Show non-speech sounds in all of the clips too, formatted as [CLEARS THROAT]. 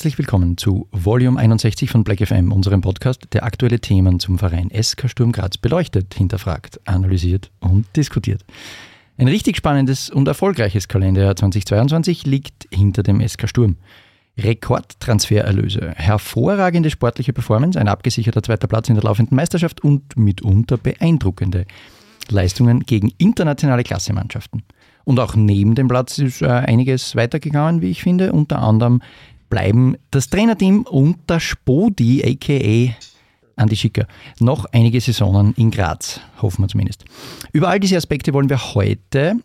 Herzlich willkommen zu Volume 61 von Black FM, unserem Podcast, der aktuelle Themen zum Verein SK Sturm Graz beleuchtet, hinterfragt, analysiert und diskutiert. Ein richtig spannendes und erfolgreiches Kalenderjahr 2022 liegt hinter dem SK Sturm. Rekordtransfererlöse, hervorragende sportliche Performance, ein abgesicherter zweiter Platz in der laufenden Meisterschaft und mitunter beeindruckende Leistungen gegen internationale Klassemannschaften. Und auch neben dem Platz ist äh, einiges weitergegangen, wie ich finde. Unter anderem bleiben das Trainerteam und der Spodi, aka Andi Schicker, noch einige Saisonen in Graz, hoffen wir zumindest. Über all diese Aspekte wollen wir heute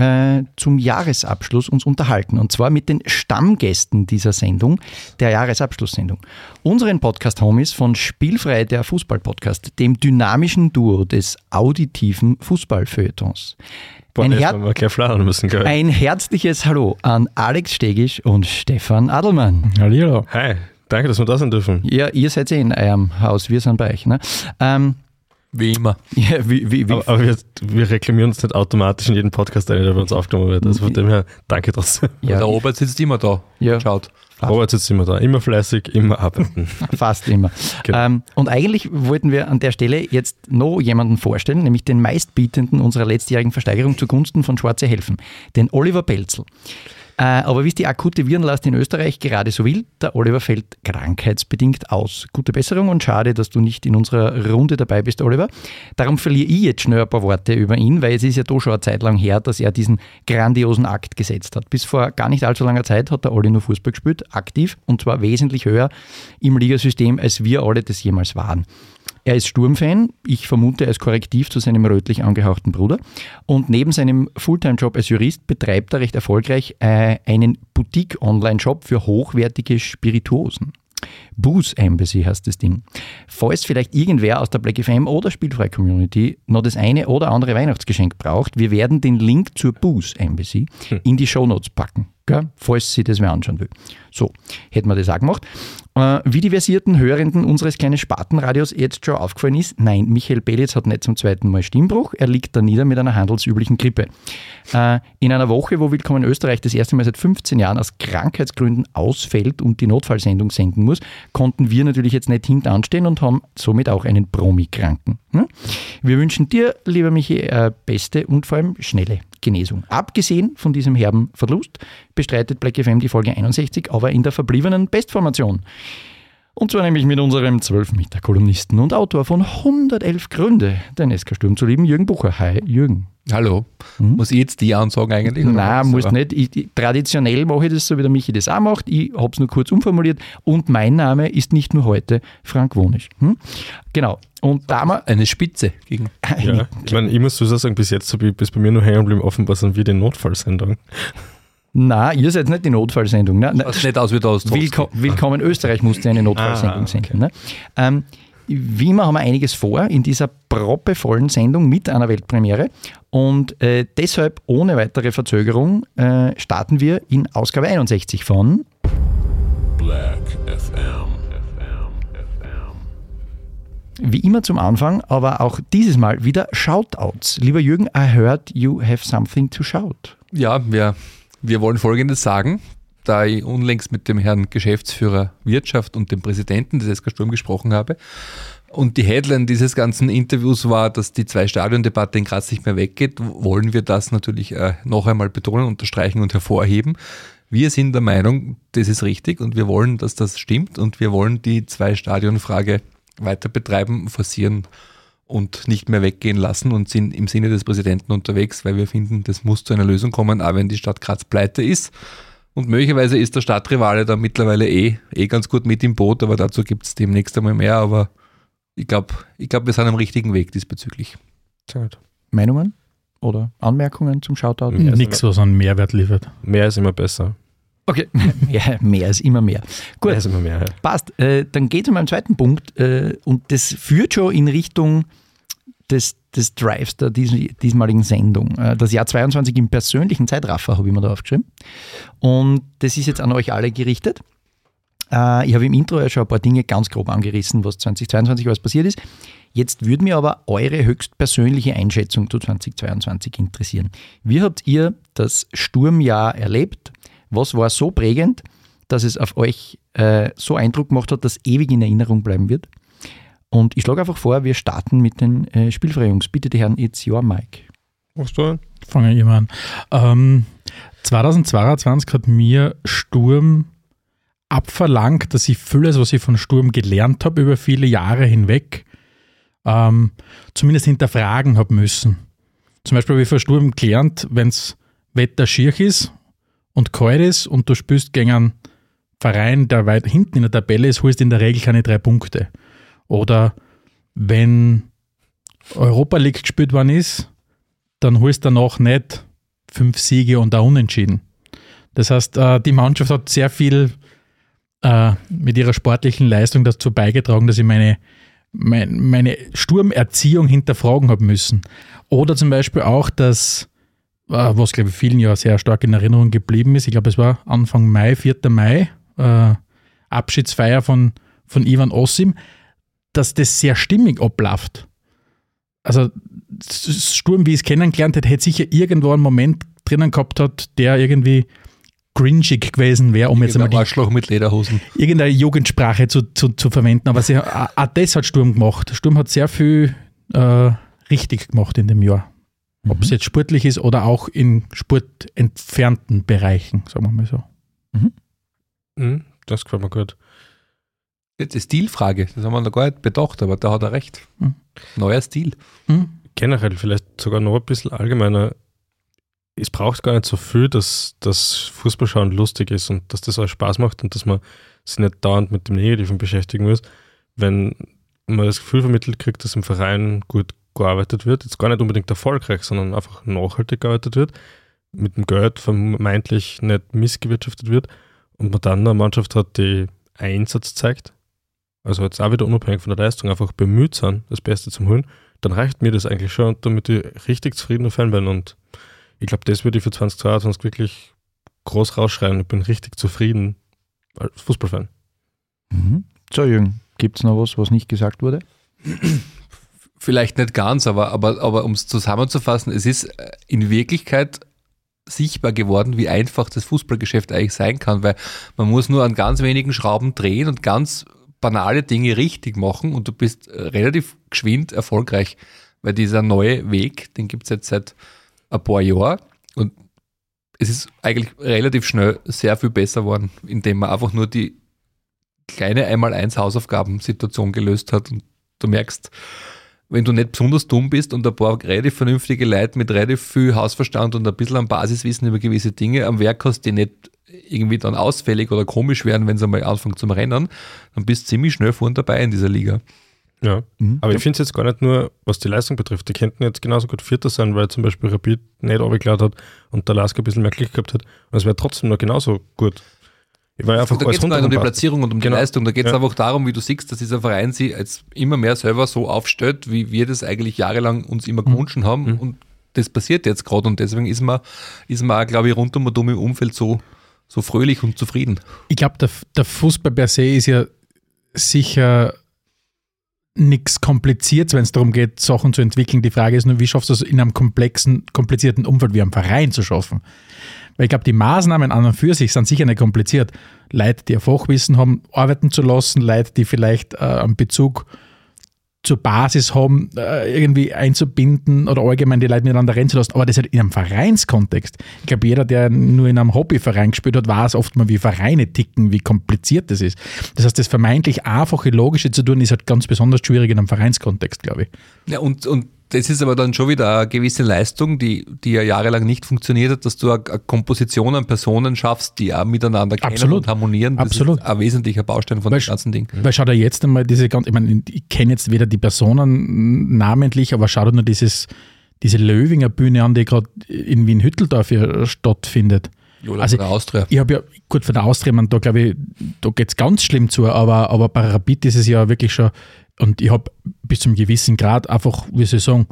äh, zum Jahresabschluss uns unterhalten. Und zwar mit den Stammgästen dieser Sendung, der Jahresabschlusssendung. Unseren Podcast-Homies von Spielfrei, der Fußball-Podcast, dem dynamischen Duo des auditiven Fußballfeuilletons. Boah, Ein, her ein herzliches Hallo an Alex Stegisch und Stefan Adelmann. Hallihallo. Hi, danke, dass wir da sein dürfen. Ja, ihr seid eh in eurem Haus, wir sind bei euch. Ne? Ähm, Wie immer. [LAUGHS] ja, wie, wie, wie, Aber, aber wir, wir reklamieren uns nicht automatisch in jedem Podcast ein, der bei uns aufgenommen wird. Also von dem her, danke trotzdem. ja, Der Robert sitzt immer da. Ja. Schaut. Robert sitzt immer da, immer fleißig, immer arbeiten. [LAUGHS] Fast immer. Genau. Ähm, und eigentlich wollten wir an der Stelle jetzt noch jemanden vorstellen, nämlich den meistbietenden unserer letztjährigen Versteigerung zugunsten von Schwarze Helfen, den Oliver Pelzel. Äh, aber wie es die akute Virenlast in Österreich gerade so will, der Oliver fällt krankheitsbedingt aus. Gute Besserung und schade, dass du nicht in unserer Runde dabei bist, Oliver. Darum verliere ich jetzt schnell ein paar Worte über ihn, weil es ist ja doch schon eine Zeit lang her, dass er diesen grandiosen Akt gesetzt hat. Bis vor gar nicht allzu langer Zeit hat der Olli nur Fußball gespielt, aktiv, und zwar wesentlich höher im Ligasystem, als wir alle das jemals waren. Er ist Sturmfan. Ich vermute, er ist korrektiv zu seinem rötlich angehauchten Bruder. Und neben seinem Fulltime-Job als Jurist betreibt er recht erfolgreich äh, einen Boutique-Online-Shop für hochwertige Spirituosen. Booze Embassy heißt das Ding. Falls vielleicht irgendwer aus der Black FM oder Spielfrei Community noch das eine oder andere Weihnachtsgeschenk braucht, wir werden den Link zur Booze Embassy in die Shownotes packen, gell? falls sie das wer anschauen will. So, hätten wir das auch gemacht. Äh, wie die versierten Hörenden unseres kleinen Spartenradios jetzt schon aufgefallen ist, nein, Michael Belitz hat nicht zum zweiten Mal Stimmbruch, er liegt da nieder mit einer handelsüblichen Grippe. Äh, in einer Woche, wo Willkommen Österreich das erste Mal seit 15 Jahren aus Krankheitsgründen ausfällt und die Notfallsendung senden muss, konnten wir natürlich jetzt nicht hintanstehen und haben somit auch einen Promi-Kranken. Hm? Wir wünschen dir, lieber Michi, äh, beste und vor allem schnelle Genesung. Abgesehen von diesem herben Verlust bestreitet Black FM die Folge 61, aber in der verbliebenen Bestformation. Und zwar nämlich mit unserem 12 Meter Kolumnisten und Autor von 111 Gründe, den SK Sturm zu lieben, Jürgen Bucher. Hi, Jürgen. Hallo. Muss ich jetzt die ansagen eigentlich? Nein, was? muss nicht. Ich, traditionell mache ich das so, wie der Michi das auch macht. Ich habe es nur kurz umformuliert. Und mein Name ist nicht nur heute Frank Wonisch. Hm? Genau. Und da wir Eine Spitze gegen. Ja, [LAUGHS] ich meine, ich muss so sagen, bis jetzt habe ich bis bei mir nur hängen geblieben, offenbar sind wir die Notfallsendung. Na, ihr seid nicht die Notfallsendung. Ne? Na, Schaut nicht aus wie da aus Willko Willkommen Österreich musste eine Notfallsendung Ah, okay. senden. Ne? Ähm, wie immer haben wir einiges vor in dieser proppevollen Sendung mit einer Weltpremiere. Und äh, deshalb ohne weitere Verzögerung äh, starten wir in Ausgabe 61 von Black FM. FM. FM. Wie immer zum Anfang, aber auch dieses Mal wieder Shoutouts. Lieber Jürgen, I heard you have something to shout. Ja, wir, wir wollen Folgendes sagen. Da ich unlängst mit dem Herrn Geschäftsführer Wirtschaft und dem Präsidenten des SK Sturm gesprochen habe und die Headline dieses ganzen Interviews war, dass die Zwei-Stadion-Debatte in Graz nicht mehr weggeht, wollen wir das natürlich äh, noch einmal betonen, unterstreichen und hervorheben. Wir sind der Meinung, das ist richtig und wir wollen, dass das stimmt und wir wollen die Zwei-Stadion-Frage weiter betreiben, forcieren und nicht mehr weggehen lassen und sind im Sinne des Präsidenten unterwegs, weil wir finden, das muss zu einer Lösung kommen, auch wenn die Stadt Graz pleite ist. Und möglicherweise ist der Stadtrivale da mittlerweile eh, eh ganz gut mit im Boot, aber dazu gibt es demnächst einmal mehr. Aber ich glaube, ich glaub, wir sind am richtigen Weg diesbezüglich. Sehr gut. Meinungen oder Anmerkungen zum Shoutout? Nichts, was einen Mehrwert liefert. Mehr ist immer besser. Okay, [LAUGHS] ja, mehr ist immer mehr. Gut, Mehr ist immer mehr. Ja. passt. Äh, dann geht es um meinen zweiten Punkt äh, und das führt schon in Richtung des, des Drives der dies, diesmaligen Sendung. Äh, das Jahr 22 im persönlichen Zeitraffer habe ich mir da aufgeschrieben. Und das ist jetzt an euch alle gerichtet. Äh, ich habe im Intro ja schon ein paar Dinge ganz grob angerissen, was 2022 alles passiert ist. Jetzt würde mir aber eure höchstpersönliche Einschätzung zu 2022 interessieren. Wie habt ihr das Sturmjahr erlebt? Was war so prägend, dass es auf euch äh, so Eindruck gemacht hat, dass ewig in Erinnerung bleiben wird. Und ich schlage einfach vor, wir starten mit den äh, Spielfrei-Jungs. Bitte, die Herren, it's your mic. Was du? Fange ich mal an. Ähm, 2022 hat mir Sturm abverlangt, dass ich vieles, was ich von Sturm gelernt habe über viele Jahre hinweg, ähm, zumindest hinterfragen habe müssen. Zum Beispiel habe ich von Sturm gelernt, wenn das Wetter schier ist und kalt ist und du spielst gegen einen Verein, der weit hinten in der Tabelle ist, holst in der Regel keine drei Punkte. Oder wenn Europa League gespielt worden ist, dann holst du danach nicht fünf Siege und ein Unentschieden. Das heißt, äh, die Mannschaft hat sehr viel äh, mit ihrer sportlichen Leistung dazu beigetragen, dass ich meine, mein, meine Sturmerziehung hinterfragen habe müssen. Oder zum Beispiel auch, dass, äh, was glaube ich vielen ja sehr stark in Erinnerung geblieben ist, ich glaube es war Anfang Mai, 4. Mai, Abschiedsfeier von, von Ivan Ossim, dass das sehr stimmig abläuft. Also Sturm, wie ich es kennengelernt hätte, hätte sicher irgendwo einen Moment drinnen gehabt hat, der irgendwie cringig gewesen wäre, um jetzt einmal die, Arschloch mit Lederhosen. irgendeine Jugendsprache zu, zu, zu verwenden. Aber sie, auch das hat Sturm gemacht. Sturm hat sehr viel äh, richtig gemacht in dem Jahr. Ob es jetzt sportlich ist oder auch in sportentfernten Bereichen, sagen wir mal so. Mhm, das gefällt mir gut. Jetzt die Stilfrage, das haben wir noch gar nicht bedacht, aber da hat er recht. Hm. Neuer Stil. Hm? Generell vielleicht sogar noch ein bisschen allgemeiner. Es braucht gar nicht so viel, dass das Fußballschauen lustig ist und dass das auch Spaß macht und dass man sich nicht dauernd mit dem Negativen beschäftigen muss. Wenn man das Gefühl vermittelt kriegt, dass im Verein gut gearbeitet wird, jetzt gar nicht unbedingt erfolgreich, sondern einfach nachhaltig gearbeitet wird, mit dem Geld vermeintlich nicht missgewirtschaftet wird und man dann eine Mannschaft hat, die Einsatz zeigt, also jetzt auch wieder unabhängig von der Leistung, einfach bemüht sind, das Beste zu holen, dann reicht mir das eigentlich schon, damit ich richtig zufriedener Fan bin. Und ich glaube, das würde ich für 2022 wirklich groß rausschreien. Ich bin richtig zufrieden als Fußballfan. Mhm. So, Jürgen, gibt es noch was, was nicht gesagt wurde? Vielleicht nicht ganz, aber, aber, aber um es zusammenzufassen, es ist äh, in Wirklichkeit sichtbar geworden, wie einfach das Fußballgeschäft eigentlich sein kann, weil man muss nur an ganz wenigen Schrauben drehen und ganz banale Dinge richtig machen und du bist äh, relativ geschwind erfolgreich, weil dieser neue Weg, den gibt es jetzt seit ein paar Jahren und es ist eigentlich relativ schnell sehr viel besser geworden, indem man einfach nur die kleine einmal-eins Hausaufgabensituation gelöst hat und du merkst, wenn du nicht besonders dumm bist und ein paar relativ vernünftige Leute mit relativ viel Hausverstand und ein bisschen am Basiswissen über gewisse Dinge am Werk hast, die nicht irgendwie dann ausfällig oder komisch werden, wenn sie mal anfangen zum Rennen, dann bist du ziemlich schnell vorn dabei in dieser Liga. Ja. Mhm. Aber ich finde es jetzt gar nicht nur, was die Leistung betrifft. Die könnten jetzt genauso gut Vierter sein, weil zum Beispiel Rapid nicht runtergeladen hat und der Lasker ein bisschen mehr Glück gehabt hat. Und es wäre trotzdem noch genauso gut. Ich war ja einfach da geht es gar nicht um die. Platzierung und um Genau. die Leistung, da geht es Ja. einfach darum, wie du siehst, dass dieser Verein sich jetzt immer mehr selber so aufstellt, wie wir das eigentlich jahrelang uns immer gewünscht haben Mhm. und das passiert jetzt gerade und deswegen ist man, ist man auch, glaube ich, rundum und um im Umfeld so, so fröhlich und zufrieden. Ich glaube, der, der Fußball per se ist ja sicher nichts Kompliziertes, wenn es darum geht, Sachen zu entwickeln. Die Frage ist nur, wie schaffst du es in einem komplexen, komplizierten Umfeld wie einem Verein zu schaffen? Weil ich glaube, die Maßnahmen an und für sich sind sicher nicht kompliziert. Leute, die ein Fachwissen haben, arbeiten zu lassen, Leute, die vielleicht äh, einen Bezug zur Basis haben, äh, irgendwie einzubinden oder allgemein die Leute miteinander reden zu lassen. Aber das halt in einem Vereinskontext. Ich glaube, jeder, der nur in einem Hobbyverein gespielt hat, weiß oft mal, wie Vereine ticken, wie kompliziert das ist. Das heißt, das vermeintlich einfache, logische zu tun, ist halt ganz besonders schwierig in einem Vereinskontext, glaube ich. Ja, und, und das ist aber dann schon wieder eine gewisse Leistung, die, die ja jahrelang nicht funktioniert hat, dass du eine, Komposition an Personen schaffst, die auch miteinander kennen und harmonieren. Das Absolut. ist ein wesentlicher Baustein von Weil- dem ganzen Ding. Weil schau dir jetzt einmal diese ganz, ich meine, ich kenne jetzt weder die Personen namentlich, aber schau dir nur dieses, diese Löwinger Bühne an, die gerade in Wien-Hütteldorf hier stattfindet. Jola Also- von der Austria. Ich habe ja, gut, von der Austria, man, da glaube ich, da geht es ganz schlimm zu, aber, aber bei Rapid ist es ja wirklich schon, und ich habe bis zum gewissen Grad einfach, wie soll ich sagen,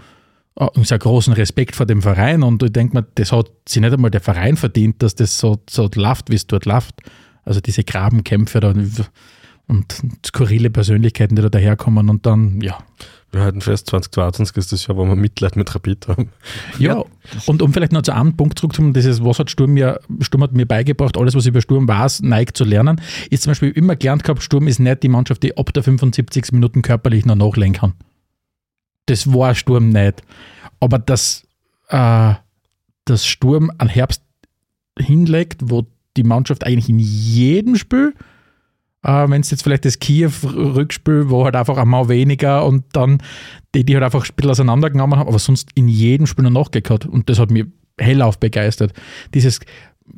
äh, sehr großen Respekt vor dem Verein und ich denke mir, das hat sich nicht einmal der Verein verdient, dass das so, so läuft, wie es dort läuft. Also diese Grabenkämpfe da und skurrile Persönlichkeiten, die da daherkommen und dann, ja, Wir halten fest, 2022 ist das Jahr, wo wir Mitleid mit Rapid haben. Ja, und um vielleicht noch zu einem Punkt zurückzukommen, dieses, was hat Sturm mir, Sturm hat mir beigebracht, alles, was ich über Sturm weiß, neigt zu lernen, ist zum Beispiel immer gelernt gehabt, Sturm ist nicht die Mannschaft, die ab der 75. Minuten körperlich noch nachlegen kann. Das war Sturm nicht. Aber dass, äh, dass Sturm an Herbst hinlegt, wo die Mannschaft eigentlich in jedem Spiel äh, wenn es jetzt vielleicht das Kiew-Rückspiel, wo halt einfach einmal weniger und dann die, die halt einfach ein bisschen auseinandergenommen haben, aber sonst in jedem Spiel noch nachgekehrt. Und das hat mich hellauf begeistert. Dieses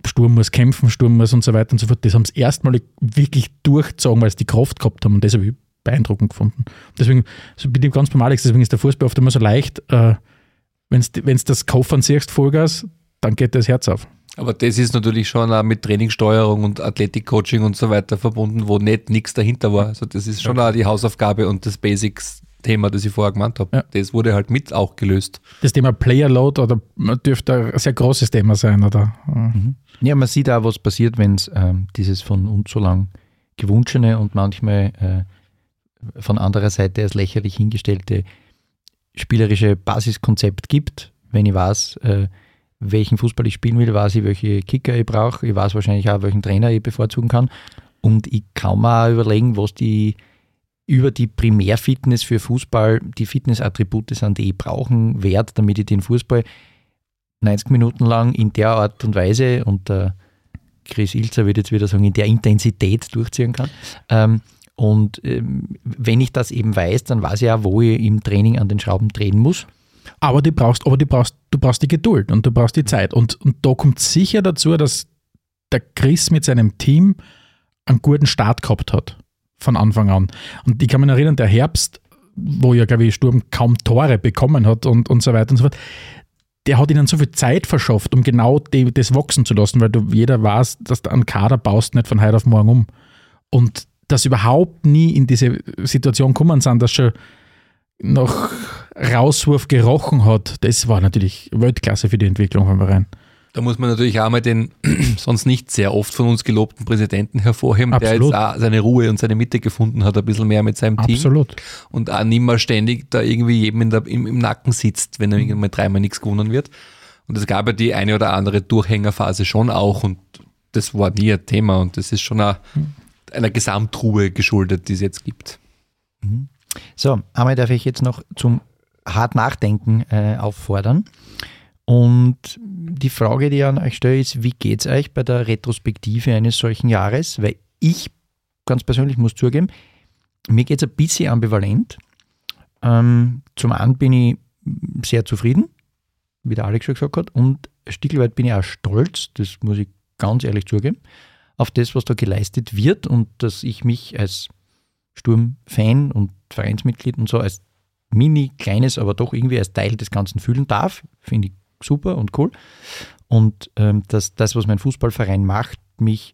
Sturm muss kämpfen, Sturm muss und so weiter und so fort, das haben sie erstmalig wirklich durchgezogen, weil sie die Kraft gehabt haben und das habe ich beeindruckend gefunden. Deswegen so bin ich ganz beim Alex, deswegen ist der Fußball oft immer so leicht, äh, wenn du das Koffern siehst, Vollgas, dann geht das Herz auf. Aber das ist natürlich schon auch mit Trainingssteuerung und Athletikcoaching und so weiter verbunden, wo nicht nichts dahinter war. Also das ist schon auch die Hausaufgabe und das Basics-Thema, das ich vorher gemeint habe. Ja. Das wurde halt mit auch gelöst. Das Thema Player Load oder dürfte ein sehr großes Thema sein, oder? Ja, man sieht auch, was passiert, wenn es ähm, dieses von uns so lang gewünschene und manchmal äh, von anderer Seite als lächerlich hingestellte spielerische Basiskonzept gibt. Wenn ich weiß, äh, welchen Fußball ich spielen will, weiß ich, welche Kicker ich brauche. Ich weiß wahrscheinlich auch, welchen Trainer ich bevorzugen kann. Und ich kann mir überlegen, was die über die Primärfitness für Fußball die Fitnessattribute sind, die ich brauchen werde, damit ich den Fußball 90 Minuten lang in der Art und Weise und der Chris Ilzer würde jetzt wieder sagen, in der Intensität durchziehen kann. Ähm, und ähm, wenn ich das eben weiß, dann weiß ich auch, wo ich im Training an den Schrauben drehen muss. Aber, du brauchst, aber du, brauchst, du brauchst die Geduld und du brauchst die Zeit. Und, und da kommt sicher dazu, dass der Chris mit seinem Team einen guten Start gehabt hat. Von Anfang an. Und ich kann mich erinnern, der Herbst, wo ja, glaube ich, Sturm kaum Tore bekommen hat und, und so weiter und so fort, der hat ihnen so viel Zeit verschafft, um genau die, das wachsen zu lassen, weil du, jeder weiß, dass du einen Kader baust nicht von heute auf morgen um. Und dass überhaupt nie in diese Situation kommen sind, dass schon nach Rauswurf gerochen hat, das war natürlich Weltklasse für die Entwicklung vom Verein. Da muss man natürlich auch mal den [CLEARS THROAT] sonst nicht sehr oft von uns gelobten Präsidenten hervorheben, Absolut. der jetzt auch seine Ruhe und seine Mitte gefunden hat, ein bisschen mehr mit seinem Team. Absolut. Und auch nicht mehr ständig da irgendwie jedem in der, im, im Nacken sitzt, wenn er irgendwann mal dreimal nichts gewonnen wird. Und es gab ja die eine oder andere Durchhängerphase schon auch und das war nie ein Thema und das ist schon auch einer Gesamtruhe geschuldet, die es jetzt gibt. So, einmal darf ich jetzt noch zum hart Nachdenken äh, auffordern. Und die Frage, die ich an euch stelle, ist, wie geht es euch bei der Retrospektive eines solchen Jahres? Weil ich ganz persönlich muss zugeben, mir geht es ein bisschen ambivalent. Ähm, zum einen bin ich sehr zufrieden, wie der Alex schon gesagt hat, und ein Stück weit bin ich auch stolz, das muss ich ganz ehrlich zugeben, auf das, was da geleistet wird und dass ich mich als Sturm-Fan und Vereinsmitglied und so als mini kleines, aber doch irgendwie als Teil des Ganzen fühlen darf, finde ich super und cool. Und ähm, dass das, was mein Fußballverein macht, mich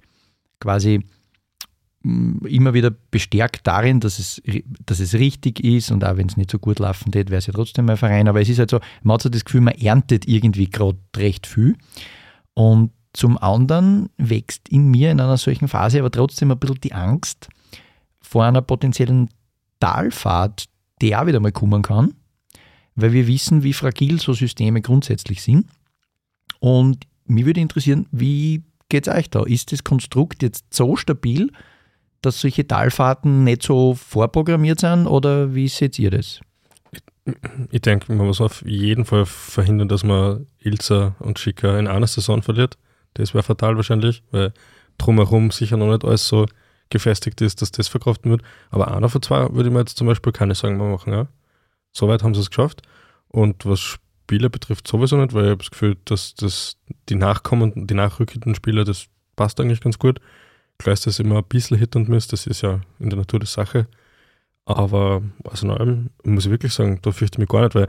quasi mh, immer wieder bestärkt darin, dass es, dass es richtig ist und auch wenn es nicht so gut laufen tät, wäre es ja trotzdem mein Verein. Aber es ist halt so, man hat so das Gefühl, man erntet irgendwie gerade recht viel. Und zum anderen wächst in mir in einer solchen Phase aber trotzdem ein bisschen die Angst vor einer potenziellen Talfahrt, auch wieder mal kommen kann, weil wir wissen, wie fragil so Systeme grundsätzlich sind. Und mich würde interessieren, wie geht es euch da? Ist das Konstrukt jetzt so stabil, dass solche Talfahrten nicht so vorprogrammiert sind oder wie seht ihr das? Ich denke, man muss auf jeden Fall verhindern, dass man Ilza und Schicker in einer Saison verliert. Das wäre fatal wahrscheinlich, weil drumherum sicher noch nicht alles so gefestigt ist, dass das verkraften wird. Aber einer von zwei würde ich mir jetzt zum Beispiel keine Sorgen mehr machen. Ja? Soweit haben sie es geschafft. Und was Spieler betrifft, sowieso nicht, weil ich habe das Gefühl, dass das die nachkommenden, die nachrückenden Spieler, das passt eigentlich ganz gut. Klar ist das immer ein bisschen Hit und Miss, das ist ja in der Natur der Sache. Aber also in allem muss ich wirklich sagen, da fürchte ich mich gar nicht, weil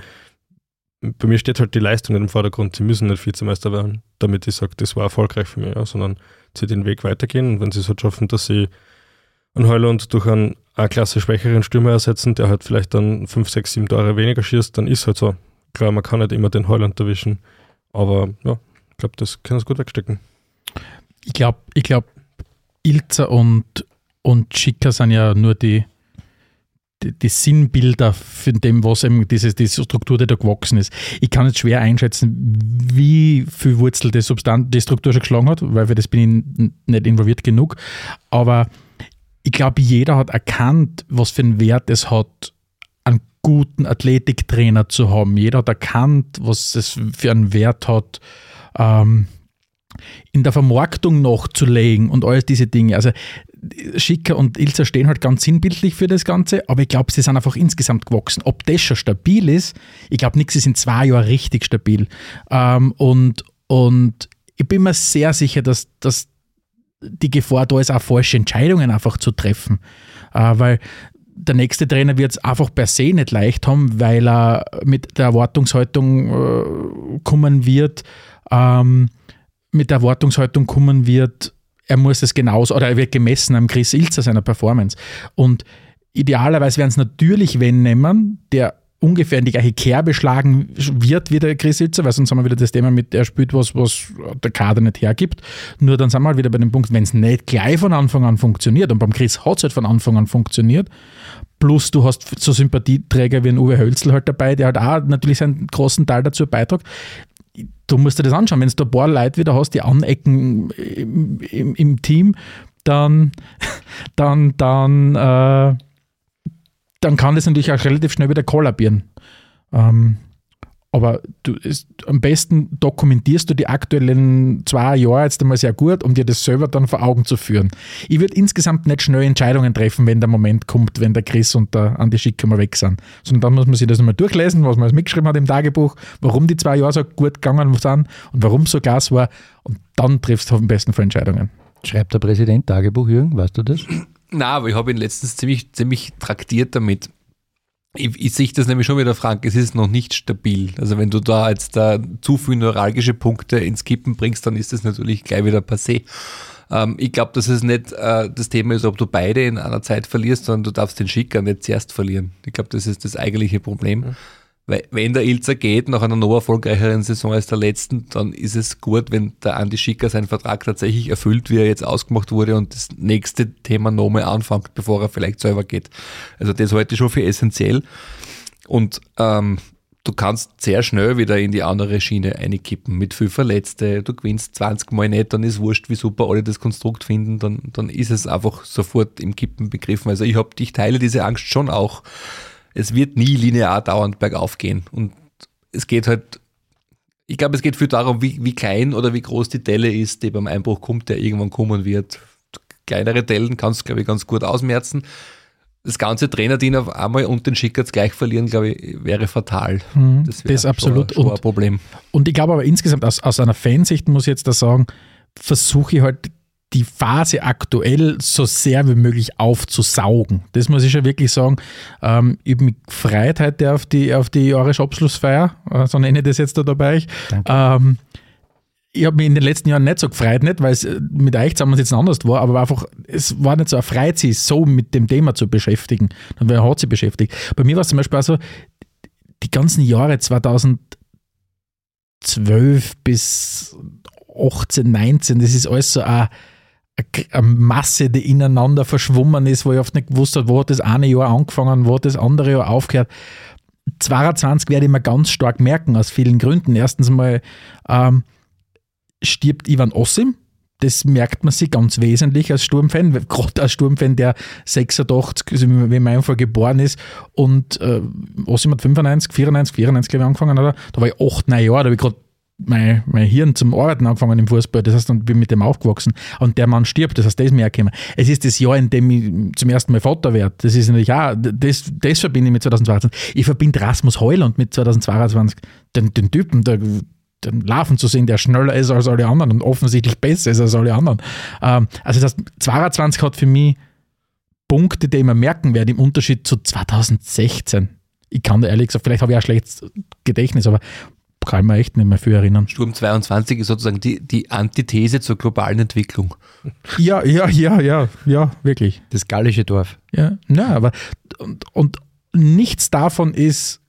bei mir steht halt die Leistung nicht im Vordergrund. Sie müssen nicht Vizemeister werden, damit ich sage, das war erfolgreich für mich, ja, sondern sie den Weg weitergehen. Und wenn sie es halt schaffen, dass sie einen Heuland durch einen A-Klasse schwächeren Stürmer ersetzen, der halt vielleicht dann 5, 6, 7 Tore weniger schießt, dann ist halt so. Klar, man kann nicht immer den Heuland erwischen, aber ja, ich glaube, das kann es gut wegstecken. Ich glaube, ich glaub, Ilza und, und Schicker sind ja nur die, die, die Sinnbilder für dem, was eben diese, diese Struktur, die da gewachsen ist. Ich kann jetzt schwer einschätzen, wie viel Wurzel die, Substanz, die Struktur schon geschlagen hat, weil für das bin ich nicht involviert genug. Aber ich glaube, jeder hat erkannt, was für einen Wert es hat, einen guten Athletiktrainer zu haben. Jeder hat erkannt, was es für einen Wert hat, ähm, in der Vermarktung nachzulegen und all diese Dinge. Also Schicker und Ilzer stehen halt ganz sinnbildlich für das Ganze, aber ich glaube, sie sind einfach insgesamt gewachsen. Ob das schon stabil ist, ich glaube, nichts ist in zwei Jahren richtig stabil. Ähm, und, und ich bin mir sehr sicher, dass, dass die Gefahr da ist, auch falsche Entscheidungen einfach zu treffen. Äh, weil der nächste Trainer wird es einfach per se nicht leicht haben, weil er mit der Erwartungshaltung äh, kommen wird, ähm, mit der Erwartungshaltung kommen wird, er muss es genauso, oder er wird gemessen am Chris Ilzer seiner Performance. Und idealerweise werden es natürlich wenn nehmen, der ungefähr in die gleiche Kerbe schlagen wird wie der Chris Ilzer, weil sonst haben wir wieder das Thema mit, er spielt was, was der Kader nicht hergibt. Nur dann sind wir halt wieder bei dem Punkt, wenn es nicht gleich von Anfang an funktioniert, und beim Chris hat es halt von Anfang an funktioniert, plus du hast so Sympathieträger wie ein Uwe Hölzl halt dabei, der halt auch natürlich seinen großen Teil dazu beiträgt. Du musst dir das anschauen, wenn du ein paar Leute wieder hast, die anecken im, im, im Team, dann, [LAUGHS] dann, dann, äh, dann kann das natürlich auch relativ schnell wieder kollabieren. Ähm, aber du, ist, am besten dokumentierst du die aktuellen zwei Jahre jetzt einmal sehr gut, um dir das selber dann vor Augen zu führen. Ich würde insgesamt nicht schnell Entscheidungen treffen, wenn der Moment kommt, wenn der Chris und der Andi Schicker mal weg sind. Sondern dann muss man sich das nochmal durchlesen, was man alles mitgeschrieben hat im Tagebuch, warum die zwei Jahre so gut gegangen sind und warum so Gas war. Und dann triffst du am besten für Entscheidungen. Schreibt der Präsident Tagebuch, Jürgen, weißt du das? Na, aber ich habe ihn letztens ziemlich, ziemlich traktiert damit. Ich, ich sehe das nämlich schon wieder, Frank, es ist noch nicht stabil. Also wenn du da jetzt da zu viele neuralgische Punkte ins Kippen bringst, dann ist das natürlich gleich wieder passé. Ähm, ich glaube, dass es nicht äh, das Thema ist, ob du beide in einer Zeit verlierst, sondern du darfst den Schicker nicht zuerst verlieren. Ich glaube, das ist das eigentliche Problem. Weil wenn der Ilzer geht nach einer noch erfolgreicheren Saison als der letzten, dann ist es gut, wenn der Andi Schicker seinen Vertrag tatsächlich erfüllt, wie er jetzt ausgemacht wurde und das nächste Thema nochmal anfängt, bevor er vielleicht selber geht. Also das halte ich schon für essentiell. Und ähm, du kannst sehr schnell wieder in die andere Schiene einkippen mit viel Verletzte. Du gewinnst 20 Mal nicht, dann ist wurscht, wie super alle das Konstrukt finden, dann, dann ist es einfach sofort im Kippen begriffen. Also ich, hab, ich teile diese Angst schon auch. Es wird nie linear dauernd bergauf gehen. Und es geht halt, ich glaube, es geht viel darum, wie, wie klein oder wie groß die Delle ist, die beim Einbruch kommt, der irgendwann kommen wird. Kleinere Dellen kannst du, glaube ich, ganz gut ausmerzen. Das ganze Trainerteam auf einmal und den Schickerts gleich verlieren, glaube ich, wäre fatal. Mhm, Das, wäre absolut. Schon, schon ein Und- Problem. Und ich glaube aber insgesamt aus, aus einer Fansicht muss ich jetzt da sagen, versuche ich halt die Phase aktuell so sehr wie möglich aufzusaugen. Das muss ich schon wirklich sagen. Ähm, ich habe mich gefreut heute auf die, auf die Jahresabschlussfeier, äh, so nenne ich das jetzt da dabei. Ähm, ich habe mich in den letzten Jahren nicht so gefreut, nicht, weil es äh, mit euch zusammen jetzt anders war, aber einfach, es war nicht so erfreut, sich so mit dem Thema zu beschäftigen. Und wer hat sich beschäftigt? Bei mir war es zum Beispiel auch so, die ganzen Jahre 2012 bis 18, 19, das ist alles so eine, eine Masse, die ineinander verschwommen ist, wo ich oft nicht gewusst habe, wo hat das eine Jahr angefangen, wo hat das andere Jahr aufgehört. 22 werde ich mir ganz stark merken, aus vielen Gründen. Erstens mal ähm, stirbt Ivan Ossim. Das merkt man sich ganz wesentlich als Sturmfan, gerade als Sturmfan, der 86, also wie in meinem Fall geboren ist und äh, Ossim hat 95, 94, 94 glaube ich angefangen, oder? Da war ich 8, 9 Jahre, da habe ich gerade mein, mein Hirn zum Arbeiten angefangen im Fußball, das heißt, dann bin ich mit dem aufgewachsen und der Mann stirbt, das heißt, das ich mir. Es ist das Jahr, in dem ich zum ersten Mal Vater werde. Das ist natürlich auch, das, das verbinde ich mit 2022. Ich verbinde Rasmus Heuland mit 2022. Den, den Typen, der, den Laufen zu sehen, der schneller ist als alle anderen und offensichtlich besser ist als alle anderen. Ähm, also das 22 hat für mich Punkte, die ich mir merken werde, im Unterschied zu 2016. Ich kann da ehrlich gesagt, vielleicht habe ich auch schlechtes Gedächtnis, aber kann ich mir echt nicht mehr viel erinnern. Sturm 22 ist sozusagen die, die Antithese zur globalen Entwicklung. Ja, ja, ja, ja, ja, wirklich. Das gallische Dorf. Ja, ja aber und, und nichts davon ist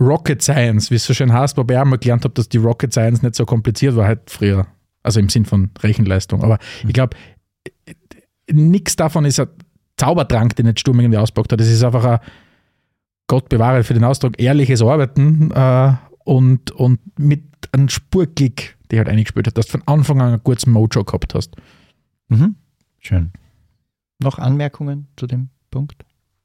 Rocket Science, wie es so schön heißt, wobei ich auch mal gelernt habe, dass die Rocket Science nicht so kompliziert war halt früher. Also im Sinn von Rechenleistung. Aber ich glaube, nichts davon ist Zaubertrank, den jetzt Sturm irgendwie auspackt hat. Das ist einfach ein, Gott bewahre für den Ausdruck, ehrliches Arbeiten äh, und, und mit einem Spurklick, der halt eingespielt hat, dass du von Anfang an einen kurzen Mojo gehabt hast. Mhm. Schön. Noch Anmerkungen zu dem Punkt?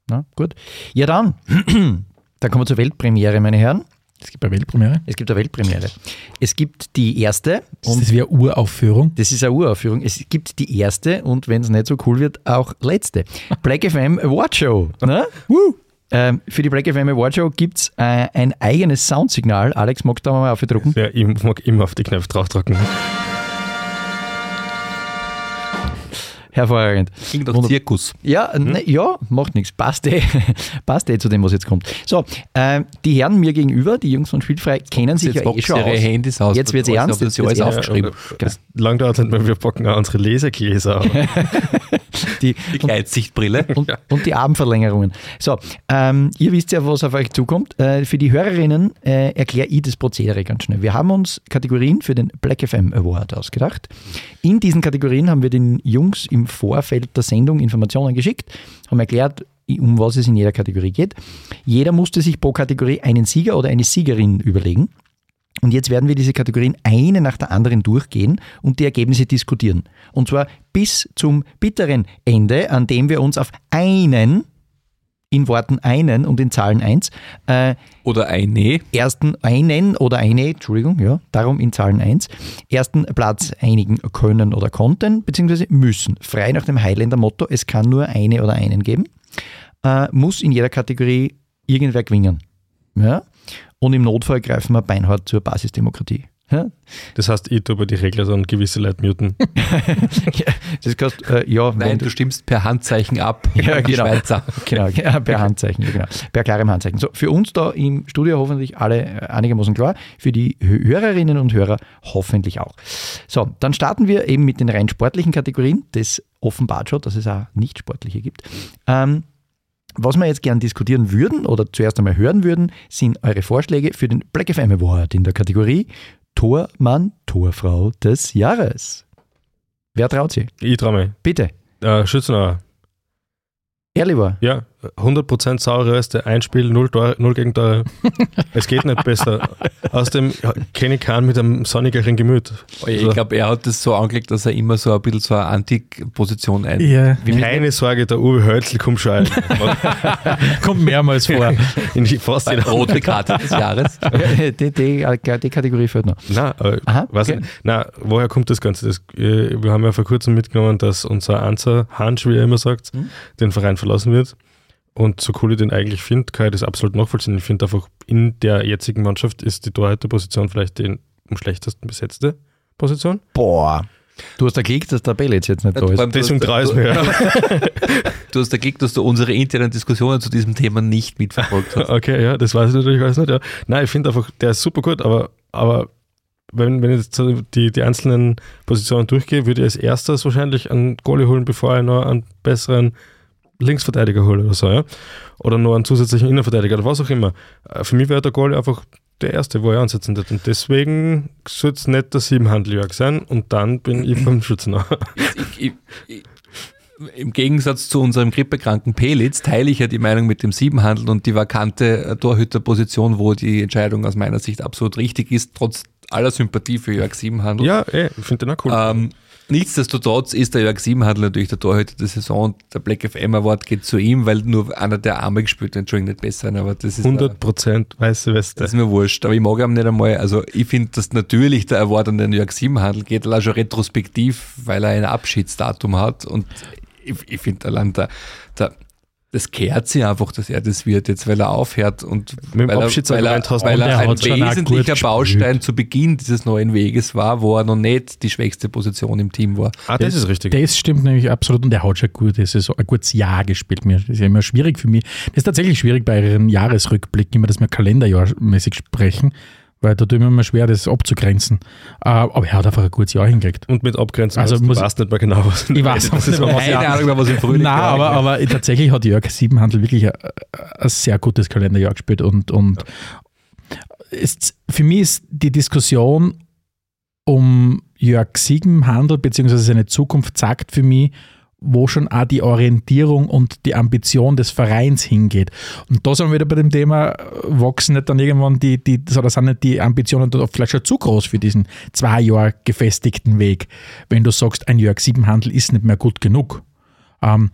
Na, gut. Ja, dann. [CLEARS THROAT] dann kommen wir zur Weltpremiere, meine Herren. Es gibt eine Weltpremiere. Es gibt eine Weltpremiere. Es gibt die erste Das und ist wie eine Uraufführung. das ist eine Uraufführung. Es gibt die erste und wenn es nicht so cool wird, auch letzte. Black FM Award Show. Ne? Ähm, für die Black FM Award Show gibt es äh, ein eigenes Soundsignal. Alex, magst du da mal aufdrucken? Ja, ich mag immer auf die Knöpfe draufdrücken. Hervorragend. Klingt Wunder- Zirkus. Ja, ne, ja, macht nichts. Passt eh. [LAUGHS] Passt eh zu dem, was jetzt kommt. So, ähm, die Herren mir gegenüber, die Jungs von Spielfrei, kennen sich Jetzt ja eh schon ihre aus. Handys aus. Jetzt wird's Alles- ernst, jetzt alles wird's aufgeschrieben. Das lang dauert nicht mehr, wir packen auch unsere Lasergläser auf. [LAUGHS] Die, Die Gleitsichtbrille. [LAUGHS] und, und die Abendverlängerungen. So, ähm, ihr wisst ja, was auf euch zukommt. Äh, für die Hörerinnen äh, erkläre ich das Prozedere ganz schnell. Wir haben uns Kategorien für den Black FM Award ausgedacht. In diesen Kategorien haben wir den Jungs im Vorfeld der Sendung Informationen geschickt, haben erklärt, um was es in jeder Kategorie geht. Jeder musste sich pro Kategorie einen Sieger oder eine Siegerin überlegen. Und jetzt werden wir diese Kategorien eine nach der anderen durchgehen und die Ergebnisse diskutieren. Und zwar bis zum bitteren Ende, an dem wir uns auf einen, in Worten einen und in Zahlen eins, äh, Oder eine. ersten einen oder eine, Entschuldigung, ja, darum in Zahlen 1, ersten Platz einigen können oder konnten, beziehungsweise müssen. Frei nach dem Highlander Motto, es kann nur eine oder einen geben, äh, muss in jeder Kategorie irgendwer gewinnen. Ja? Und im Notfall greifen wir beinhart zur Basisdemokratie. Ja? Das heißt, ich tue bei die Regler dann gewisse Leute muten. [LAUGHS] Ja, das kannst, äh, ja, wenn Nein, du- du stimmst per Handzeichen ab. [LAUGHS] Ja, genau. Schweizer. Genau, ja, per Handzeichen, genau. Per klarem Handzeichen. So, für uns da im Studio hoffentlich alle äh, einigermaßen klar, für die Hö- Hörerinnen und Hörer hoffentlich auch. So, dann starten wir eben mit den rein sportlichen Kategorien. Das offenbart schon, dass es auch nicht sportliche gibt. Ähm, was wir jetzt gern diskutieren würden oder zuerst einmal hören würden, sind eure Vorschläge für den Black FM Award in der Kategorie Tormann, Torfrau des Jahres. Wer traut sich? Ich traue mich. Bitte. Äh, Schützenauer. Ehrlich war. Ja, 100% saure Reste, ein Spiel, null, Tore, null Gegentore. [LAUGHS] es geht nicht besser. Außerdem kenne ich keinen mit einem sonnigeren Gemüt. Ich Also, glaube, er hat das so angelegt, dass er immer so ein bisschen so eine Antik-Position ein. Ja, keine Sorge, der Uwe Hölzl kommt schon ein. [LAUGHS] kommt mehrmals vor. [LAUGHS] In fast Bei jeder Rote Karte des Jahres. die, die, die Kategorie fehlt noch. Nein, äh, Aha, weiß okay. nicht. Nein, woher kommt das Ganze? Das, äh, wir haben ja vor kurzem mitgenommen, dass unser Anzer, Hansch, wie er immer sagt, Mhm. den Verein verlassen wird. Und so cool ich den eigentlich finde, kann ich das absolut nachvollziehen. Ich finde einfach, in der jetzigen Mannschaft ist die Torhüterposition vielleicht die am schlechtesten besetzte Position. Boah. Du hast da geklickt, dass der Bellitz jetzt nicht da ist. Deswegen hast- traue ich mir. [LAUGHS] Du hast dagegen, dass du unsere internen Diskussionen zu diesem Thema nicht mitverfolgt hast. [LAUGHS] Okay, ja, das weiß ich natürlich alles nicht. Ja. Nein, ich finde einfach, der ist super gut, aber, aber wenn, wenn ich jetzt die, die einzelnen Positionen durchgehe, würde ich als erstes wahrscheinlich einen Goalie holen, bevor ich noch einen besseren Linksverteidiger hole oder so, ja. Oder noch einen zusätzlichen Innenverteidiger oder was auch immer. Äh, Für mich wäre der Goalie einfach der erste, wo ich ansetzen würde. Und deswegen soll es nicht der Siebenhandeljörg sein und dann bin ich beim Schützenauer. [LAUGHS] Im Gegensatz zu unserem grippekranken Pelitz teile ich ja die Meinung mit dem Siebenhandel und die vakante äh, Torhüterposition, wo die Entscheidung aus meiner Sicht absolut richtig ist, trotz aller Sympathie für Jörg Siebenhandel. Ja, ey, ich finde den auch cool. Ähm, nichtsdestotrotz ist der Jörg Siebenhandel natürlich der Torhüter der Saison und der Black FM Award geht zu ihm, weil nur einer der Arme gespielt hat, Entschuldigung, nicht besser, aber das ist, 100% weiße Weste. das ist mir wurscht. Aber ich mag ihn nicht einmal, also ich finde, dass natürlich der Award an den Jörg Siebenhandel geht, allein schon retrospektiv, weil er ein Abschiedsdatum hat und ich, ich finde allein der, der das kehrt sich einfach, dass er das wird, jetzt weil er aufhört und Mit dem weil er, weil er, weil er ein gut wesentlicher. Baustein zu Beginn dieses neuen Weges war, wo er noch nicht die schwächste Position im Team war. ah, das ist richtig. Das stimmt nämlich absolut und er hat schon eine gute Saison, ein gutes Jahr gespielt. Mir. Das ist ja immer schwierig für mich. Das ist tatsächlich schwierig bei ihren Jahresrückblicken, immer, dass wir kalenderjahrmäßig sprechen, weil da tut mir immer schwer, das abzugrenzen. Äh, Aber er hat einfach ein gutes Jahr hingekriegt. Und mit Abgrenzen, Also also du muss- weißt nicht mehr genau, was Ich weiß das mehr, was Keine ja. Ahnung mehr, was im Frühling Nein, aber, aber tatsächlich hat Jörg Siebenhandel wirklich ein, ein sehr gutes Kalenderjahr gespielt und, und ist, für mich ist die Diskussion um Jörg Siebenhandel beziehungsweise seine Zukunft sagt für mich, wo schon auch die Orientierung und die Ambition des Vereins hingeht. Und da sind wir wieder bei dem Thema, äh, wachsen nicht dann irgendwann die, die oder sind nicht die Ambitionen vielleicht schon zu groß für diesen zwei Jahre gefestigten Weg, wenn du sagst, ein Jörg Siebenhandel ist nicht mehr gut genug. Ähm,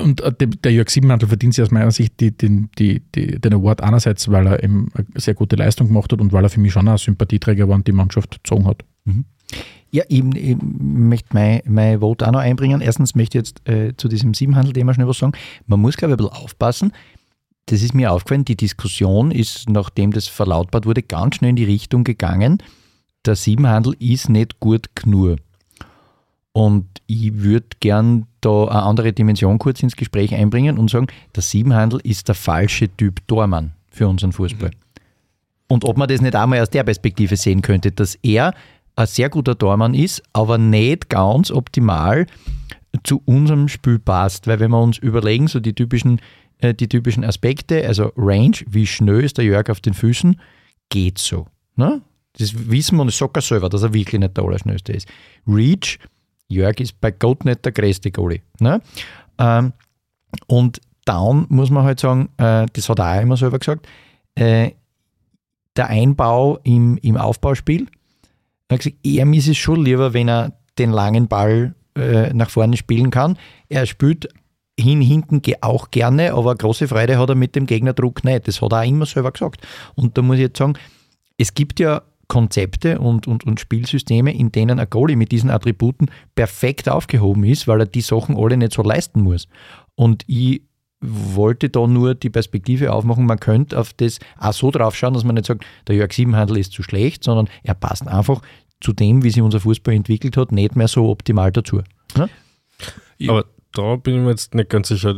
und äh, der Jörg Siebenhandel verdient sich aus meiner Sicht die, den, die, die, den Award einerseits, weil er eben eine sehr gute Leistung gemacht hat und weil er für mich schon ein Sympathieträger war und die Mannschaft gezogen hat. Ja, ich, ich möchte mein, mein Vote auch noch einbringen. Erstens möchte ich jetzt äh, zu diesem Siebenhandel-Thema schnell was sagen. Man muss, glaube ich, ein bisschen aufpassen. Das ist mir aufgefallen, die Diskussion ist, nachdem das verlautbart wurde, ganz schnell in die Richtung gegangen, der Siebenhandel ist nicht gut genug. Und ich würde gern da eine andere Dimension kurz ins Gespräch einbringen und sagen, der Siebenhandel ist der falsche Typ Tormann für unseren Fußball. Und ob man das nicht einmal aus der Perspektive sehen könnte, dass er ein sehr guter Tormann ist, aber nicht ganz optimal zu unserem Spiel passt. Weil wenn wir uns überlegen, so die typischen, äh, die typischen Aspekte, also Range, wie schnell ist der Jörg auf den Füßen, geht so. Ne? Das wissen wir und er selber, dass er wirklich nicht der Allerschnellste ist. Reach, Jörg ist bei Gott nicht der größte Goalie. Ne? Ähm, und Down muss man halt sagen, äh, das hat er auch immer selber gesagt, äh, der Einbau im, im Aufbauspiel, er hat gesagt, ihm ist es schon lieber, wenn er den langen Ball äh, nach vorne spielen kann. Er spielt hin, hinten auch gerne, aber große Freude hat er mit dem Gegnerdruck nicht. Das hat er auch immer selber gesagt. Und da muss ich jetzt sagen, es gibt ja Konzepte und, und, und Spielsysteme, in denen ein Goalie mit diesen Attributen perfekt aufgehoben ist, weil er die Sachen alle nicht so leisten muss. Und ich wollte da nur die Perspektive aufmachen, man könnte auf das auch so drauf schauen, dass man nicht sagt, der Jörg Siebenhandel ist zu schlecht, sondern er passt einfach zu dem, wie sich unser Fußball entwickelt hat, nicht mehr so optimal dazu. Ne? Aber da bin ich mir jetzt nicht ganz sicher.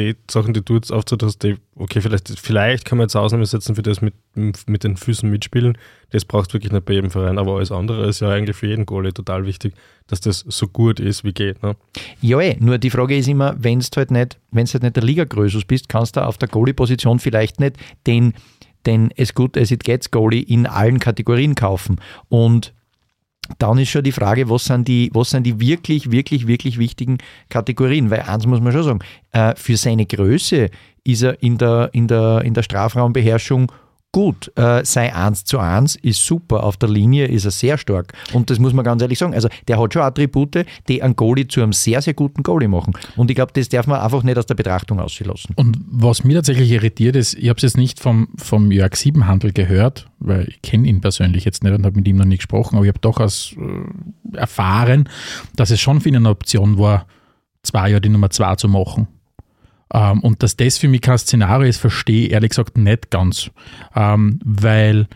Die, Sachen, die du jetzt aufzählt hast, die, okay, vielleicht, vielleicht kann man jetzt Ausnahme setzen für das mit, mit den Füßen mitspielen. Das brauchst du wirklich nicht bei jedem Verein, aber alles andere ist ja eigentlich für jeden Goalie total wichtig, dass das so gut ist, wie geht. Ne? Ja, eh, nur die Frage ist immer, wenn du halt nicht, wenn halt nicht der Liga-Größus bist, kannst du auf der Goalie-Position vielleicht nicht den, den as good as it gets Goalie in allen Kategorien kaufen. Und dann ist schon die Frage, was sind die, was sind die wirklich, wirklich, wirklich wichtigen Kategorien? Weil eins muss man schon sagen, äh, für seine Größe ist er in der, in der, in der Strafraumbeherrschung gut. Äh, sei 1 zu 1 ist super, auf der Linie ist er sehr stark. Und das muss man ganz ehrlich sagen. Also der hat schon Attribute, die einen Goalie zu einem sehr, sehr guten Goalie machen. Und ich glaube, das darf man einfach nicht aus der Betrachtung auslassen. Und was mich tatsächlich irritiert ist, ich habe es jetzt nicht vom, vom Jörg Siebenhandel gehört, weil ich kenne ihn persönlich jetzt nicht und habe mit ihm noch nie gesprochen, aber ich habe durchaus äh, erfahren, dass es schon für ihn eine Option war, zwei Jahre die Nummer zwei zu machen. Ähm, und dass das für mich kein Szenario ist, verstehe ich ehrlich gesagt nicht ganz. Ähm, weil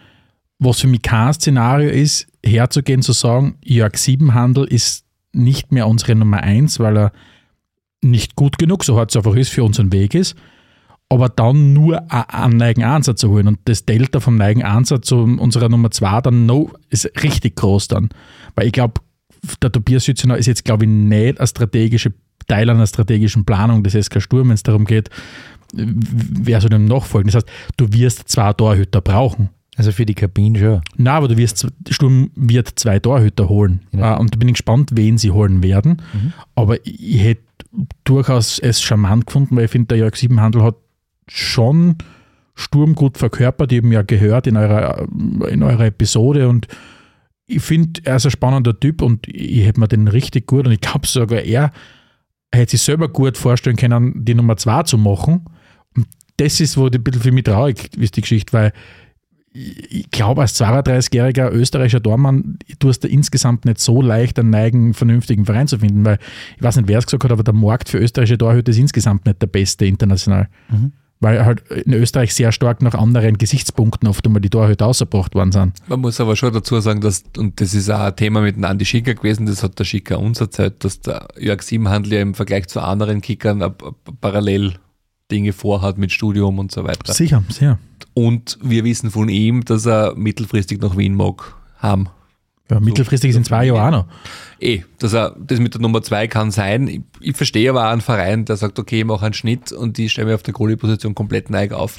was für mich kein Szenario ist, herzugehen zu sagen, Jörg Siebenhandel ist nicht mehr unsere Nummer eins, weil er nicht gut genug, so hart es einfach ist, für unseren Weg ist, aber dann nur einen neigen Ansatz zu holen und das Delta vom neigen Ansatz zu unserer Nummer zwei dann no, ist richtig groß dann. Weil ich glaube, der Tobias Schützener ist jetzt, glaube ich, nicht ein strategischer Teil einer strategischen Planung des SK Sturm, wenn es darum geht, wer soll dem nachfolgen. Das heißt, du wirst zwei Torhüter brauchen. Also für die Kabine schon. Na, aber du wirst, Sturm wird zwei Torhüter holen. Ja. Äh, Und da bin ich gespannt, wen sie holen werden. Aber ich, hätte durchaus es charmant gefunden, weil ich finde, der Jörg Siebenhandel hat schon Sturm gut verkörpert. Ich habe ihn ja gehört in eurer, in eurer Episode und ich finde, er ist ein spannender Typ und ich hätte mir den richtig gut und ich glaube sogar er hätte sich selber gut vorstellen können, die Nummer zwei zu machen. Und das ist, wo die ein bisschen für mich traurig ist, die Geschichte, weil ich glaube, als 32-jähriger österreichischer Tormann tust du insgesamt nicht so leicht einen neigen, vernünftigen Verein zu finden, weil ich weiß nicht, wer es gesagt hat, aber der Markt für österreichische Torhüter ist insgesamt nicht der beste international. Weil halt in Österreich sehr stark nach anderen Gesichtspunkten oft einmal die Torhüter ausgebracht worden sind. Man muss aber schon dazu sagen, dass, und das ist auch ein Thema mit dem Andi Schicker gewesen, das hat der Schicker uns erzählt, dass der Jörg Siebenhandel ja im Vergleich zu anderen Kickern parallel Dinge vorhat mit Studium und so weiter. Sicher, sehr. Und wir wissen von ihm, dass er mittelfristig nach Wien mag haben. Ja, mittelfristig sind zwei Jahre auch noch. Eh, dass er das mit der Nummer zwei kann sein. Ich, ich verstehe aber auch einen Verein, der sagt, okay, ich mache einen Schnitt und ich stelle mich auf der Goalie-Position komplett neig auf.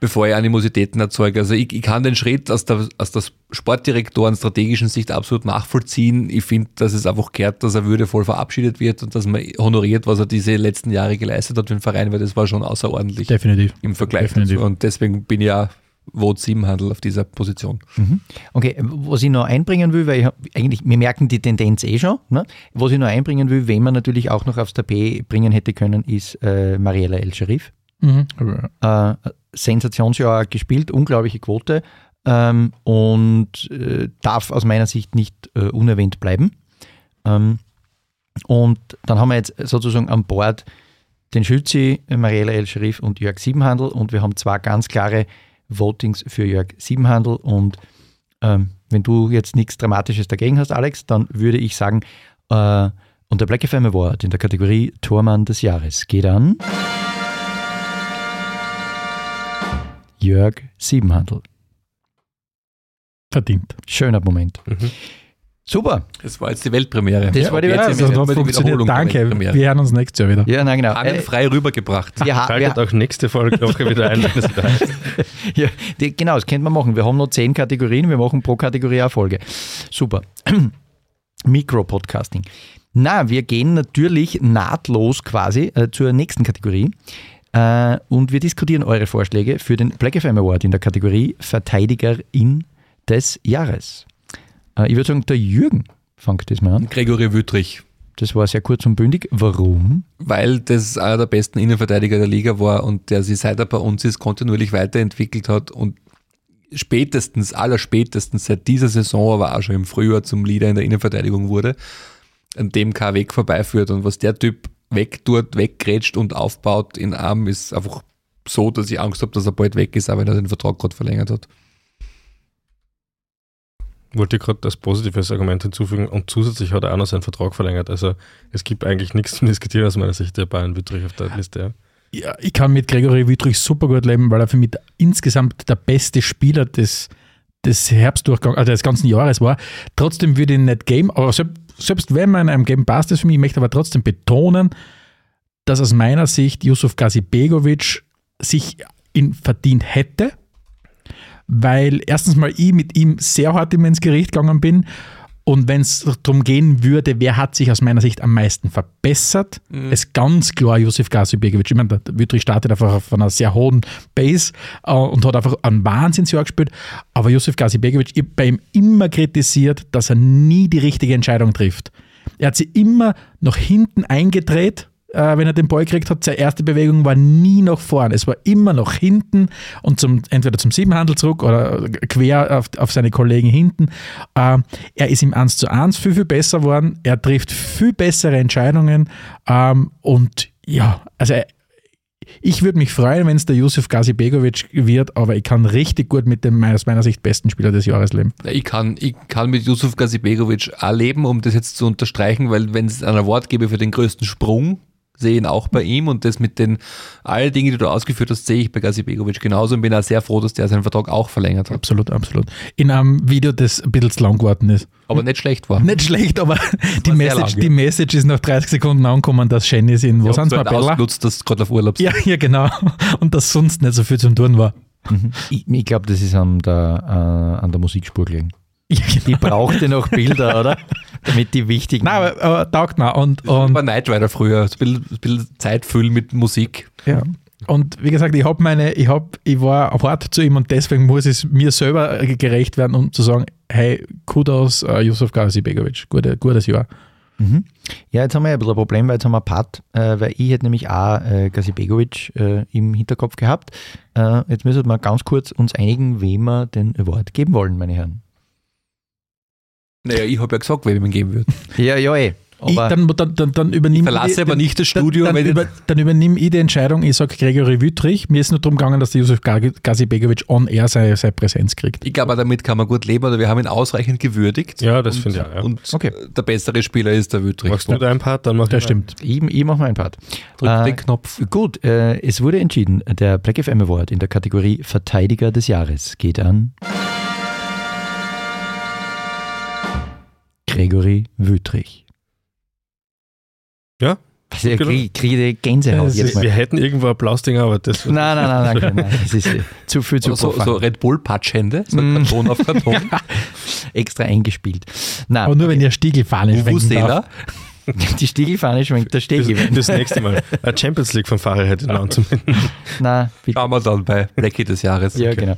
bevor ich Animositäten erzeuge. Also ich, ich kann den Schritt aus der, aus der Sportdirektoren strategischen Sicht absolut nachvollziehen. Ich finde, dass es einfach gehört, dass er würdevoll verabschiedet wird und dass man honoriert, was er diese letzten Jahre geleistet hat für den Verein, weil das war schon außerordentlich Definitiv. im Vergleich Definitiv. dazu. Und deswegen bin ich ja Vote 7 Handel auf dieser Position. Okay, was ich noch einbringen will, weil ich eigentlich, wir merken die Tendenz eh schon, ne? was ich noch einbringen will, wen man natürlich auch noch aufs Tapet bringen hätte können, ist äh, Mariella El Sharif. Mhm. Äh, Sensationsjahr gespielt, unglaubliche Quote ähm, und äh, darf aus meiner Sicht nicht äh, unerwähnt bleiben. Ähm, und dann haben wir jetzt sozusagen an Bord den Schützi, Mariella El Sharif und Jörg Siebenhandel und wir haben zwei ganz klare Votings für Jörg Siebenhandel und ähm, wenn du jetzt nichts Dramatisches dagegen hast, Alex, dann würde ich sagen, äh, und der Black FM Award in der Kategorie Tormann des Jahres geht an Jörg Siebenhandel. Verdient. Schöner Moment. Mhm. Super. Das war jetzt die Weltpremiere. Das war die Weltpremiere. die funktioniert. Wiederholung der Danke. Weltpremiere. Wir hören uns nächstes Jahr wieder. Ja, nein, genau. Äh, frei rübergebracht. wir, ha- wir, Schaltet auch nächste Folge Woche wieder ein, heißt. [LAUGHS] Ja, die, genau, das könnte man machen. Wir haben noch zehn Kategorien, wir machen pro Kategorie eine Folge. Super. [CLEARS THROAT] Mikro-Podcasting. Na, wir gehen natürlich nahtlos quasi äh, zur nächsten Kategorie. Äh, und wir diskutieren eure Vorschläge für den Black FM Award in der Kategorie Verteidigerin des Jahres. Äh, ich würde sagen, der Jürgen fängt das mal an. Gregory Wüttrich. Das war sehr kurz und bündig. Warum? weil das einer der besten Innenverteidiger der Liga war und der sich seit er bei uns ist kontinuierlich weiterentwickelt hat und spätestens, allerspätestens seit dieser Saison, aber auch schon im Frühjahr zum Leader in der Innenverteidigung wurde, an dem kein Weg vorbeiführt und was der Typ wegtut, weggrätscht und aufbaut in Arm ist einfach so, dass ich Angst habe, dass er bald weg ist, auch wenn er den Vertrag gerade verlängert hat. Wollte gerade als positives Argument hinzufügen und zusätzlich hat er auch noch seinen Vertrag verlängert. Also es gibt eigentlich nichts zu diskutieren aus meiner Sicht, der Bayern Wittrich auf der Liste. Ja. Ja, ich kann mit Gregory Wüttrich super gut leben, weil er für mich insgesamt der beste Spieler des, des Herbstdurchgangs, also des ganzen Jahres war. Trotzdem würde ich ihn nicht geben, aber selbst, selbst wenn man in einem Game passt es für mich, ich möchte aber trotzdem betonen, dass aus meiner Sicht Yusuf Gazibegovic sich ihn verdient hätte, weil erstens mal ich mit ihm sehr hart ihm ins Gericht gegangen bin und wenn es darum gehen würde, wer hat sich aus meiner Sicht am meisten verbessert, ist ganz klar Josef Gazibegovic. Ich meine, der Wüttrich startet einfach auf einer sehr hohen Base äh, und hat einfach einen Wahnsinnsjahr gespielt, aber Josef Gazibegovic, ich habe bei ihm immer kritisiert, dass er nie die richtige Entscheidung trifft. Er hat sie immer nach hinten eingedreht, äh, wenn er den Ball gekriegt hat. Seine erste Bewegung war nie nach vorn. Es war immer nach hinten und zum, entweder zum Siebenhandel zurück oder quer auf, auf seine Kollegen hinten. Äh, er ist im 1 zu 1 viel, viel besser geworden. Er trifft viel bessere Entscheidungen. Ähm, und ja, also er, ich würde mich freuen, wenn es der Yusuf Gazibegovic wird, aber ich kann richtig gut mit dem aus meiner Sicht besten Spieler des Jahres leben. Ich kann, ich kann mit Yusuf Gazibegovic auch leben, um das jetzt zu unterstreichen, weil wenn es einen Award gäbe für den größten Sprung, sehe ich ihn auch bei ihm und das mit den all Dingen, die du ausgeführt hast, sehe ich bei Gazibegovic genauso und bin auch sehr froh, dass der seinen Vertrag auch verlängert hat. Absolut, absolut. In einem Video, das ein bisschen zu lang geworden ist. Aber nicht schlecht war. Nicht schlecht, aber [LAUGHS] die Message, lang, die. Message ist nach 30 Sekunden angekommen, dass Shani sind. Wo Ja, sind sie, Marbella? ausgenutzt, dass gerade auf Urlaub Ja, ja, genau. Und dass sonst nicht so viel zum Tun war. Ich, ich glaube, das ist an der, äh, an der Musikspur gelegen. Ja, Die genau. brauchte noch Bilder, oder? Damit die wichtigen. Nein, aber, aber taugt mir. Und, Das war und, Night Rider früher, ein bisschen, ein bisschen Zeit füllen mit Musik. ja. und wie gesagt, ich habe meine, ich hab, ich war hart zu ihm und deswegen muss es mir selber gerecht werden, um zu sagen, hey, Kudos, uh, Yusuf Gazibegovic, Gute, gutes Jahr. Mhm. Ja, jetzt haben wir ein bisschen ein Problem, weil jetzt haben wir Pat, äh, weil ich hätte nämlich auch äh, Gazibegovic äh, im Hinterkopf gehabt. Äh, jetzt müssen wir ganz kurz uns einigen, wem wir den Award geben wollen, meine Herren. Naja, ich habe ja gesagt, wer ihm geben würde. Ja, ja, eh. Ich, dann, dann, dann, dann übernehme Verlasse ich, aber nicht das Studio, Dann, ich- über, dann übernehme ich die Entscheidung, ich sage Gregory Wüttrich. Mir ist nur darum gegangen, dass der Yusuf Gazibegovic on air seine, seine Präsenz kriegt. Ich glaube, damit kann man gut leben oder wir haben ihn ausreichend gewürdigt. Ja, das Und- finde ich auch, ja. Und Okay. der bessere Spieler ist der Wüttrich. Machst du deinen Part, dann mach Das ich stimmt. ich, ich mache meinen Part. Drück Äh, den Knopf. Gut, äh, es wurde entschieden, der Black FM Award in der Kategorie Verteidiger des Jahres geht an Gregory Wüttrich. Ja? Also, ich kriege krieg Gänsehaut Das jetzt mal. Wir hätten irgendwo Applausding, aber das Nein, nein, nein, danke. Nein, das ist zu viel zu so, so Red Bull Patschhände, so Mm. Karton auf Karton. [LAUGHS] extra eingespielt. Nein, Aber nur wenn ihr Stiegelfahne schwenken darf. [LAUGHS] Die Stiegelfahne schwenkt der Stegi. das nächste Mal. Eine Champions League vom Fahrer hätte ich noch anzumelden. Nein. Schauen wir dann bei Blackie des Jahres. Ja, genau.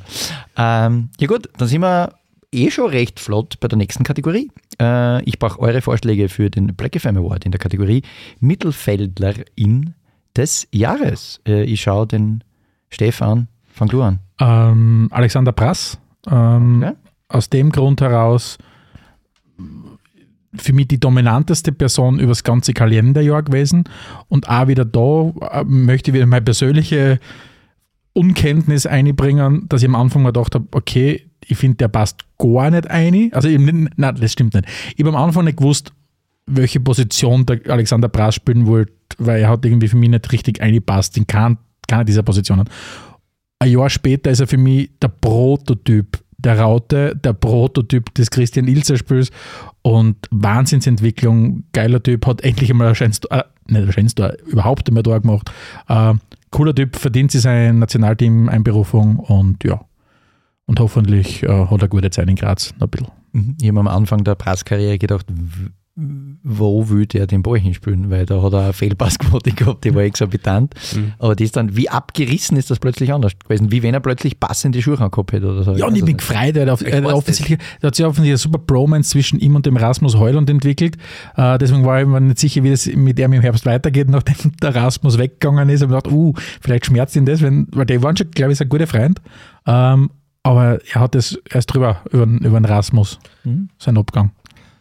Ähm, ja gut, dann sind wir eh schon recht flott bei der nächsten Kategorie. Äh, ich brauche eure Vorschläge für den Black FM Award in der Kategorie Mittelfeldlerin des Jahres. Äh, ich schaue den Stefan, fang du an. Ähm, Alexander Prass. Ähm, Ja. Aus dem Grund heraus für mich die dominanteste Person über das ganze Kalenderjahr gewesen. Und auch wieder da äh, möchte ich wieder meine persönliche Unkenntnis einbringen, dass ich am Anfang mal gedacht habe, okay, ich finde, der passt gar nicht ein. Also, ich, nein, das stimmt nicht. Ich habe am Anfang nicht gewusst, welche Position der Alexander Prass spielen wollte, weil er hat irgendwie für mich nicht richtig eingepasst in keiner dieser Positionen. Ein Jahr später ist er für mich der Prototyp der Raute, der Prototyp des Christian Ilzer Spiels und Wahnsinnsentwicklung, geiler Typ, hat endlich einmal ein schönes, äh, nicht ein schönes Tor, überhaupt einmal da gemacht. Äh, cooler Typ, verdient sich sein Nationalteam Einberufung und ja. Und hoffentlich äh, hat er gute Zeit in Graz, noch ein bisschen. Mhm. Ich habe am Anfang der Prasskarriere gedacht, wo will der den Ball hinspielen? Weil da hat er eine Fehlpassquote [LAUGHS] gehabt, die war exorbitant. Mhm. Aber das dann, wie abgerissen ist das plötzlich anders gewesen? Wie wenn er plötzlich passende Schuhe angehabt hätte oder so. Ja, und ich Also, bin gefreut, er hat, auf, er offensichtlich, da hat sich offensichtlich eine super Bromance zwischen ihm und dem Rasmus Heuland entwickelt. Äh, deswegen war ich mir nicht sicher, wie das mit ihm im Herbst weitergeht, [LAUGHS] nachdem der Rasmus weggegangen ist. Ich habe gedacht, uh, vielleicht schmerzt ihn das, wenn, weil die waren schon, glaube ich, ein guter Freund. Ähm, aber er hat das erst drüber, über, den- über den Rasmus, Mhm. sein Abgang.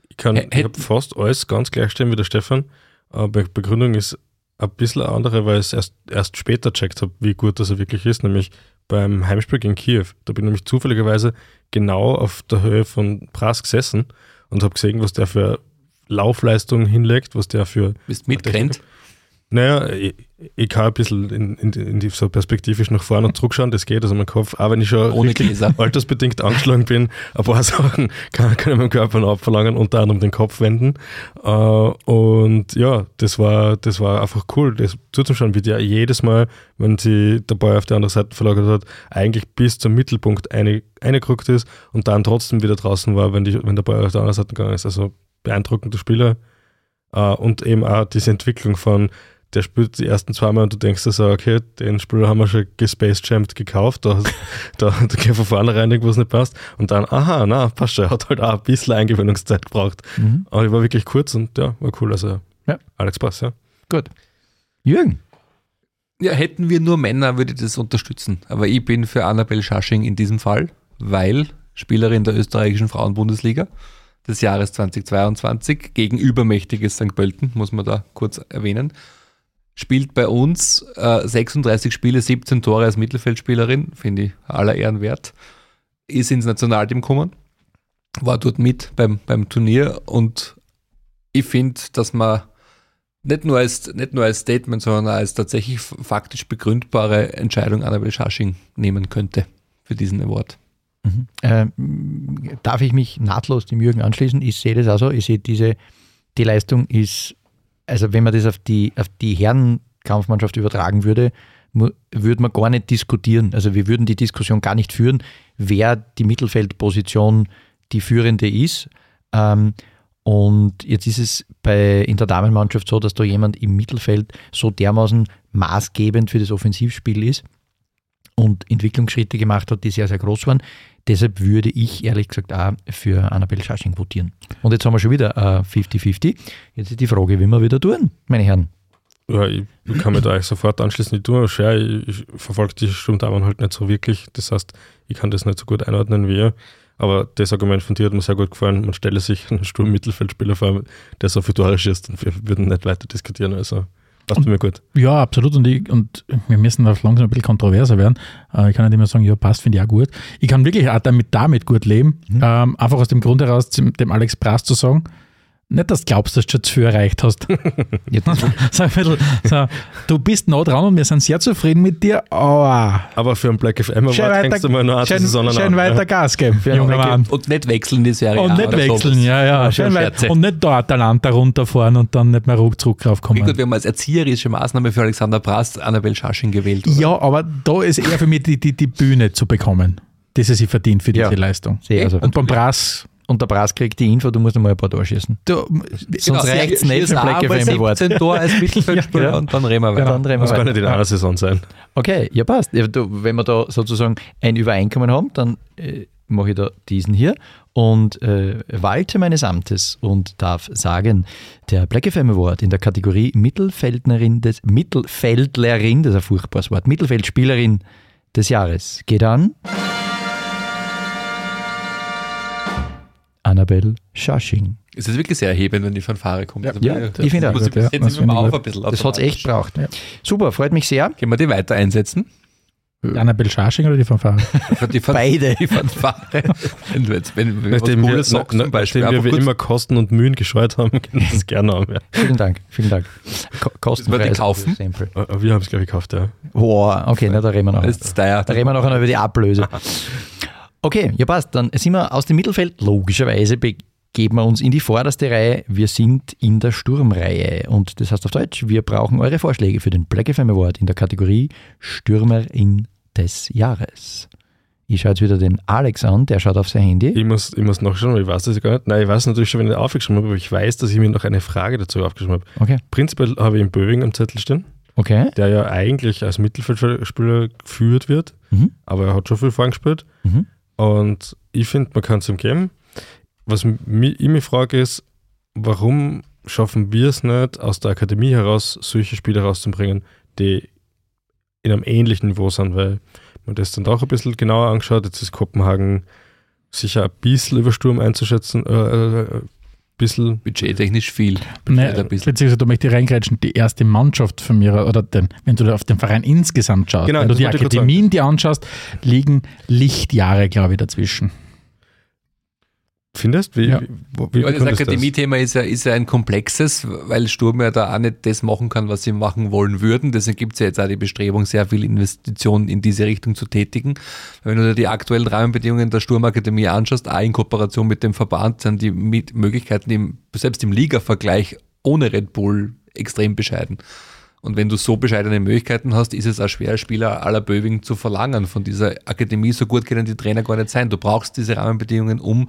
Ich, kann- ich habe fast alles ganz gleich stehen wie der Stefan, aber die Begründung ist ein bisschen eine andere, weil ich es erst, erst später checkt habe, wie gut das er wirklich ist, nämlich beim Heimspiel gegen Kiew. Da bin ich nämlich zufälligerweise genau auf der Höhe von Pras gesessen und habe gesehen, was der für Laufleistung hinlegt, was der für Bist mitgerannt. Naja, ich, kann ein bisschen in, in, in die, so perspektivisch nach vorne und zurückschauen, das geht. Also mein Kopf, auch wenn ich schon Ohne altersbedingt angeschlagen bin, ein paar [LAUGHS] Sachen kann, kann ich meinem Körper noch abverlangen, unter anderem den Kopf wenden. Äh, und ja, das war, das war einfach cool, das zuzuschauen, wie der jedes Mal, wenn sie der Ball auf die andere Seite verlagert hat, eigentlich bis zum Mittelpunkt eine, eingerückt ist und dann trotzdem wieder draußen war, wenn, die, wenn der Ball auf der anderen Seite gegangen ist. Also beeindruckender Spieler. Äh, und eben auch diese Entwicklung von, der spielt die ersten zwei Mal und du denkst dir so, okay, den Spieler haben wir schon gespacejammed gekauft, da, [LAUGHS] da, da geht von vornherein irgendwas nicht passt. Und dann, aha, na, passt schon, er hat halt auch ein bisschen Eingewöhnungszeit gebraucht. Mhm. Aber ich war wirklich kurz und ja, war cool. Also, Ja. Alex Pass, ja. Gut. Jürgen. Ja, hätten wir nur Männer, würde ich das unterstützen. Aber ich bin für Annabel Schasching in diesem Fall, weil Spielerin der österreichischen Frauenbundesliga des Jahres 2022 gegen übermächtiges St. Pölten, muss man da kurz erwähnen, spielt bei uns äh, 36 Spiele, 17 Tore als Mittelfeldspielerin, finde ich aller Ehren wert, ist ins Nationalteam gekommen, war dort mit beim, beim Turnier und ich finde, dass man nicht nur, als, nicht nur als Statement, sondern als tatsächlich faktisch begründbare Entscheidung Annabel Schasching nehmen könnte für diesen Award. Mhm. Ähm, darf ich mich nahtlos dem Jürgen anschließen? Ich sehe das auch so. Ich sehe diese, die Leistung ist, also wenn man das auf die, auf die Herrenkampfmannschaft übertragen würde, würde man gar nicht diskutieren. Also wir würden die Diskussion gar nicht führen, wer die Mittelfeldposition die führende ist. Ähm, und jetzt ist es bei, in der Damenmannschaft so, dass da jemand im Mittelfeld so dermaßen maßgebend für das Offensivspiel ist und Entwicklungsschritte gemacht hat, die sehr, sehr groß waren. Deshalb würde ich ehrlich gesagt auch für Annabelle Schasching votieren. Und jetzt haben wir schon wieder äh, 50-50. Jetzt ist die Frage, wie wir wieder tun, meine Herren. Ja, ich, kann mich da eigentlich sofort anschließen. Ich tue mir ich verfolge die Sturmdamen halt nicht so wirklich. Das heißt, ich kann das nicht so gut einordnen wie ihr. Aber das Argument von dir hat mir sehr gut gefallen. Man stelle sich einen Sturm-Mittelfeldspieler vor, der so viel Tore schießt und wir würden nicht weiter diskutieren. Also passt mir gut. Ja, absolut. Und, ich, und wir müssen da langsam ein bisschen kontroverser werden. Äh, ich kann nicht immer sagen, ja, passt, finde ich auch gut. Ich kann wirklich auch damit, damit gut leben. Ähm, einfach aus dem Grund heraus, dem Alex Brass zu sagen, Nicht, dass du glaubst, dass du schon zu viel erreicht hast. [LAUGHS] So [LAUGHS] ein bisschen, so, du bist nah dran und wir sind sehr zufrieden mit dir, aber Aber für einen Black FM Award hängst weiter, du mal nur eine schön, Saison schön an. weiter Gas geben, einen junger Mann. Und nicht wechseln die Serie. Und nicht wechseln, sowas. ja, ja. Schön weit, und nicht da Atalanta runterfahren und dann nicht mehr ruck zurück Wie draufkommen. gut, wir haben als erzieherische Maßnahme für Alexander Brass Annabel Schasching gewählt. Oder? Ja, aber da ist eher für mich die, die, die Bühne zu bekommen, die sie sich verdient für diese Ja. Leistung. Sehr, also, Und beim Brass, und der Brass kriegt die Info, du musst einmal ein paar Tore schießen. du, Sonst reicht's nicht für Schieß Black auch mal FM Award. 17 Tor als [LAUGHS] Mittelfeldspieler Ja, genau. und dann reden wir weiter. Dann drehen wir Muss gar weiter. nicht in einer Saison sein. Okay, ja passt. Ja, du, wenn wir da sozusagen ein Übereinkommen haben, dann äh, mache ich da diesen hier und äh, walte meines Amtes und darf sagen, der Black FM Award in der Kategorie Mittelfeldnerin des Mittelfeldlerin, das ist ein furchtbares Wort, Mittelfeldspielerin des Jahres geht an Annabelle Schasching. Es ist wirklich sehr erhebend, wenn die Fanfare kommt. Also Ja, wir- ich finde auch. Ja, jetzt auf ein bisschen. Das hat es echt braucht. Super, freut mich sehr. Können wir die weiter einsetzen? Annabel Schasching oder die Fanfare? Für die Fan Beide. Die Fanfare. wenn du jetzt, wenn, wenn Nachdem wir, sagst, na, zum Beispiel, nachdem wir immer Kosten und Mühen gescheut haben, [LAUGHS] können wir das gerne haben. Ja. Vielen Dank, vielen Dank. Ko kostenfrei. die kaufen? Sample. Äh, Wir haben es, glaube ich, gekauft, ja. Boah, okay, na, da reden wir noch. Da reden wir noch über die Ablöse. [LAUGHS] Okay, ja passt. Dann sind wir aus dem Mittelfeld. Logischerweise begeben wir uns in die vorderste Reihe. Wir sind in der Sturmreihe. Und das heißt auf Deutsch, wir brauchen eure Vorschläge für den Black FM Award in der Kategorie Stürmerin des Jahres. Ich schaue jetzt wieder den Alex an, der schaut auf sein Handy. Ich muss, ich muss nachschauen, weil ich weiß das gar nicht. Nein, ich weiß natürlich schon, wenn ich aufgeschrieben habe, aber ich weiß, dass ich mir noch eine Frage dazu aufgeschrieben habe. Okay, Prinzipiell habe ich in Böwing am Zettel stehen, okay. der ja eigentlich als Mittelfeldspieler geführt wird, Mhm. aber er hat schon viel vorgespielt. Mhm. Und ich finde, man kann es ihm geben. Was ich mich frage ist, warum schaffen wir es nicht, aus der Akademie heraus solche Spieler rauszubringen, die in einem ähnlichen Niveau sind, weil man das dann doch ein bisschen genauer angeschaut, jetzt ist Kopenhagen sicher ein bisschen über Sturm einzuschätzen, äh, äh, ein bisschen, budgettechnisch viel. Nee, ein bisschen. beziehungsweise da möchte ich reingrätschen, die erste Mannschaft von mir, oder den, wenn du auf den Verein insgesamt schaust, Genau, wenn du die Akademien dir anschaust, liegen Lichtjahre, glaube ich, dazwischen. Findest wie, Ja. wie, wie Ja, das Akademie-Thema ist ja, ist ja ein komplexes, weil Sturm ja da auch nicht das machen kann, was sie machen wollen würden. Deswegen gibt es ja jetzt auch die Bestrebung, sehr viel Investitionen in diese Richtung zu tätigen. Wenn du dir die aktuellen Rahmenbedingungen der Sturmakademie anschaust, auch in Kooperation mit dem Verband, sind die Möglichkeiten im, selbst im Liga-Vergleich ohne Red Bull extrem bescheiden. Und wenn du so bescheidene Möglichkeiten hast, ist es auch schwer, Spieler aller Böwing zu verlangen. Von dieser Akademie so gut können die Trainer gar nicht sein. Du brauchst diese Rahmenbedingungen, um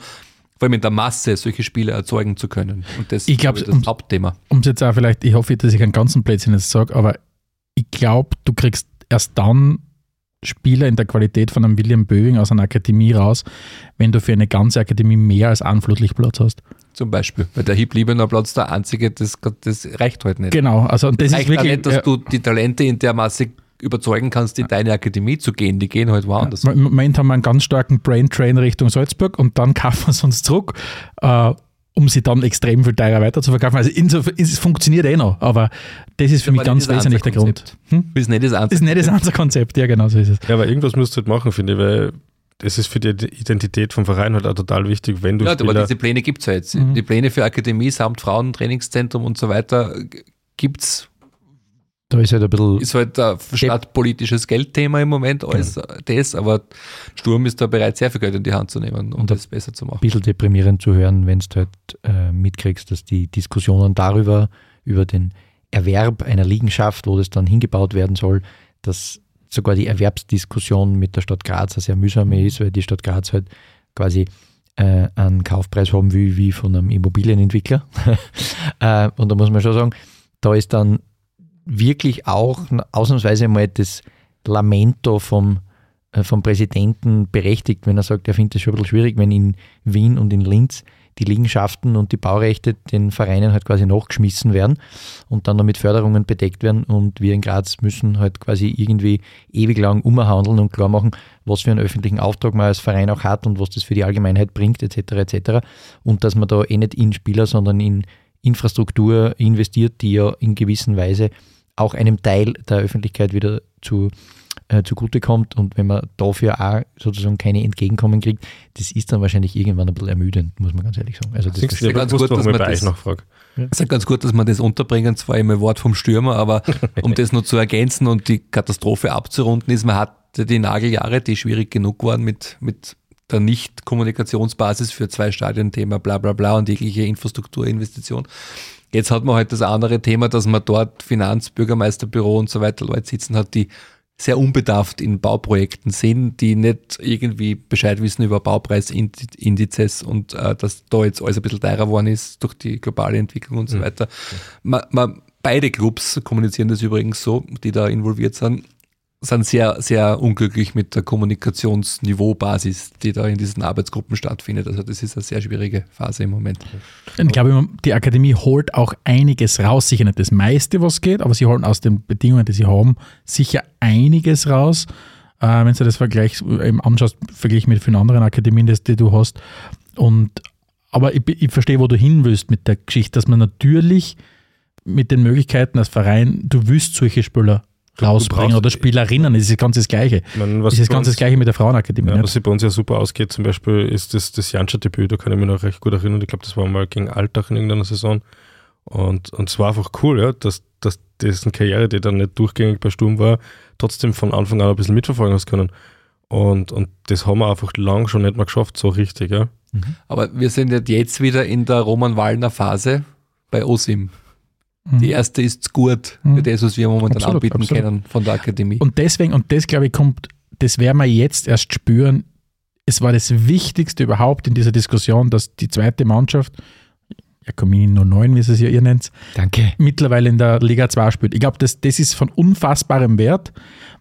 vor allem in der Masse solche Spiele erzeugen zu können. Und das Ich glaub, ist das um- Hauptthema. Um es jetzt auch vielleicht, ich hoffe, dass ich einen ganzen Blödsinn jetzt sage, aber ich glaube, du kriegst erst dann Spieler in der Qualität von einem William Böwing aus einer Akademie raus, wenn du für eine ganze Akademie mehr als einen Flutlichtplatz hast. Zum Beispiel. Weil der Hip Liebener Platz der einzige, das, das reicht halt nicht. Genau, also und das reicht ist wirklich. nicht, dass ja, du die Talente in der Masse überzeugen kannst, in deine Akademie zu gehen. Die gehen halt woanders. Im Moment haben wir einen ganz starken Brain Train Richtung Salzburg und dann [LAUGHS] kaufen wir es uns zurück, äh, um sie dann extrem viel teurer weiter zu verkaufen. Also insofern, es funktioniert eh noch, aber das ist für mich Aber ganz das wesentlich der Grund. Hm? Das ist nicht das Das ist einzige. nicht das einzige Konzept, ja genau so ist es. Ja, aber irgendwas musst du halt machen, finde ich, weil es ist für die Identität vom Verein halt auch total wichtig, wenn du Ja, aber Spieler, diese Pläne gibt es ja jetzt. Mhm. Die Pläne für Akademie samt Frauen, Trainingszentrum und so weiter gibt es. Da ist halt ein bisschen Ist halt ein stadtpolitisches Geldthema im Moment, alles das, aber Sturm ist da bereit, sehr viel Geld in die Hand zu nehmen, um Und das besser zu machen. bisschen deprimierend zu hören, wenn du halt äh, mitkriegst, dass die Diskussionen darüber, über den Erwerb einer Liegenschaft, wo das dann hingebaut werden soll, dass sogar die Erwerbsdiskussion mit der Stadt Graz eine sehr mühsame ist, weil die Stadt Graz halt quasi äh, einen Kaufpreis haben will wie von einem Immobilienentwickler. [LAUGHS] äh, und da muss man schon sagen, da ist dann wirklich auch ausnahmsweise mal das Lamento vom, äh, vom Präsidenten berechtigt, wenn er sagt, er findet es schon ein bisschen schwierig, wenn in Wien und in Linz die Liegenschaften und die Baurechte den Vereinen halt quasi nachgeschmissen werden und dann noch mit Förderungen bedeckt werden und wir in Graz müssen halt quasi irgendwie ewig lang umhandeln und klar machen, was für einen öffentlichen Auftrag man als Verein auch hat und was das für die Allgemeinheit bringt etc. etc. Und dass man da eh nicht in Spieler, sondern in Infrastruktur investiert, die ja in gewisser Weise auch einem Teil der Öffentlichkeit wieder zu äh, zugutekommt und wenn man dafür auch sozusagen keine Entgegenkommen kriegt, das ist dann wahrscheinlich irgendwann ein bisschen ermüdend, muss man ganz ehrlich sagen. Also das Siehst ist ich ganz gut, gut, dass man das-. Es ist ja ganz gut, dass man das unterbringen, zwar immer Wort vom Stürmer, aber [LAUGHS] um das noch zu ergänzen und die Katastrophe abzurunden, ist, man hatte die Nageljahre, die schwierig genug waren mit, mit der Nicht-Kommunikationsbasis für zwei Stadien-Thema, bla bla bla und jegliche Infrastrukturinvestition. Jetzt hat man halt das andere Thema, dass man dort Finanz-, Bürgermeisterbüro und so weiter Leute sitzen hat, die sehr unbedarft in Bauprojekten sind, die nicht irgendwie Bescheid wissen über Baupreisindizes und äh, dass da jetzt alles ein bisschen teurer geworden ist durch die globale Entwicklung und so weiter. Man, man, beide Clubs kommunizieren das übrigens so, die da involviert sind, sind sehr, sehr unglücklich mit der Kommunikationsniveaubasis, die da in diesen Arbeitsgruppen stattfindet. Also das ist eine sehr schwierige Phase im Moment. Ich glaube, die Akademie holt auch einiges raus. Sicher nicht das meiste, was geht, aber sie holen aus den Bedingungen, die sie haben, sicher einiges raus. Äh, wenn du das Vergleich eben anschaust, verglichen mit vielen anderen Akademien, die du hast. Und, aber ich, ich verstehe, wo du hin willst mit der Geschichte, dass man natürlich mit den Möglichkeiten als Verein, du willst solche Spieler rausbringen oder Spielerinnen, das ist ganz das Gleiche. Ich meine, Das was ist ganz das Gleiche mit der Frauenakademie. Ja, was sich bei uns ja super ausgeht, zum Beispiel ist das, das Janscher-Debüt, da kann ich mich noch recht gut erinnern. Ich glaube, das war mal gegen Altach in irgendeiner Saison. Und, und es war einfach cool, ja, dass, dass dessen Karriere, die dann nicht durchgängig bei Sturm war, trotzdem von Anfang an ein bisschen mitverfolgen hast können. Und, und das haben wir einfach lang schon nicht mehr geschafft, so richtig, ja. Aber wir sind jetzt- jetzt wieder in der Roman-Wallner-Phase bei OSIM. Die erste ist gut für Mhm. das, was wir momentan Absolut, anbieten absolut. können von der Akademie. Und deswegen, und das glaube ich, kommt, das werden wir jetzt erst spüren. Es war das Wichtigste überhaupt in dieser Diskussion, dass die zweite Mannschaft, ja, Comini 09, wie sie es ja ihr nennt, Danke. mittlerweile in der Liga 2 spielt. Ich glaube, das, das ist von unfassbarem Wert,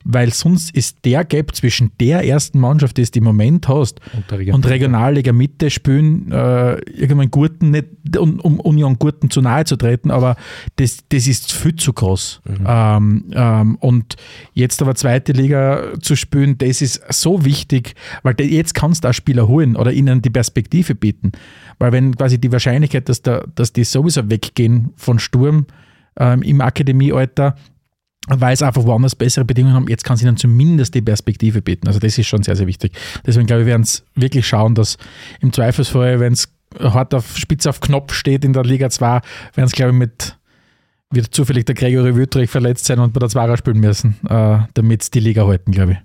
weil sonst ist der Gap zwischen der ersten Mannschaft, die du im Moment hast, Und, und Regionalliga Mitte spielen, äh, irgendwann Gurten, nicht, um, um Union Gurten zu nahe zu treten, aber das, das ist viel zu groß. Ähm, ähm, und jetzt aber zweite Liga zu spielen, das ist so wichtig, weil jetzt kannst du auch Spieler holen oder ihnen die Perspektive bieten. Weil wenn quasi die Wahrscheinlichkeit, dass, da, dass die sowieso weggehen von Sturm ähm, im Akademiealter, weil es einfach woanders bessere Bedingungen haben. Jetzt kann sie ihnen zumindest die Perspektive bieten. Also das ist schon sehr, sehr wichtig. Deswegen glaube ich, werden es wirklich schauen, dass im Zweifelsfall, wenn es hart auf Spitz auf Knopf steht in der Liga 2, werden es, glaube ich, mit wird zufällig der Gregory Wüttrich verletzt sein und bei der Zwarer spielen müssen, äh, damit die Liga halten, glaube ich.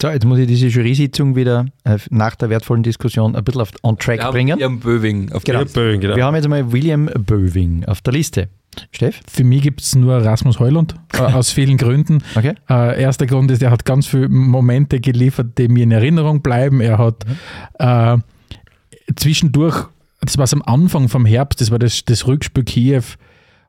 So, jetzt muss ich diese Jury-Sitzung wieder äh, nach der wertvollen Diskussion ein bisschen auf on track Wir haben bringen. Ihren Böving auf Genau. Ja, Böing, genau. Wir haben jetzt einmal William Böving auf der Liste. Steff? Für mich gibt es nur Rasmus Heulund, äh, [LAUGHS] aus vielen Gründen. Okay. Äh, erster Grund ist, er hat ganz viele Momente geliefert, die mir in Erinnerung bleiben. Er hat äh, zwischendurch, das war es am Anfang vom Herbst, das war das, das Rückspiel Kiew,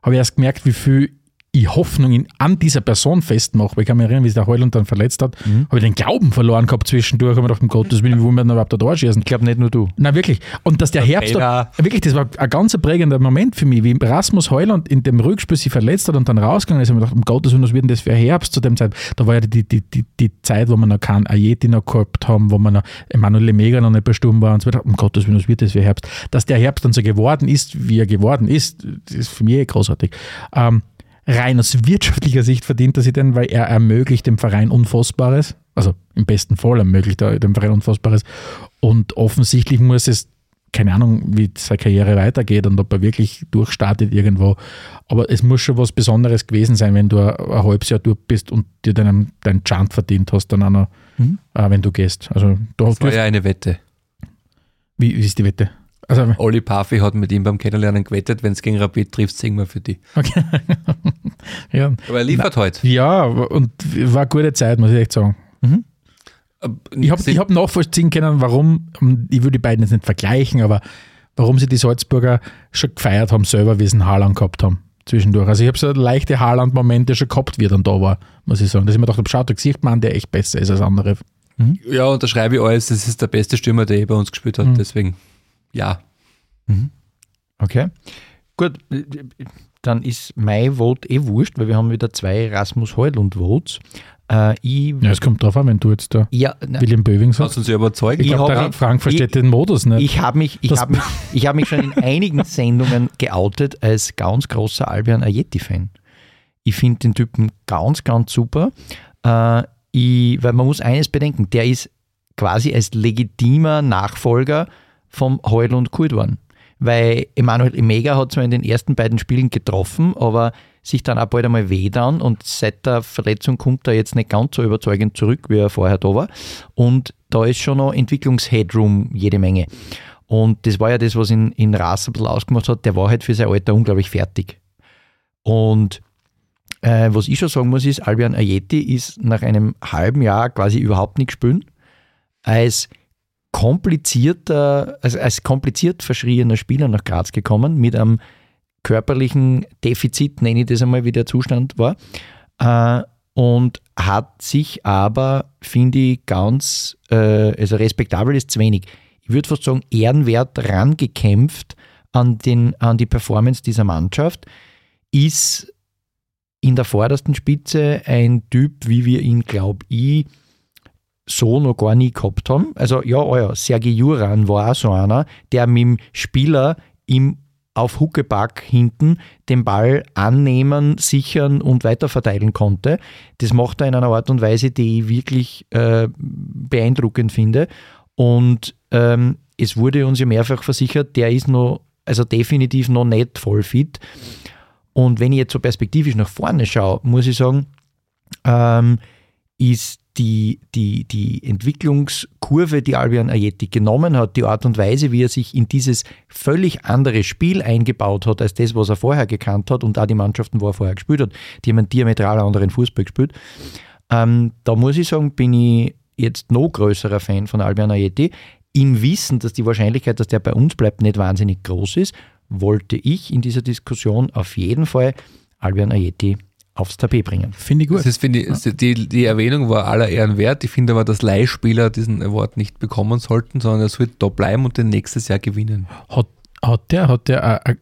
habe ich erst gemerkt, wie viel ich Hoffnung in, an dieser Person festmache. Weil ich kann mich erinnern, wie sich der Heulund dann verletzt hat, habe ich den Glauben verloren gehabt zwischendurch. habe mir gedacht, um Gottes Willen, wie wollen wir denn überhaupt da durchschießen? Ich glaube nicht nur du. Na wirklich. Und dass der Herbst, Fehler. da, wirklich, das war ein ganz prägender Moment für mich, wie Rasmus Heuland in dem Rückspiel sich verletzt hat und dann rausgegangen ist. Ich habe mir gedacht, um Gottes Willen, was wird denn das für ein Herbst zu dem Zeit? Da war ja die, die, die, die Zeit, wo wir noch keinen Ayeti noch gehabt haben, wo man noch Emanuel Lemega noch nicht bestimmt war und so weiter. Um Gottes Willen, was wird das für ein Herbst? Dass der Herbst dann so geworden ist, wie er geworden ist, das ist für mich eh großartig. Ähm, rein aus wirtschaftlicher Sicht verdient er sich denn, weil er ermöglicht dem Verein Unfassbares, also im besten Fall ermöglicht er dem Verein Unfassbares und offensichtlich muss es, keine Ahnung, wie seine Karriere weitergeht und ob er wirklich durchstartet irgendwo, aber es muss schon was Besonderes gewesen sein, wenn du ein, halbes Jahr durch bist und dir deinen, deinen Chant verdient hast, dann auch noch, äh, wenn du gehst. Also da Das war ja eine Wette. wie, wie ist die Wette? Also, [LAUGHS] Olli Parfi hat mit ihm beim Kennenlernen gewettet, wenn es gegen Rapid trifft, singen wir für die. okay. [LAUGHS] ja. Aber er liefert heute. ja, und war eine gute Zeit, muss ich echt sagen. Ich habe ich hab nachvollziehen können, warum, ich will die beiden jetzt nicht vergleichen, aber warum sie die Salzburger schon gefeiert haben, selber, wie sie einen Haaland gehabt haben zwischendurch. Also ich habe so leichte Haaland-Momente schon gehabt, wie er dann da war, muss ich sagen. Dass ich mir gedacht habe, schaut, da sieht man, der echt besser ist als andere. Ja, unterschreibe ich alles. Das ist der beste Stürmer, der je bei uns gespielt hat. Mhm. Deswegen, ja. Okay. Gut, äh, dann ist mein Vote eh wurscht, weil wir haben wieder zwei Rasmus Heulund Votes. Äh, ich, Ja, es kommt drauf an, wenn du jetzt da ja, na, William Böving sagst. Kannst du uns ja überzeugen. Ich Ich glaube, der Frank versteht ich- den Modus nicht. ich habe mich, ich hab mich, ich hab mich schon in einigen Sendungen geoutet als ganz großer Albion Ayeti-Fan. Ich finde den Typen ganz, ganz super. Äh, ich, weil man muss eines bedenken, der ist quasi als legitimer Nachfolger vom Heul und Kurt worden. Weil Emanuel Emega hat zwar in den ersten beiden Spielen getroffen, aber sich dann auch bald einmal wehdan und seit der Verletzung kommt er jetzt nicht ganz so überzeugend zurück, wie er vorher da war. Und da ist schon noch Entwicklungsheadroom jede Menge. Und das war ja das, was ihn in Ras ein bisschen ausgemacht hat. Der war halt für sein Alter unglaublich fertig. Und äh, was ich schon sagen muss, ist, Albion Ayeti ist nach einem halben Jahr quasi überhaupt nicht spielen. Als komplizierter, also als kompliziert verschriebener Spieler nach Graz gekommen, mit einem körperlichen Defizit, nenne ich das einmal, wie der Zustand war. Äh, und hat sich aber, finde ich, ganz, äh, also respektabel ist zu wenig, ich würde fast sagen, ehrenwert rangekämpft an, den, an die Performance dieser Mannschaft, ist in der vordersten Spitze ein Typ, wie wir ihn, glaube ich, so noch gar nie gehabt haben. Also ja, ja, Sergei Juran war auch so einer, der mit dem Spieler im auf Huckepack hinten den Ball annehmen, sichern und weiterverteilen konnte. Das macht er in einer Art und Weise, die ich wirklich äh, beeindruckend finde. Und ähm, es wurde uns ja mehrfach versichert, der ist noch, also definitiv noch nicht voll fit. Und wenn ich jetzt so perspektivisch nach vorne schaue, muss ich sagen, ähm, ist die, die, die Entwicklungskurve, die Albion Ayeti genommen hat, die Art und Weise, wie er sich in dieses völlig andere Spiel eingebaut hat, als das, was er vorher gekannt hat und auch die Mannschaften, wo er vorher gespielt hat, die haben einen diametral anderen Fußball gespielt. Ähm, da muss ich sagen, bin ich jetzt noch größerer Fan von Albion Ayeti. Im Wissen, dass die Wahrscheinlichkeit, dass der bei uns bleibt, nicht wahnsinnig groß ist, wollte ich in dieser Diskussion auf jeden Fall Albion Ayeti aufs Tapet bringen. Finde ich gut. Das ist, finde ich, die, die Erwähnung war aller Ehren wert. Ich finde aber, dass Leihspieler diesen Award nicht bekommen sollten, sondern er sollte da bleiben und den nächstes Jahr gewinnen. Hat, hat der, hat der eine,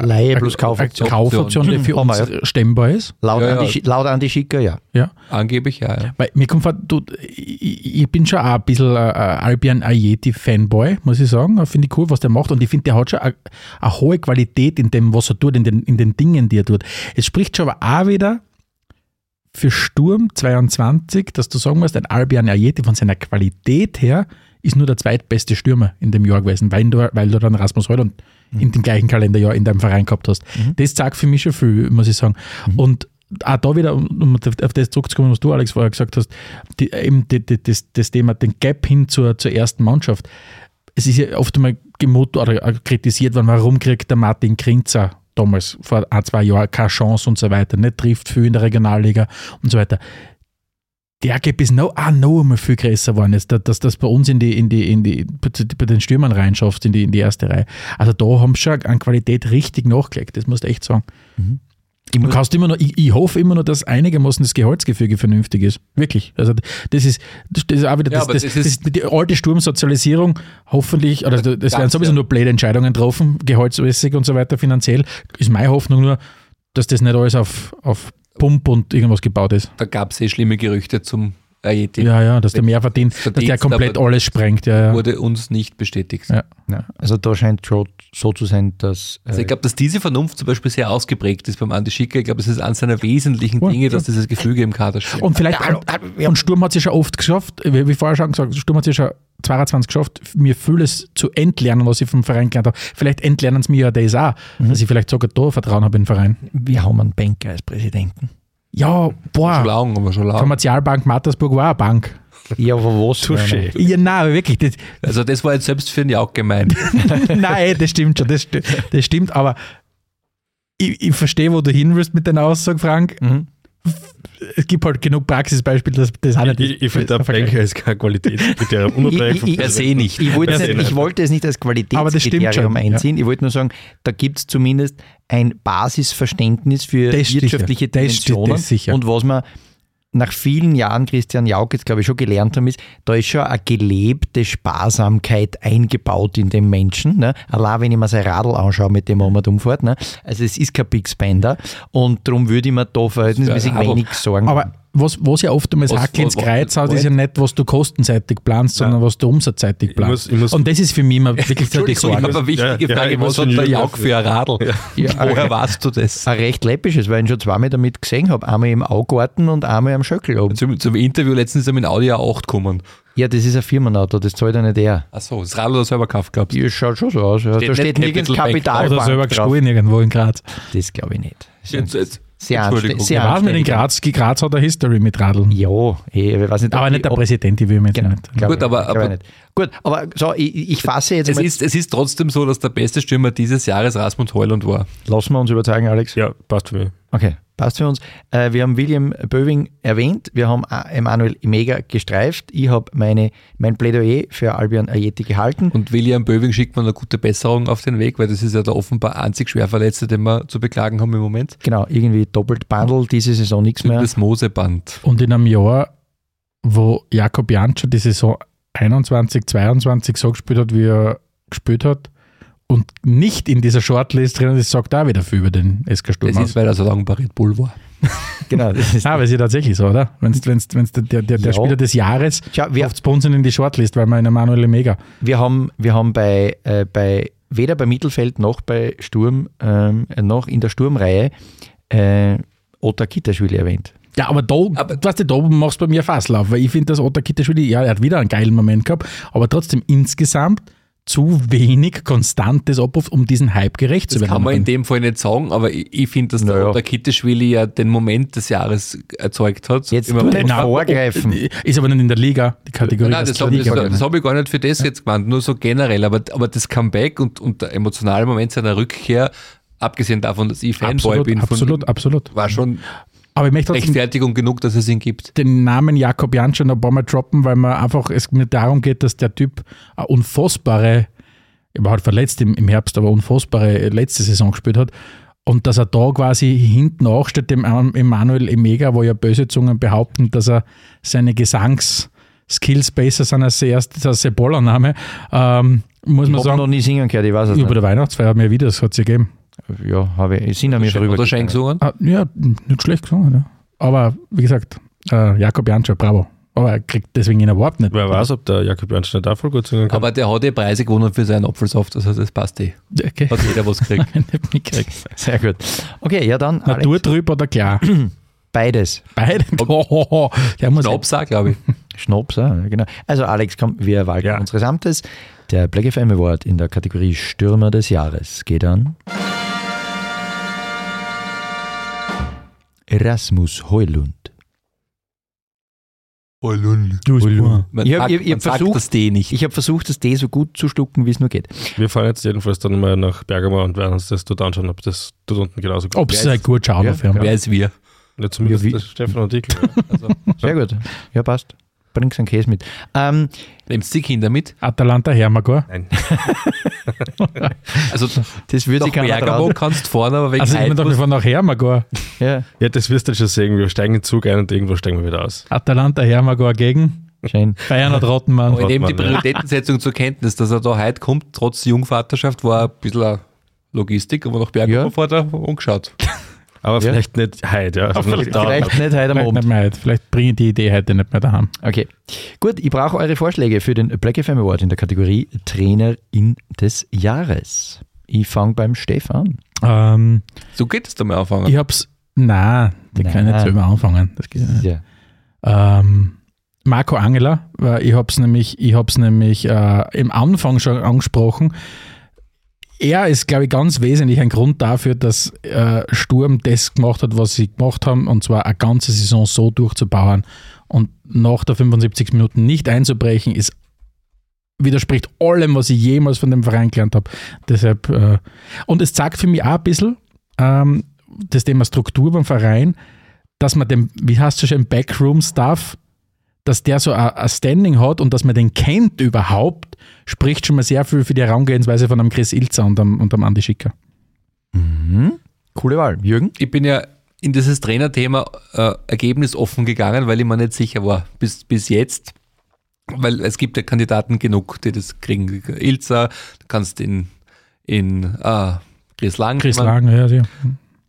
Leihe plus Kaufoption. Kaufoption, die für uns stemmbar ist? Laut, Ja, ja. Andi, Schi- laut Andi Schicker, ja. Ja. Angeblich ja. ja. Weil mir kommt vor, du, ich, ich bin schon auch ein bisschen ein Albion Ayeti-Fanboy, muss ich sagen. Finde ich cool, was der macht. Und ich finde, der hat schon eine, eine hohe Qualität in dem, was er tut, in den, in den Dingen, die er tut. Es spricht schon aber auch wieder für Sturm 22, dass du sagen musst, ein Albion Ayeti von seiner Qualität her ist nur der zweitbeste Stürmer in dem Jahr gewesen, weil du, weil du dann Rasmus Heuland in dem gleichen Kalenderjahr in deinem Verein gehabt hast. Das sagt für mich schon viel, muss ich sagen. Und auch da wieder, um auf das zurückzukommen, was du, Alex, vorher gesagt hast, die, eben die, die, das, das Thema, den Gap hin zur, zur ersten Mannschaft. Es ist ja oft einmal gemot oder kritisiert worden, warum kriegt der Martin Krinzer damals vor ein, zwei Jahren keine Chance und so weiter, nicht trifft viel in der Regionalliga und so weiter. Der Gap ist noch, auch noch einmal viel größer geworden, jetzt, dass das bei uns in die, in die, in die, bei den Stürmern reinschafft, in die, in die erste Reihe. Also da haben sie schon an Qualität richtig nachgelegt, das musst du echt sagen. Ich Du kannst immer noch, ich, ich hoffe immer noch, dass einigermaßen das Gehaltsgefüge vernünftig ist. Wirklich. Also das ist, das ist auch wieder Ja, das, aber das, das das ist- ist die alte Sturmsozialisierung, hoffentlich, oder das werden sowieso ja. nur blöde Entscheidungen getroffen, gehaltsmäßig und so weiter, finanziell. Ist meine Hoffnung nur, dass das nicht alles auf, auf Pump und irgendwas gebaut ist. Da gab es eh schlimme Gerüchte zum Ayeti. Ja, ja, dass der mehr verdient, dass der komplett aber alles sprengt. Ja, ja. Wurde uns nicht bestätigt. Ja. ja, also da scheint schon so zu sein, dass Also äh, ich glaube, dass diese Vernunft zum Beispiel sehr ausgeprägt ist beim Andi Schicker. Ich glaube, es ist eines seiner wesentlichen Voll, Dinge, ja. dass dieses Gefüge im Kader steht. Und vielleicht, und Sturm hat sich schon oft geschafft, wie, wie vorher schon gesagt, Sturm hat sich schon 22 geschafft, mir vieles zu entlernen, was ich vom Verein gelernt habe. Vielleicht entlernen sie mir ja das auch, dass ich vielleicht sogar da Vertrauen habe in den Verein. wir haben einen Banker als Präsidenten. Ja, Schon boah, lang, aber schon lang. Kommerzialbank Mattersburg war eine Bank. Ja, aber was? Touché. Ja, nein, wirklich. Das, Also das war jetzt selbst für ihn ja auch gemein. [LAUGHS] nein, das stimmt schon, das, das stimmt, aber ich, ich verstehe, wo du hin willst mit deiner Aussage, Frank. Mhm. Es gibt halt genug Praxisbeispiele, dass das auch nicht Ich, ich finde, der. Banker ist kein Qualitätskriterium. Unabhängig Ich- ich- Per se nicht. Ich wollte, nicht, ich wollte es nicht als Aber das stimmt Qualitätskriterium einziehen. Ich wollte nur sagen, da gibt es zumindest ein Basisverständnis für Das sicher. wirtschaftliche Das steht- Dimensionen. das sicher. Und was man nach vielen Jahren Christian Jauch jetzt, glaube ich, schon gelernt haben, ist, da ist schon eine gelebte Sparsamkeit eingebaut in den Menschen. Ne? Allein wenn ich mir sein Radl anschaue, mit dem und umfährt. Ne? Also es ist kein Big Spender und darum würde ich mir da verhältnismäßig wenig Sorgen Aber was, was ja oft einmal Was- Hack ins Kreuz haut, was- ist ja nicht, was du kostenseitig planst, sondern was du umsatzseitig Ich planst. muss, ich muss, Und das ist für mich immer wirklich so die Entschuldigung, ich Sorge. habe eine wichtige Ja, ja, Frage. ich Was hat der Jauk für ein Radl? Ja, Woher weißt du das? ein recht läppisches, weil ich ihn schon zweimal damit gesehen habe. Einmal im Augarten und einmal am Schöckel oben. Zum, zum Interview letztens ist er mit Audi A8 gekommen. Ja, das ist ein Firmenauto, das zahlt ja nicht er. Achso, das Radl hat er selber gekauft gehabt. Ja, schaut schon so aus. Ja. Steht da steht nicht nirgends Kapital Oder selber gestohlen irgendwo in Graz. Das glaube ich nicht. Jetzt, jetzt, Sehr Entschuldigung. anständig. Sehr Ja, was mit in anständig. Graz? Die Graz hat eine History mit Radeln. Ja, eh, ich weiß nicht. Aber nicht der ob- Präsident, die will ich mir jetzt Genau, nicht. Gut, ich, aber- aber- nicht. Gut, aber so, ich, ich fasse jetzt es, mal, ist, es ist trotzdem so, dass der beste Stürmer dieses Jahres Rasmus Heuland war. lassen wir uns überzeugen, Alex. ja, passt für mich. Okay, passt für uns. Äh, wir haben William Böwing erwähnt, wir haben A- Emanuel Imega gestreift. Ich habe meine, mein Plädoyer für Albion Ayeti gehalten. Und William Böwing schickt man eine gute Besserung auf den Weg, weil das ist ja der offenbar einzig Schwerverletzte, den wir zu beklagen haben im Moment. Genau, irgendwie doppelt Bundle, diese Saison nichts mehr. Das Moseband. Und in einem Jahr, wo Jakob Janscher die Saison 21, 22 so gespielt hat, wie er gespielt hat und nicht in dieser Shortlist drin ist, sagt auch wieder viel über den SK Sturm Das aus. ist, weil er so lange bei Red Bull war. Genau, das ist, [LAUGHS] Ah, weil es ja tatsächlich so, oder? Wenn wenn's, wenn's der, der, der Ja. Spieler des Jahres Schau, wir, oft sponsern in die Shortlist, weil wir in Emanuel Mega. wir haben, wir haben bei, äh, bei weder bei Mittelfeld noch bei Sturm, ähm, noch in der Sturmreihe äh, Otta Kitaschwili erwähnt. Ja, aber da, Aber- weißt du, da machst du bei mir Fasslauf, weil ich finde, dass Otta Kitaschwili, ja, er hat wieder einen geilen Moment gehabt, aber trotzdem insgesamt zu wenig konstantes Abruf, um diesen Hype gerecht zu Das werden. kann man in dem Fall nicht sagen, aber ich, ich finde, dass Naja. der, Kitteschwili ja den Moment des Jahres erzeugt hat. Jetzt Immer- Nein, vorgreifen. Ist aber nicht in der Liga, die Kategorie. Nein, das habe das, das hab ich gar nicht für das jetzt gemeint, nur so generell. Aber, aber das Comeback und, und der emotionale Moment seiner Rückkehr, abgesehen davon, dass ich Fanboy absolut, bin, von absolut, war schon Aber ich möchte Rechtfertigung genug, dass es ihn gibt. den Namen Jakob Janscher noch ein paar Mal droppen, weil man einfach, es mir darum geht, dass der Typ eine unfassbare, er war halt verletzt im, im Herbst, aber unfassbare letzte Saison gespielt hat. Und dass er da quasi hinten nachsteht, dem Em- Emanuel Emega, wo ja böse Zungen behaupten, dass er seine Gesangsskills besser sind als der erste, als der Ballername, ähm, muss Ich man habe sagen, noch nie singen gehört, ich weiß es über nicht. der Weihnachtsfeier haben wir wieder, das hat es gegeben. Ja, habe ich, sind haben wir darüber Oder gesprochen. gesungen? Ah, ja, nicht schlecht gesungen, ja. Aber wie gesagt, äh, Jakob Janscher, bravo. Aber er kriegt deswegen ihn überhaupt nicht. Wer weiß, ob der Jakob Ernst nicht auch voll gut singen kann. Aber der hat ja Preise gewonnen für seinen Apfelsaft, also das passt eh. Okay. Hat jeder was gekriegt. [LAUGHS] nicht mitgekriegt. Sehr gut. Okay, ja dann, Naturtrüb oder klar? [CLEARS THROAT] beides. Beide. [LAUGHS] Oh, der muss Schnaps auch, glaube ich. [LAUGHS] Schnaps, ja, genau. Also Alex, komm, wir walten Ja. unseres Amtes. Der Black FM Award in der Kategorie Stürmer des Jahres geht an Erasmus Heulund. Du bist Man, Ich hab- sagt, ich- ich man hab versucht- das D nicht. Ich habe versucht, das D so gut zu stucken, wie es nur geht. Wir fahren jetzt jedenfalls dann mal nach Bergamo und werden uns das dort anschauen, ob das dort unten genauso gut Ob es ein gut schauen Ja, auf jeden Fall. Wer ist wir? Ja, zumindest Ja, Stefan und ich. Also, [LAUGHS] Sehr gut. Ja, passt. Bringst einen Käse mit. Ähm, nimmst du die Kinder mit? Atalanta Hermagor. Nein. [LAUGHS] Also das würde ich Bergamo kannst fahren, aber wegen Also ich bin doch musst- von nach Hermagor. Ja, Ja, das wirst du schon sehen. Wir steigen in den Zug ein und irgendwo steigen wir wieder aus. Atalanta Hermagor gegen schön. Bayern und Rottenmann. Aber ich nehme die. Prioritätensetzung zur Kenntnis, dass er da heute kommt, trotz Jungvaterschaft, war ein bisschen Logistik, aber nach Bergamo Ja. fährt er umgeschaut. Aber Ja. vielleicht nicht heute. Ja. Also Vielleicht, vielleicht nicht heute am Vielleicht, Abend. nicht mehr heute. Vielleicht bringe ich die Idee heute nicht mehr daheim. Okay, gut. Ich brauche eure Vorschläge für den Black FM Award in der Kategorie Trainerin des Jahres. Ich fange beim Stefan. Ähm, So geht es damit anfangen. ich hab's. Nein, die kann ich nicht selber anfangen. Das geht nicht. Ja. Ähm, Marco Angela, weil ich habe es nämlich, ich hab's nämlich äh, im Anfang schon angesprochen. Er ist, glaube ich, ganz wesentlich ein Grund dafür, dass äh, Sturm das gemacht hat, was sie gemacht haben, und zwar eine ganze Saison so durchzubauen und nach der 75 Minuten nicht einzubrechen, ist widerspricht allem, was ich jemals von dem Verein gelernt habe. Deshalb, äh, und es zeigt für mich auch ein bisschen ähm, das Thema Struktur beim Verein, dass man dem, wie heißt es schon, Backroom-Stuff, dass der so ein Standing hat und dass man den kennt überhaupt, spricht schon mal sehr viel für die Herangehensweise von einem Chris Ilzer und einem, und einem Andi Schicker. Mhm. Coole Wahl. Jürgen? Ich bin ja in dieses Trainerthema äh, ergebnisoffen gegangen, weil ich mir nicht sicher war, bis, bis jetzt. Weil es gibt ja Kandidaten genug, die das kriegen. Ilza, du kannst in, in ah, Chris Lang. Chris Lagen, ja, ja.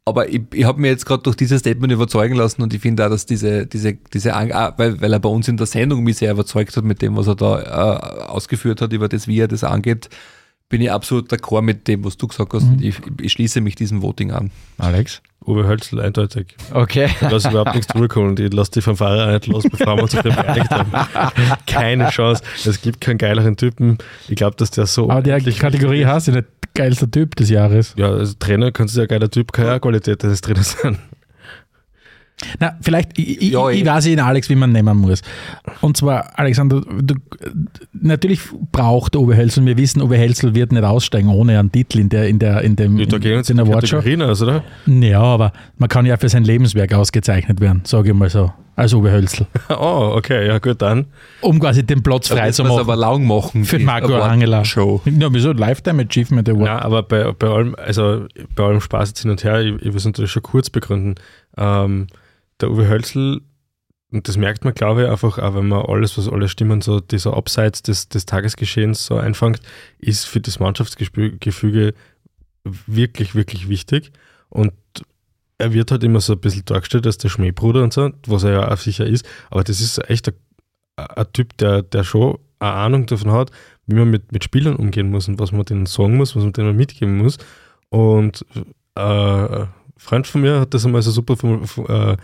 Aber ich, ich habe mir jetzt gerade durch dieses Statement überzeugen lassen und ich finde auch, dass diese, diese, diese ah, weil, weil er bei uns in der Sendung mich sehr überzeugt hat mit dem, was er da äh, ausgeführt hat, über das, wie er das angeht, bin ich absolut d'accord mit dem, was du gesagt hast. Und ich, ich schließe mich diesem Voting an. Alex? Uwe Hölzl eindeutig. Okay. Ich lasse überhaupt nichts zurückholen und ich lasse die Fanfare auch nicht los, bevor wir uns auf den beeinigt haben. [LAUGHS] Keine Chance. Es gibt keinen geileren Typen. Ich glaube, dass der so. Aber die Kategorie heißt ja nicht geilster Typ des Jahres. Ja, als Trainer kannst du ja geiler Typ, keine Qualität des Trainers sein. Na, vielleicht, ich, ich, Ja, ich eh. weiß ihn, Alex, wie man nehmen muss. Und zwar, Alexander, du, natürlich braucht Uwe Hölzl, wir wissen, Uwe Hölzl wird nicht aussteigen ohne einen Titel in, der, in, der, in dem Da gehen in, die Awardshow. Oder? Ja, aber man kann ja für sein Lebenswerk ausgezeichnet werden, sage ich mal so, als Uwe Hölzl. [LAUGHS] Oh, okay, ja gut, dann. Um quasi den Platz Da frei zu machen. aber lang machen. Für die Marco Award Angela. Show. Ja, wieso? Lifetime Achievement Award. Ja, aber bei, bei allem, also bei allem Spaß jetzt hin und her, ich, ich will es natürlich schon kurz begründen. Ähm, der Uwe Hölzl, und das merkt man, glaube ich, einfach, auch wenn man alles, was alle Stimmen, so dieser Abseits des, des Tagesgeschehens so einfängt, ist für das Mannschaftsgefüge wirklich, wirklich wichtig. Und er wird halt immer so ein bisschen dargestellt als der Schmähbruder und so, was er ja auch sicher ist, aber das ist echt ein, ein Typ, der, der schon eine Ahnung davon hat, wie man mit, mit Spielern umgehen muss und was man denen sagen muss, was man denen mitgeben muss. Und äh, ein Freund von mir hat das einmal so super äh,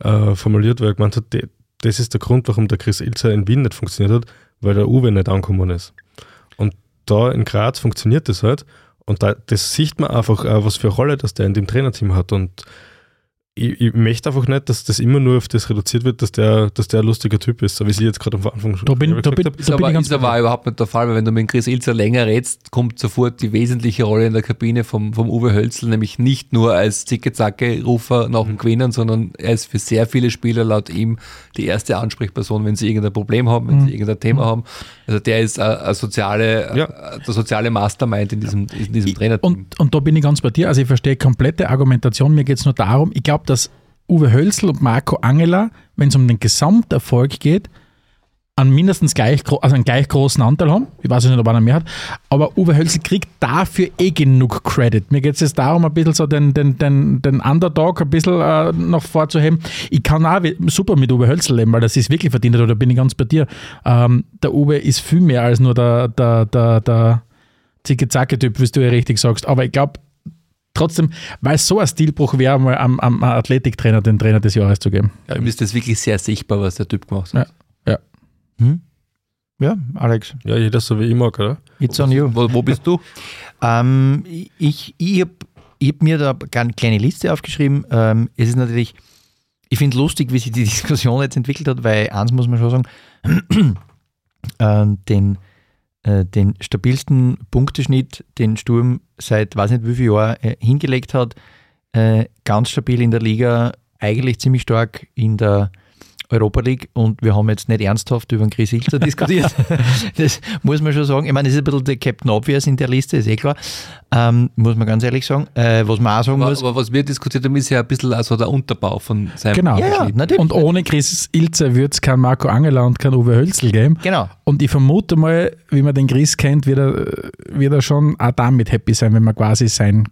äh, formuliert, weil er gemeint hat, das ist der Grund, warum der Chris Ilzer in Wien nicht funktioniert hat, weil der Uwe nicht angekommen ist. Und da in Graz funktioniert das halt. Und da, das sieht man einfach, äh, was für eine Rolle das der in dem Trainerteam hat. Und ich, ich möchte einfach nicht, dass das immer nur auf das reduziert wird, dass der, dass der ein lustiger Typ ist, so wie sie jetzt gerade am Anfang schon Da bin- gesagt da bin- habe. Ist Da bin aber, ich ganz ist aber überhaupt nicht der Fall, weil wenn du mit Chris Ilzer länger redst, kommt sofort die wesentliche Rolle in der Kabine vom, vom Uwe Hölzl, nämlich nicht nur als Zicke-Zacke-Rufer nach dem Gewinnen, sondern er ist für sehr viele Spieler laut ihm die erste Ansprechperson, wenn sie irgendein Problem haben, wenn sie irgendein Thema haben. Also der ist ein, ein soziale, Ja. äh, der soziale Mastermind in diesem, in diesem Trainerteam. Und, und da bin ich ganz bei dir. Also ich verstehe komplette Argumentation. Mir geht es nur darum, ich glaube, dass Uwe Hölzl und Marco Angela, wenn es um den Gesamterfolg geht, einen mindestens gleich, also einen gleich großen Anteil haben. Ich weiß nicht, ob einer mehr hat. Aber Uwe Hölzl kriegt dafür eh genug Credit. Mir geht es jetzt darum, ein bisschen so den, den, den, den Underdog ein bisschen äh, noch vorzuheben. Ich kann auch super mit Uwe Hölzl leben, weil das ist wirklich verdient da bin ich ganz bei dir. Ähm, der Uwe ist viel mehr als nur der, der, der, der Zicke-Zacke-Typ, wie du ja richtig sagst. Aber ich glaube, trotzdem, weil es so ein Stilbruch wäre, mal am, am Athletiktrainer den Trainer des Jahres zu geben. ja, ihm ist das wirklich sehr sichtbar, was der Typ gemacht hat. Ja, Alex, Ja, jeder so wie ich mag, oder? it's on you. Wo, wo bist du? [LAUGHS] Ähm, ich ich habe ich hab mir da eine kleine Liste aufgeschrieben. Ähm, es ist natürlich, ich finde lustig, wie sich die [LAUGHS] Diskussion jetzt entwickelt hat, weil eins muss man schon sagen, [CLEARS THROAT] ähm, den, äh, den stabilsten Punkteschnitt, den Sturm seit weiß nicht wie viel Jahren äh, hingelegt hat, äh, ganz stabil in der Liga, eigentlich ziemlich stark in der Europa League und wir haben jetzt nicht ernsthaft über den Chris Hilzer [LAUGHS] diskutiert. das muss man schon sagen. Ich meine, das ist ein bisschen der Captain Obvious in der Liste, ist eh klar. Ähm, muss man ganz ehrlich sagen. Äh, was man auch sagen Aber, muss. aber was wir diskutiert haben, ist ja ein bisschen also der Unterbau von seinem Genau. Ja, ja. Und ohne Chris Ilze wird es kein Marco Angela und kein Uwe Hölzl geben. Genau. Und ich vermute mal, wie man den Chris kennt, wird er, wird er schon auch damit happy sein, wenn man quasi sein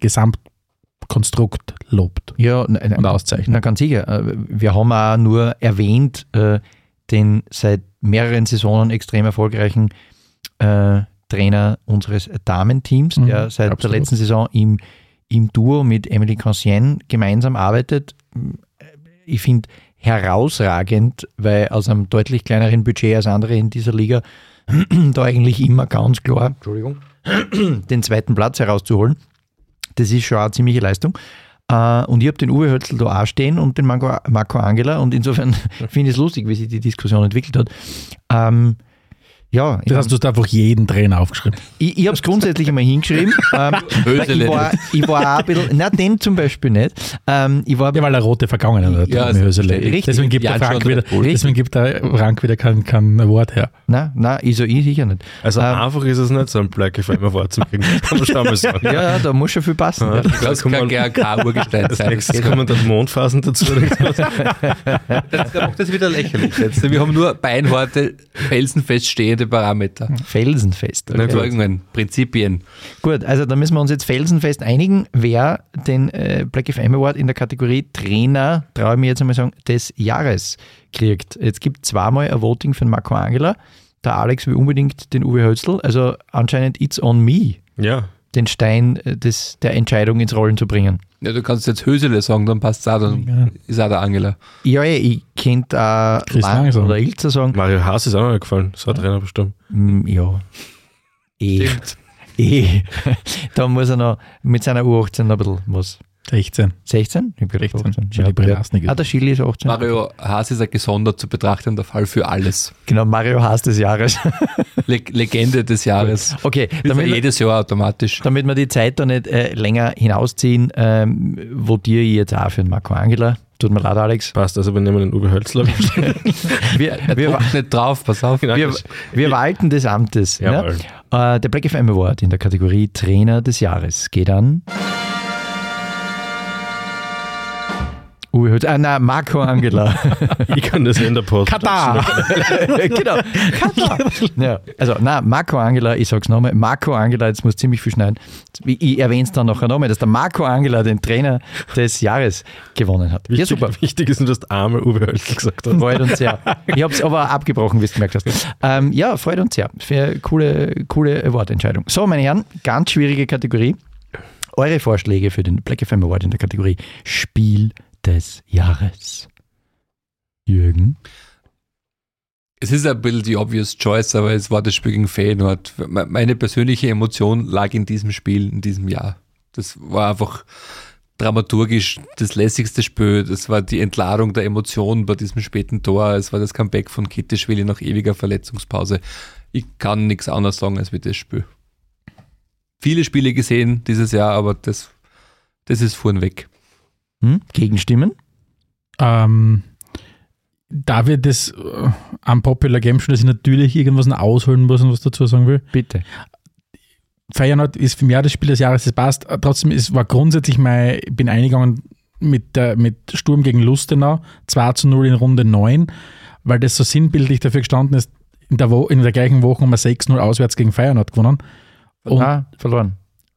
Gesamtkonstrukt lobt Ja, na, na, und auszeichnet. na ganz sicher. Äh, Wir haben auch nur erwähnt, äh, den seit mehreren Saisonen extrem erfolgreichen äh, Trainer unseres Damenteams, Mhm, der seit absolut. der letzten Saison im, im Duo mit Emily Cancien gemeinsam arbeitet. Ich finde herausragend, weil aus einem deutlich kleineren Budget als andere in dieser Liga [CLEARS THROAT] da eigentlich immer ganz klar Entschuldigung, den zweiten Platz herauszuholen. Das ist schon eine ziemliche Leistung. Äh, und ich habe den Uwe Hölzl da auch stehen und den Marco, Marco Angela und insofern [LAUGHS] finde ich es lustig, wie sich die Diskussion entwickelt hat. Ähm, ja, Das hast du hast einfach jeden Trainer aufgeschrieben. ich, ich habe es grundsätzlich einmal hingeschrieben. [LAUGHS] Ähm, Hösele ich, war, ich war auch ein bisschen, nein, den zum Beispiel nicht. Ähm, ich war Ja, weil er rote Vergangenheit hat. Ja, Hösele. richtig. Deswegen gibt der Frank wieder, deswegen gibt der Frank wieder kein, kein Award her. Nein, nein, ich so ich sicher nicht. Also Ähm, einfach ist es nicht, so ein Black FM Award zu kriegen. [LAUGHS] Kann man schon mal sagen. Ja, ja, da muss schon viel passen. Ja. Ja. Du hast kein GRK-Urgestein sein. nächstes kommen dann Mondphasen dazu. [LAUGHS] Das macht das wieder lächerlich jetzt. Wir haben nur beinharte, felsenfest stehende entscheidende Parameter. Felsenfest. Okay. Überzeugungen, Prinzipien. Gut, also da müssen wir uns jetzt felsenfest einigen, wer den äh, Black FM Award in der Kategorie Trainer, traue ich mir jetzt einmal sagen, des Jahres kriegt. Jetzt gibt zweimal ein Voting für Marco Angela. Der Alex will unbedingt den Uwe Hölzl. Also anscheinend it's on me, Ja, den Stein äh, des, der Entscheidung ins Rollen zu bringen. Ja, du kannst jetzt Hösele sagen, dann passt es auch, dann Ja. ist auch der Angela. Ja, ja, ich könnte auch Chris Lang oder Ilzer sagen. Mario Haas ist auch noch gefallen. So ein Trainer bestimmt. Mm, ja. Eh. eh. [LAUGHS] da muss er noch mit seiner U18 noch ein bisschen was. 16. 16? Ich hab gedacht 16. 18. Schili Priasnik ist Ah, der Chili ist 18. Mario Haas ist ein gesondert zu betrachtender Fall für alles. [LAUGHS] Genau, Mario Haas des Jahres. [LAUGHS] Le Legende des Jahres. Okay, ja damit, wir- jedes Jahr automatisch. damit wir die Zeit da nicht äh, länger hinausziehen, ähm, votiere ich jetzt auch für den Marco Angela. Tut mir leid, Alex. Passt, also wir nehmen den Uwe Hölzler. [LAUGHS] Wir, wir, nicht drauf, pass auf. wir, wir walten des Amtes. Ja? Jawohl. Äh, der Black FM Award in der Kategorie Trainer des Jahres geht an. Uwe Hütz, ah, nein, Marco Angela. [LAUGHS] Ich kann das in der Post. Katar! [LAUGHS] genau. Katar. Ja, also, nein, Marco Angela, ich sag's nochmal, Marco Angela, jetzt muss ziemlich viel schneiden. Ich erwähne es dann nachher nochmal, dass der Marco Angela den Trainer des Jahres gewonnen hat. Ja, Wichtig, super. wichtig ist nur, dass du einmal Uwe Hölzler gesagt hast. Freut uns sehr. Ich habe es aber abgebrochen, wie du gemerkt hast. Ähm, ja, freut uns sehr. Für coole, coole Award-Entscheidung. So, meine Herren, ganz schwierige Kategorie. Eure Vorschläge für den Black FM Award in der Kategorie Spiel des Jahres. Jürgen? Es ist ein bisschen die obvious choice, aber es war das Spiel gegen Feyenoord. Me- Meine persönliche Emotion lag in diesem Spiel, in diesem Jahr. Das war einfach dramaturgisch das lässigste Spiel. Das war die Entladung der Emotionen bei diesem späten Tor. Es war das Comeback von Kitteschwili nach ewiger Verletzungspause. Ich kann nichts anderes sagen als wie das Spiel. Viele Spiele gesehen dieses Jahr, aber das, das ist vorn weg. Hm? Gegenstimmen? Ähm, da wir das äh, am Popular Game schon, dass ich natürlich irgendwas noch ausholen muss und was dazu sagen will. Bitte. Feyenoord ist für mich auch das Spiel des Jahres, das passt. Äh, Trotzdem es war grundsätzlich mein, ich bin eingegangen mit, der, mit Sturm gegen Lustenau, 2 zu 0 in Runde 9, weil das so sinnbildlich dafür gestanden ist, in der, Wo in der gleichen Woche haben wir 6-0 auswärts gegen Feyenoord gewonnen. Und, ah, verloren.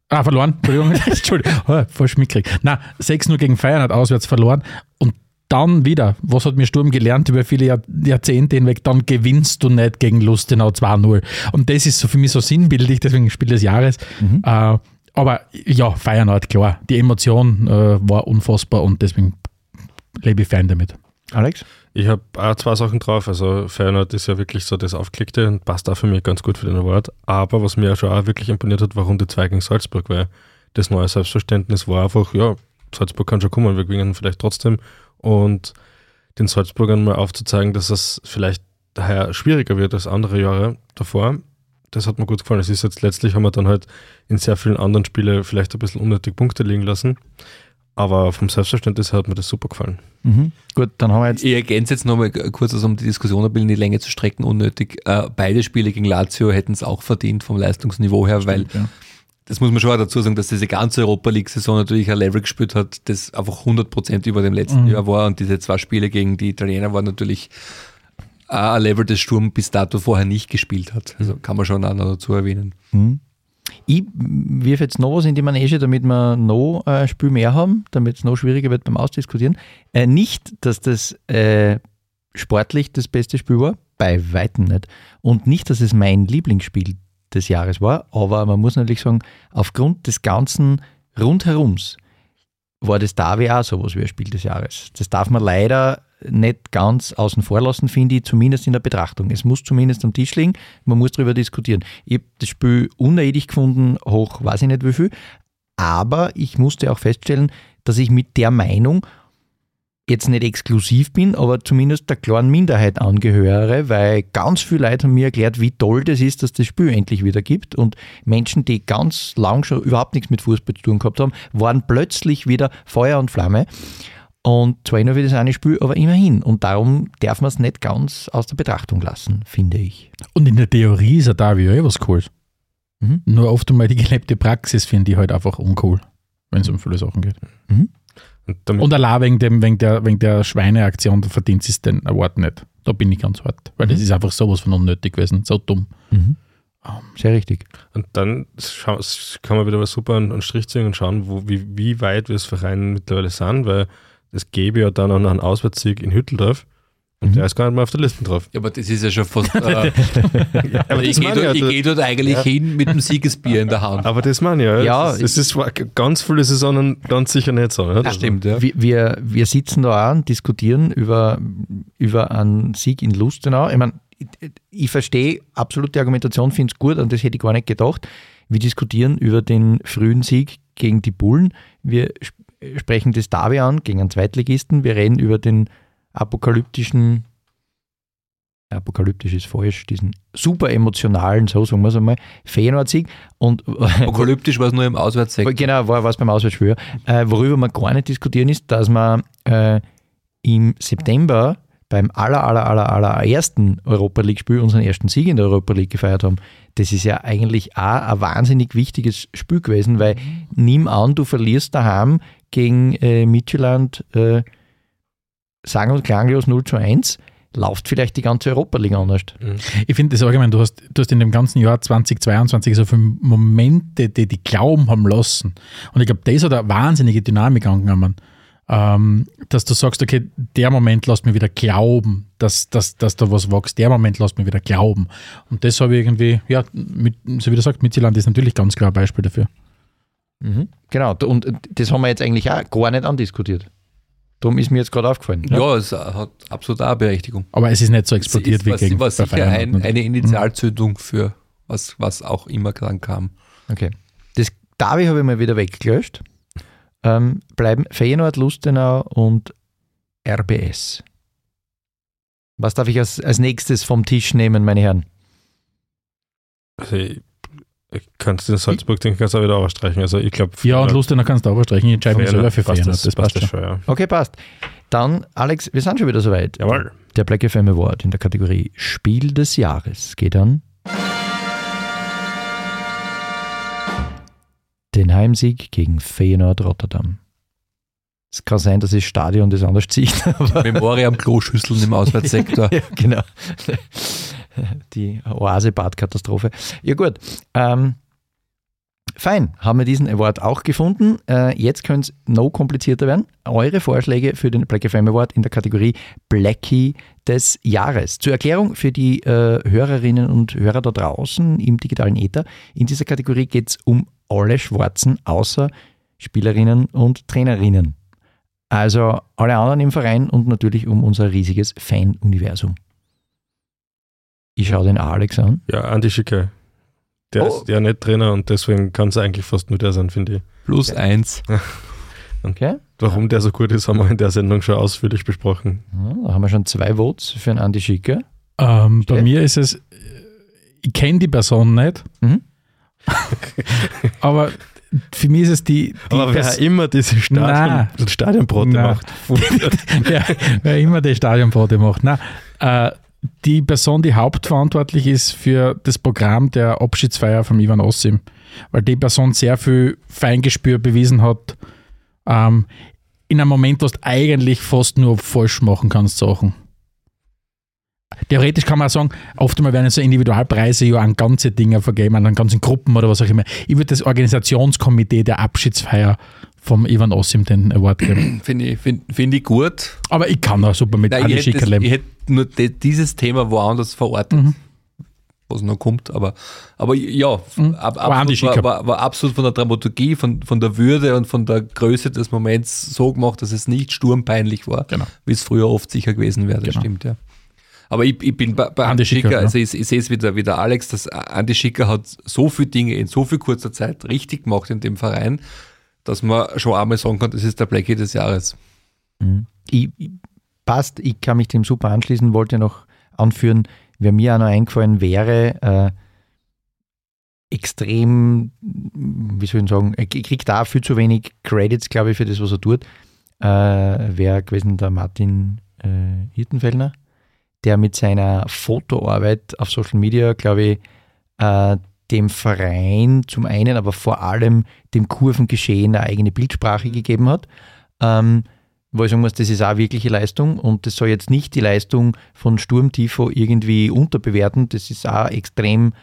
Ah, verloren. Entschuldigung. [LAUGHS] [LAUGHS] Entschuldigung. Oh, falsch mitgekriegt. Na, 6-0 gegen Feyenoord auswärts verloren. Und dann wieder, was hat mir Sturm gelernt über viele Jahr, Jahrzehnte hinweg, dann gewinnst du nicht gegen Lustenau 2-0. Und das ist so für mich so sinnbildlich, deswegen Spiel des Jahres. Äh, aber ja, Feyenoord, klar. Die Emotion äh, war unfassbar und deswegen lebe ich fein damit. Alex? Ich habe auch zwei Sachen drauf. Also Feyenoord ist ja wirklich so das Aufklickte und passt auch für mich ganz gut für den Award. Aber was mir auch schon auch wirklich imponiert hat, war Runde 2 gegen Salzburg, weil das neue Selbstverständnis war einfach, ja, Salzburg kann schon kommen, wir gewinnen vielleicht trotzdem. Und den Salzburgern mal aufzuzeigen, dass es vielleicht daher schwieriger wird als andere Jahre davor, das hat mir gut gefallen. Es ist jetzt letztlich, haben wir dann halt in sehr vielen anderen Spielen vielleicht ein bisschen unnötig Punkte liegen lassen. Aber vom Selbstverständnis her hat mir das super gefallen. Mhm. Gut, dann haben wir jetzt. Ich ergänze jetzt nochmal kurz, also um die Diskussion ein bisschen in die Länge zu strecken, unnötig. Äh, beide Spiele gegen Lazio hätten es auch verdient vom Leistungsniveau her, weil ja. das muss man schon auch dazu sagen, dass diese ganze Europa League-Saison natürlich ein Level gespielt hat, das einfach 100% über dem letzten Mhm. Jahr war und diese zwei Spiele gegen die Italiener waren natürlich auch ein Level, das Sturm bis dato vorher nicht gespielt hat. Also kann man schon auch noch dazu erwähnen. Hm. Ich wirf jetzt noch was in die Manege, damit wir noch ein Spiel mehr haben, damit es noch schwieriger wird beim Ausdiskutieren. Äh, nicht, dass das äh, sportlich das beste Spiel war, bei weitem nicht. Und nicht, dass es mein Lieblingsspiel des Jahres war, aber man muss natürlich sagen, aufgrund des ganzen Rundherums war das Davi auch sowas wie ein Spiel des Jahres. Das darf man leider nicht ganz außen vor lassen, finde ich, zumindest in der Betrachtung. Es muss zumindest am Tisch liegen, man muss darüber diskutieren. Ich habe das Spiel unnötig gefunden, hoch weiß ich nicht wie viel, aber ich musste auch feststellen, dass ich mit der Meinung jetzt nicht exklusiv bin, aber zumindest der klaren Minderheit angehöre, weil ganz viele Leute haben mir erklärt, wie toll das ist, dass das Spiel endlich wieder gibt und Menschen, die ganz lang schon überhaupt nichts mit Fußball zu tun gehabt haben, waren plötzlich wieder Feuer und Flamme. Und zwar nur für das eine Spiel, aber immerhin. Und darum darf man es nicht ganz aus der Betrachtung lassen, finde ich. Und in der Theorie ist er da wie eh was Cooles. Mhm. Nur oft einmal die gelebte Praxis finde ich halt einfach uncool, wenn es um viele Sachen geht. Und damit Und allein wegen, dem, wegen, der, wegen der Schweineaktion, da verdient es den Award nicht. Da bin ich ganz hart. Weil das ist einfach sowas von unnötig gewesen. So dumm. Mhm. Sehr richtig. Und dann kann man wieder was super einen, einen Strich ziehen und schauen, wo, wie, wie weit wir als Verein mittlerweile sind, weil es gäbe ja dann auch noch einen Auswärtssieg in Hütteldorf und Mhm. der ist gar nicht mehr auf der Liste drauf. Ja, aber das ist ja schon fast. Äh, [LAUGHS] aber ich das gehe dort, ja, geh dort eigentlich hin mit dem Siegesbier in der Hand. aber das meine ich ja. Ja, es, es ist ganz viele Saisonen ganz sicher nicht so. Nicht? Das stimmt, ja. Wir, wir, wir sitzen da auch und diskutieren über, über einen Sieg in Lustenau. Ich meine, ich, ich verstehe absolut die Argumentation, finde es gut und das hätte ich gar nicht gedacht. Wir diskutieren über den frühen Sieg gegen die Bullen. Wir sprechen das Derby an gegen einen Zweitligisten. Wir reden über den apokalyptischen, apokalyptisch ist falsch, diesen super emotionalen, so sagen wir es einmal, Feyenoord-Sieg. Und Apokalyptisch war es nur im Auswärtssektor. Genau, war was beim Auswärtsspiel. Äh, worüber wir gar nicht diskutieren ist, dass wir äh, im September beim aller, aller, aller, aller ersten Europa League-Spiel unseren ersten Sieg in der Europa League gefeiert haben. Das ist ja eigentlich auch ein wahnsinnig wichtiges Spiel gewesen, weil nimm an, du verlierst daheim gegen äh, Midtjylland äh, sang- und klanglos 0 zu 1, läuft vielleicht die ganze Europa League anders. Ich finde das allgemein, du hast, du hast in dem ganzen Jahr 2022 so viele Momente, die die glauben haben lassen. Und ich glaube, das hat eine wahnsinnige Dynamik angenommen. Ähm, dass du sagst, okay, der Moment lässt mir wieder glauben, dass, dass, dass da was wächst. Der Moment lässt mir wieder glauben. Und das habe ich irgendwie, ja, mit, so wie du sagst, Mittelland ist natürlich ganz klar ein Beispiel dafür. Mhm. Genau, und das haben wir jetzt eigentlich auch gar nicht andiskutiert. Darum ist mir jetzt gerade aufgefallen. Ja, es hat absolut auch eine Berechtigung. Aber es ist nicht so Es explodiert ist, wie gegen war sicher ein, eine Initialzündung für was, was auch immer dann kam. Okay. Das Derby habe ich mal wieder weggelöscht. Ähm, bleiben Feyenoord, Lustenau und RBS. Was darf ich als, als nächstes vom Tisch nehmen, meine Herren? Also ich kannst den Salzburg, den kannst du auch wieder ausstreichen. Also ich glaube, Ja, und Lustenau kannst du auch streichen. Ich entscheide mich selber für Feyenoord. Das, Das passt schon. schon, ja. Okay, passt. Dann, Alex, wir sind schon wieder soweit. Jawohl. Der Black FM Award in der Kategorie Spiel des Jahres geht an den Heimsieg gegen Feyenoord Rotterdam. Es kann sein, dass das Stadion das anders zieht, [LAUGHS] aber Memoria am Kloschüsseln im [LAUGHS] Auswärtssektor. ja, genau. [LAUGHS] Die Oase-Bad-Katastrophe. Ja, gut. Ähm, fein, haben wir diesen Award auch gefunden. Äh, jetzt könnte es noch komplizierter werden. Eure Vorschläge für den Black FM Award in der Kategorie Blackie des Jahres. Zur Erklärung für die äh, Hörerinnen und Hörer da draußen im digitalen Äther. In dieser Kategorie geht es um alle Schwarzen außer Spielerinnen und Trainerinnen. Also alle anderen im Verein und natürlich um unser riesiges Fan-Universum. Ich schaue den Alex an. Ja, Andi Schicke. Der Oh. ist ja nicht Trainer und deswegen kann es eigentlich fast nur der sein, finde ich. Plus eins. [LAUGHS] Okay. Warum der so gut ist, haben wir in der Sendung schon ausführlich besprochen. Da haben wir schon zwei Votes für einen Andi Schicke. Ähm, bei Okay. mir ist es, ich kenne die Person nicht, Mhm. [LAUGHS] aber für mich ist es die, die Aber wer Pers- immer diese Stadion, Stadionbrote macht. [LAUGHS] wer, wer immer die Stadionbrote macht. Nein, äh, die Person, die hauptverantwortlich ist für das Programm der Abschiedsfeier von Ivan Ossim, weil die Person sehr viel Feingespür bewiesen hat, ähm, in einem Moment, wo du eigentlich fast nur falsch machen kannst, Sachen. Theoretisch kann man auch sagen, oft einmal werden so Individualpreise ja an ganze Dinge vergeben, an ganzen Gruppen oder was auch immer. Ich würde das Organisationskomitee der Abschiedsfeier vom Ivan Ossim den Award geben. [CLEARS THROAT] Finde ich, find, find ich gut. Aber ich kann auch super mit Nein, Andi ich, hätte Schicker das, leben. ich hätte nur de, dieses Thema woanders verortet, Mhm. was noch kommt. Aber, aber ja, Mhm. ab, Andi absolut, war, war, war absolut von der Dramaturgie, von, von der Würde und von der Größe des Moments so gemacht, dass es nicht sturmpeinlich war, Genau. wie es früher oft sicher gewesen wäre. Das Genau. stimmt, ja. Aber ich, ich bin bei, bei Andi Schicker, Schicker, also ich, ich sehe es wieder, wieder Alex, dass Andi Schicker hat so viele Dinge in so viel kurzer Zeit richtig gemacht in dem Verein, dass man schon einmal sagen kann, das ist der Blackie des Jahres. Mhm. Ich, passt, ich kann mich dem super anschließen, wollte noch anführen, wer mir auch noch eingefallen wäre, äh, extrem, wie soll ich sagen, er kriegt da viel zu wenig Credits, glaube ich, für das, was er tut, äh, wäre gewesen der Martin äh, Hirtenfellner, der mit seiner Fotoarbeit auf Social Media, glaube ich, äh, dem Verein zum einen, aber vor allem dem Kurvengeschehen eine eigene Bildsprache gegeben hat. Ähm, wo ich sagen muss, das ist auch wirkliche Leistung und das soll jetzt nicht die Leistung von Sturmtifo irgendwie unterbewerten. Das ist auch extrem,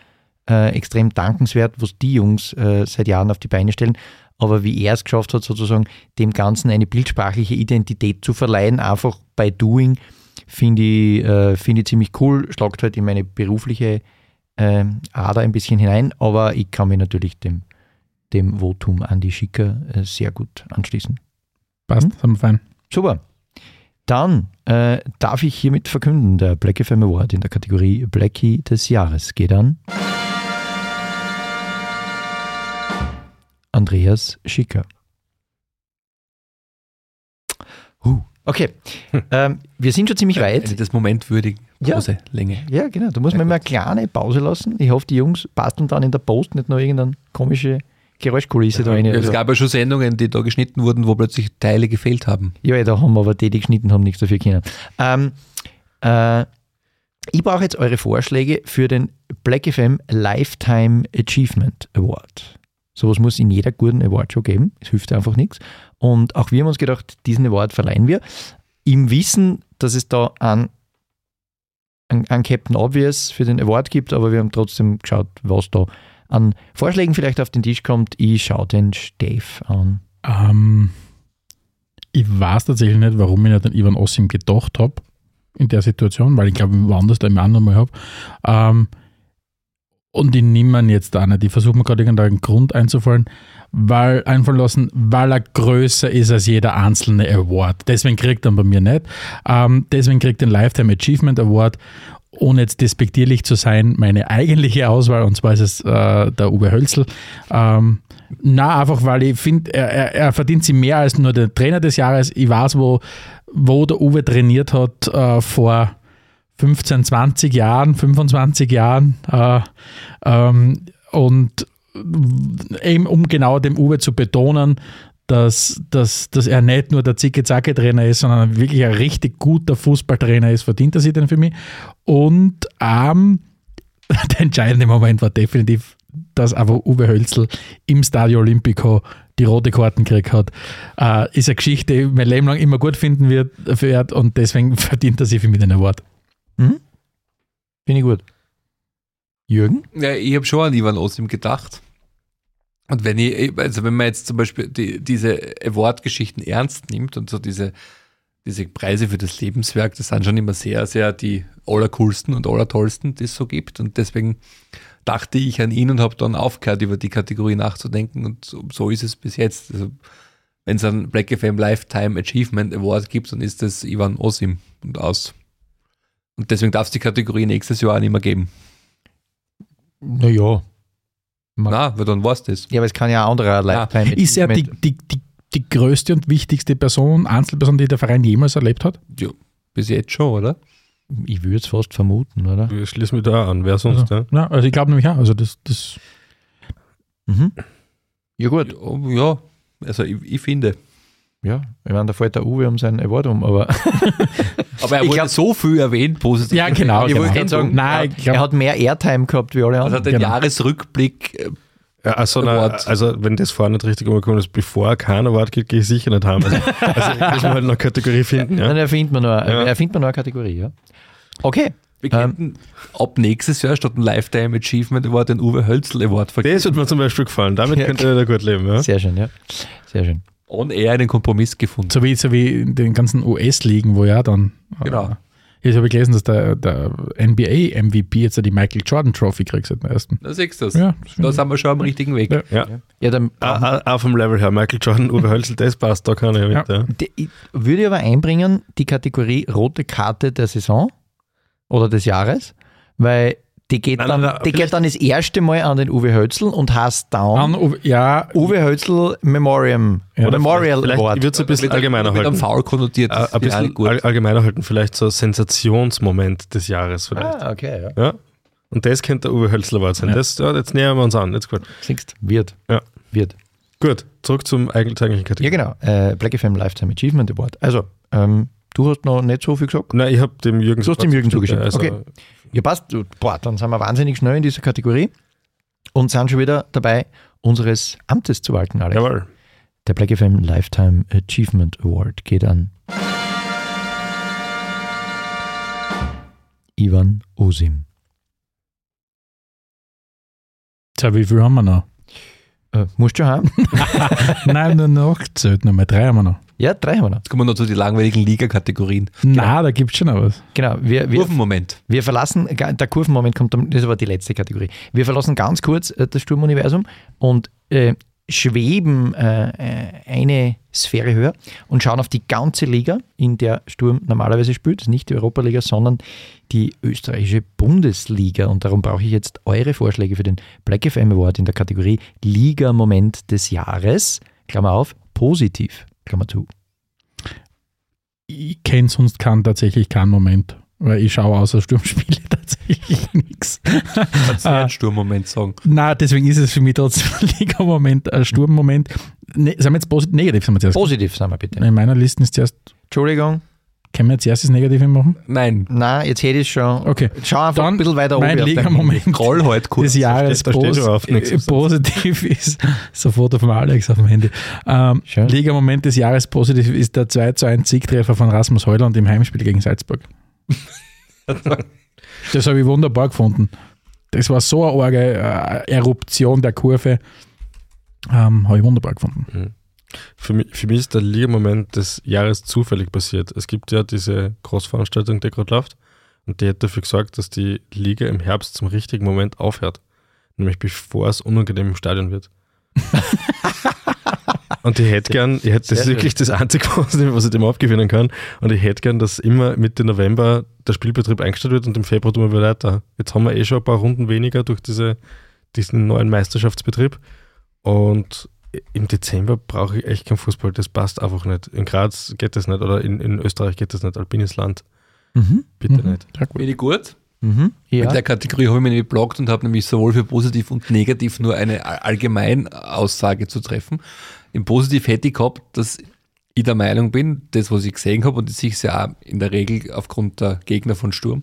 äh, extrem dankenswert, was die Jungs äh, seit Jahren auf die Beine stellen. Aber wie er es geschafft hat, sozusagen dem Ganzen eine bildsprachliche Identität zu verleihen, einfach bei Doing, finde ich, äh, finde ich ziemlich cool. Schlagt halt in meine berufliche äh, Ader ein bisschen hinein, aber ich kann mich natürlich dem, dem Votum an die Schicker äh, sehr gut anschließen. Passt, Mhm. sind wir fein. Super. Dann äh, darf ich hiermit verkünden, der Black FM Award in der Kategorie Blackie des Jahres geht an Andreas Schicker. Uh, okay, [LAUGHS] ähm, wir sind schon ziemlich weit. des momentwürdigen Ja. Pauselänge. Ja, genau. Da muss man immer eine kleine Pause lassen. Ich hoffe, die Jungs basteln dann in der Post nicht noch irgendeine komische Geräuschkulisse da rein. Es Also- gab ja schon Sendungen, die da geschnitten wurden, wo plötzlich Teile gefehlt haben. Ja, da haben aber die, die geschnitten haben, nichts dafür können. Ähm, äh, ich brauche jetzt eure Vorschläge für den Black FM Lifetime Achievement Award. Sowas muss in jeder guten Awardshow geben. Es hilft einfach nichts. Und auch wir haben uns gedacht, diesen Award verleihen wir. Im Wissen, dass es da einen, einen Captain Obvious für den Award gibt, aber wir haben trotzdem geschaut, was da an Vorschlägen vielleicht auf den Tisch kommt. Ich schaue den Steve an. Ähm, ich weiß tatsächlich nicht, warum ich nicht an Ivan Ossim gedacht habe in der Situation, weil ich glaube, woanders da immer anderen mal habe. Ähm, und ich nehme ihn jetzt auch nicht. Ich versuche mir gerade irgendeinen Grund einzufallen, weil einfallen lassen, weil er größer ist als jeder einzelne Award. Deswegen kriegt er bei mir nicht. Ähm, deswegen kriegt den Lifetime Achievement Award, ohne jetzt despektierlich zu sein, meine eigentliche Auswahl, und zwar ist es äh, der Uwe Hölzl. Ähm, na, einfach weil ich finde, er, er, er verdient sie mehr als nur der Trainer des Jahres. Ich weiß, wo, wo der Uwe trainiert hat äh, vor 15, 20 Jahren, 25 Jahren. Äh, ähm, und eben um genau dem Uwe zu betonen, dass, dass, dass er nicht nur der Zicke-Zacke-Trainer ist, sondern wirklich ein richtig guter Fußballtrainer ist, verdient er sich denn für mich. Und ähm, [LAUGHS] der entscheidende Moment war definitiv, dass aber Uwe Hölzl im Stadio Olimpico die rote Karten gekriegt hat. Äh, ist eine Geschichte, die ich mein Leben lang immer gut finden wird, wird und deswegen [LAUGHS] verdient er sich für mich den Award. Finde ich gut. Jürgen? Ja, ich habe schon an Ivan Osim gedacht. Und wenn ich, also wenn man jetzt zum Beispiel die, diese Award-Geschichten ernst nimmt und so diese, diese Preise für das Lebenswerk, das sind schon immer sehr, sehr die allercoolsten und allertollsten, die es so gibt. Und deswegen dachte ich an ihn und habe dann aufgehört, über die Kategorie nachzudenken. Und so, ist es bis jetzt. Also, wenn es einen Black FM Lifetime Achievement Award gibt, dann ist das Ivan Osim und aus. Und deswegen darf es die Kategorie nächstes Jahr auch nicht mehr geben. Naja. Na, weil dann war's das. Ja, aber es kann ja ein anderer Lifetime Ist er die, die, die, die größte und wichtigste Person, Einzelperson, die der Verein jemals erlebt hat? Ja, bis jetzt schon, oder? Ich würde es fast vermuten, oder? Wir schließen mich da an. Wer sonst? Also, Ja? ja, also ich glaube nämlich auch. Also das, das Mhm. Ja gut, Ja, ja also ich, ich finde. Ja. Ich meine, da fällt der Uwe um seinen Award um, aber [LAUGHS] Aber er Ich wurde glaub- so viel erwähnt, positiv. Ja, genau, ich genau. sagen, Nein, ich glaub- er hat mehr Airtime gehabt wie alle Also anderen. den Genau. Jahresrückblick. äh, Ja, also, na, also, wenn das vorher nicht richtig umgekommen ist, bevor kein Award gibt, gehe ich sicher nicht haben. Also, also [LAUGHS] müssen wir halt noch eine Kategorie finden. Ja? Dann erfindet man nur, Ja. erfindet man nur eine Kategorie, ja. Okay. Wir Ähm. könnten ab nächstes Jahr statt ein Lifetime Achievement Award den Uwe Hölzl Award vergeben. Das wird mir zum Beispiel gefallen. Damit Ja. könnte er gut leben. Ja? Sehr schön, ja. Sehr schön. Und er einen Kompromiss gefunden. so wie, so wie in den ganzen US-Ligen, wo ja dann. Genau. Äh, jetzt habe ich gelesen, dass der, der NBA-MVP jetzt die Michael Jordan Trophy kriegt seit dem ersten. Da siehst du das. Ja, das Da sind wir schon am richtigen Weg. Ja. Ja. Ja, dann Ah, ah, Auch vom Level her. Michael Jordan, Uwe Hölzl, das passt, da kann ich mit. Ja. Die- ich würde ich aber einbringen, die Kategorie rote Karte der Saison oder des Jahres, weil die geht, Nein, dann, nein, nein, die geht dann das erste Mal an den Uwe Hölzl und heißt ich. An, dann ja, Uwe Hölzl Memoriam Ja, oder Memorial Vielleicht Award. wird es ein bisschen Mit- allgemeiner mit einem halten. Foul konnotiert. Äh, Ein ich bisschen all, allgemeiner halten. Vielleicht so Sensationsmoment des Jahres vielleicht. Ah, okay, ja. Ja? Und das könnte der Uwe Hölzl Award sein. Ja. Das, ja, jetzt nähern wir uns an. Jetzt gut. Siehst, wird. Ja. Wird. Gut, zurück zum eigentlich eigentlichen Ja, Kategorie. genau. Äh, Black FM Lifetime Achievement Award. Also, ähm, du hast noch nicht so viel gesagt. Nein, ich habe dem Jürgen Du hast dem Jürgen zugestimmt. Also, Ja, passt. Boah, dann sind wir wahnsinnig schnell in dieser Kategorie und sind schon wieder dabei, unseres Amtes zu walten, Alex. Jawohl. Der Black FM Lifetime Achievement Award geht an Ivan Osim. Tja, wie viel haben wir noch? Äh, musst du schon haben? [LAUGHS] Nein, nur noch gezählt, nochmal drei haben wir noch. Ja, drei haben wir noch. Jetzt kommen wir noch zu den langweiligen Liga-Kategorien. Na, da gibt es schon noch was. Genau, wir, wir, Kurvenmoment. wir verlassen, der Kurvenmoment kommt, dann- das war die letzte Kategorie. Wir verlassen ganz kurz äh, das Sturmuniversum und äh, schweben äh, äh, eine Sphäre höher und schauen auf die ganze Liga, in der Sturm normalerweise spielt. Das ist nicht die Europaliga, sondern die österreichische Bundesliga. Und darum brauche ich jetzt eure Vorschläge für den Black FM Award in der Kategorie Liga-Moment des Jahres. Klammer auf, positiv. Klammer zu. Ich kenne sonst keinen, tatsächlich keinen Moment, weil ich schaue außer Sturmspiele [LAUGHS] tatsächlich nichts. Kannst du Ah. einen Sturmmoment sagen? Na, deswegen ist es für mich trotzdem ein [LAUGHS] Liga-Moment, ein Sturmmoment. Ne, sind wir jetzt positiv, negativ sind wir zuerst. Positiv, sagen wir bitte. In meiner Liste ist zuerst, Entschuldigung. Können wir jetzt erst das Negative machen? Nein. Na, jetzt hätte ich schon. Okay. Schau einfach Dann ein bisschen weiter mein oben. auf deinem Liga-Moment Roll halt kurz. des Jahres da steht nichts. äh, positiv ist, so ein Foto vom Alex auf dem Handy. Ähm. Liga-Moment des Jahres positiv ist der 2 zu 1 Siegtreffer von Rasmus Heuland im Heimspiel gegen Salzburg. [LAUGHS] das habe ich wunderbar gefunden. Das war so eine arge äh, Eruption der Kurve. Ähm, habe ich wunderbar gefunden. Für mich, für mich ist der Liga-Moment des Jahres zufällig passiert. Es gibt ja diese Großveranstaltung, die gerade läuft, und die hat dafür gesorgt, dass die Liga im Herbst zum richtigen Moment aufhört. Nämlich bevor es unangenehm im Stadion wird. [LAUGHS] und ich hätte gern, ich hätte, das ist wirklich das einzige Positive, was ich dem abgewinnen kann. Und ich hätte gern, dass immer Mitte November der Spielbetrieb eingestellt wird und im Februar tun wir wieder weiter. Jetzt haben wir eh schon ein paar Runden weniger durch diese, diesen neuen Meisterschaftsbetrieb. Und im Dezember brauche ich echt keinen Fußball, das passt einfach nicht. In Graz geht das nicht oder in, in Österreich geht das nicht. Alpines Land, Mhm. bitte Mhm. nicht. Sehr gut. Bin ich gut? Mhm. In Ja. der Kategorie habe ich mich nämlich bloggt und habe nämlich sowohl für positiv und negativ nur eine all- Allgemeinaussage zu treffen. Im Positiv hätte ich gehabt, dass ich der Meinung bin, das, was ich gesehen habe, und das sehe ich ja auch in der Regel aufgrund der Gegner von Sturm,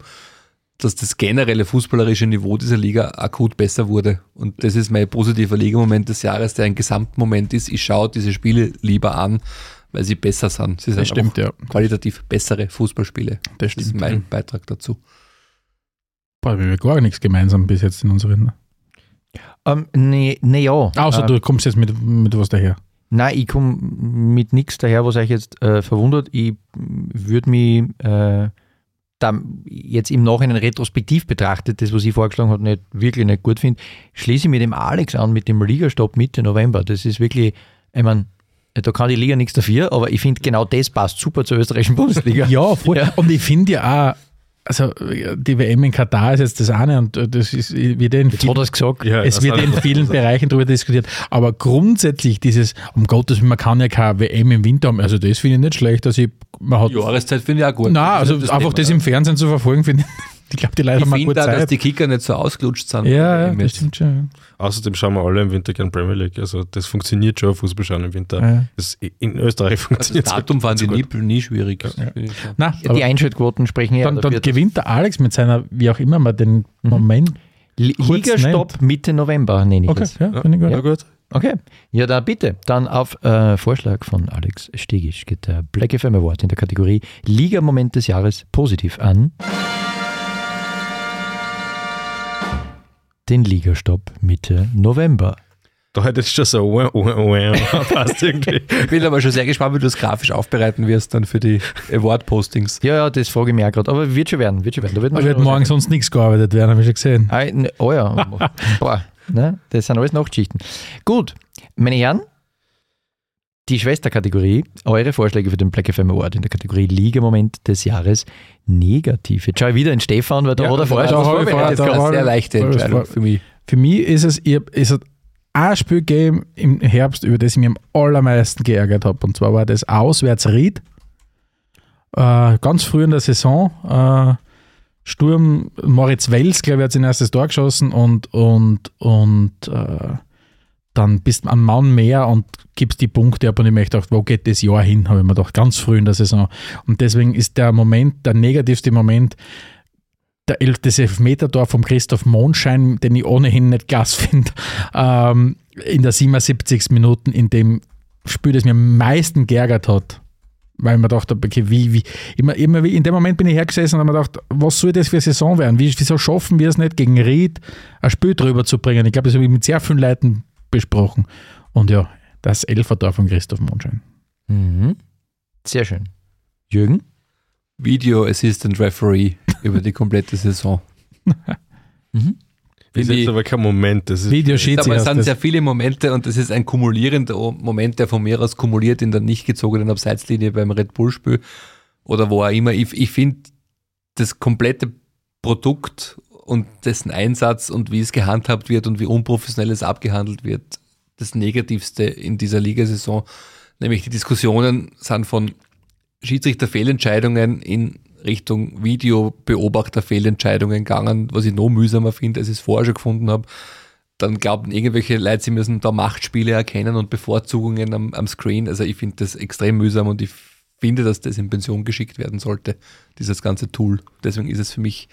dass das generelle fußballerische Niveau dieser Liga akut besser wurde. Und das ist mein positiver Ligamoment des Jahres, der ein Gesamtmoment ist. Ich schaue diese Spiele lieber an, weil sie besser sind. Sie sind Das stimmt, ja. qualitativ bessere Fußballspiele. Das Das ist mein Beitrag dazu. Boah, wir haben gar nichts gemeinsam bis jetzt in unseren. Ähm, nee, nee, ja. Außer Äh, du kommst jetzt mit, mit was daher. Nein, ich komme mit nichts daher, was euch jetzt äh, verwundert. Ich würde mich äh, da jetzt im Nachhinein retrospektiv betrachtet, das, was ich vorgeschlagen habe, nicht, wirklich nicht gut finde, schließe ich mit dem Alex an, mit dem Ligastopp Mitte November. Das ist wirklich, ich meine, da kann die Liga nichts dafür, aber ich finde genau das passt super zur österreichischen Bundesliga. Ja, voll. Ja. Und ich finde ja auch, also die WM in Katar ist jetzt das eine und äh, das ist, wird ja in gesagt. Ja, es das wird in vielen Bereichen darüber diskutiert. Aber grundsätzlich dieses, um Gottes Willen, man kann ja keine WM im Winter haben. Also das finde ich nicht schlecht, dass ich, man hat, Jahreszeit finde ich auch gut. Nein, also Das einfach Thema, das ja. im Fernsehen zu verfolgen, finde ich, ich glaube, die Leute Ich haben mal finde gut dass Zeit. die Kicker nicht so ausgelutscht sind. Ja, ja, das stimmt schon. Außerdem schauen wir alle im Winter gern Premier League. Also das funktioniert schon, Fußball schauen im Winter. Ja. Das, in Österreich Also das funktioniert Datum fand ich so nie, gut. nie schwierig. Nein, Die Einschaltquoten sprechen ja dann, dann dass- gewinnt der Alex mit seiner, wie auch immer man den Mhm. Moment. Ligastopp Mitte November nenne ich Okay, das. ja, finde ich gut. Ja, gut. Okay, ja, da bitte. Dann auf äh, Vorschlag von Alex Stegisch geht der Black FM Award in der Kategorie Liga-Moment des Jahres positiv an. Den Ligastopp Mitte November. Da hätte es schon so wah, wah, wah, passt irgendwie. [LAUGHS] Ich bin aber schon sehr gespannt, wie du das grafisch aufbereiten wirst dann für die Award-Postings. Ja, ja, das frage ich auch gerade. Aber wird schon werden, wird schon werden. Da wird Da wird morgen sonst nichts gearbeitet werden, habe ich schon gesehen. Ah, ne, oh ja. [LAUGHS] Boah, ne? Das sind alles Nachtschichten. Gut, meine Herren, die Schwesterkategorie, eure Vorschläge für den Black FM Award in der Kategorie Liga-Moment des Jahres negativ. Jetzt schaue ich wieder in Stefan, weil da Ja, hat er vorher schon vorbereitet. vorher- Das da eine war- sehr leichte war- Entscheidung war- für mich. Für mich ist es, ich, es hat ein Spiel gegeben im Herbst, über das ich mich am allermeisten geärgert habe. Und zwar war das auswärts Ried. Äh, ganz früh in der Saison. Äh, Sturm, Moritz Wels, glaube ich, hat sein erstes Tor geschossen und, und, und äh, dann bist du am Mann mehr und gibst die Punkte ab und ich möchte gedacht, wo geht das Jahr hin, habe ich mir gedacht, ganz früh in der Saison. Und deswegen ist der Moment, der negativste Moment, der El- das Elfmeter-Tor vom Christoph Mondschein, den ich ohnehin nicht klasse finde, [LAUGHS] ähm, in der 77. Minuten, in dem Spiel, das mir am meisten geärgert hat. Weil ich mir dachte, okay, wie, wie, immer, immer wie, in dem Moment bin ich hergesessen und habe mir gedacht, was soll das für eine Saison werden? Wie, wieso schaffen wir es nicht, gegen Ried ein Spiel drüber zu bringen? Ich glaube, das habe ich mit sehr vielen Leuten besprochen. Und ja, das Elfertor von Christoph Mondschein. Mhm. Sehr schön. Jürgen? Video Assistant Referee über die komplette Saison. Das [LAUGHS] ist jetzt aber kein Moment. Das ist, Videoschiedsrichter. Aber es sind das. sehr viele Momente und das ist ein kumulierender Moment, der von mir aus kumuliert in der nicht gezogenen Abseitslinie beim Red Bull-Spiel oder wo auch immer. Ich, ich finde das komplette Produkt und dessen Einsatz und wie es gehandhabt wird und wie unprofessionell es abgehandelt wird, das Negativste in dieser Ligasaison. Nämlich die Diskussionen sind von Schiedsrichterfehlentscheidungen in Richtung Videobeobachterfehlentscheidungen gegangen, was ich noch mühsamer finde, als ich es vorher schon gefunden habe. Dann glauben irgendwelche Leute, sie müssen da Machtspiele erkennen und Bevorzugungen am, am Screen. Also ich finde das extrem mühsam und ich finde, dass das in Pension geschickt werden sollte, dieses ganze Tool. Deswegen ist es für mich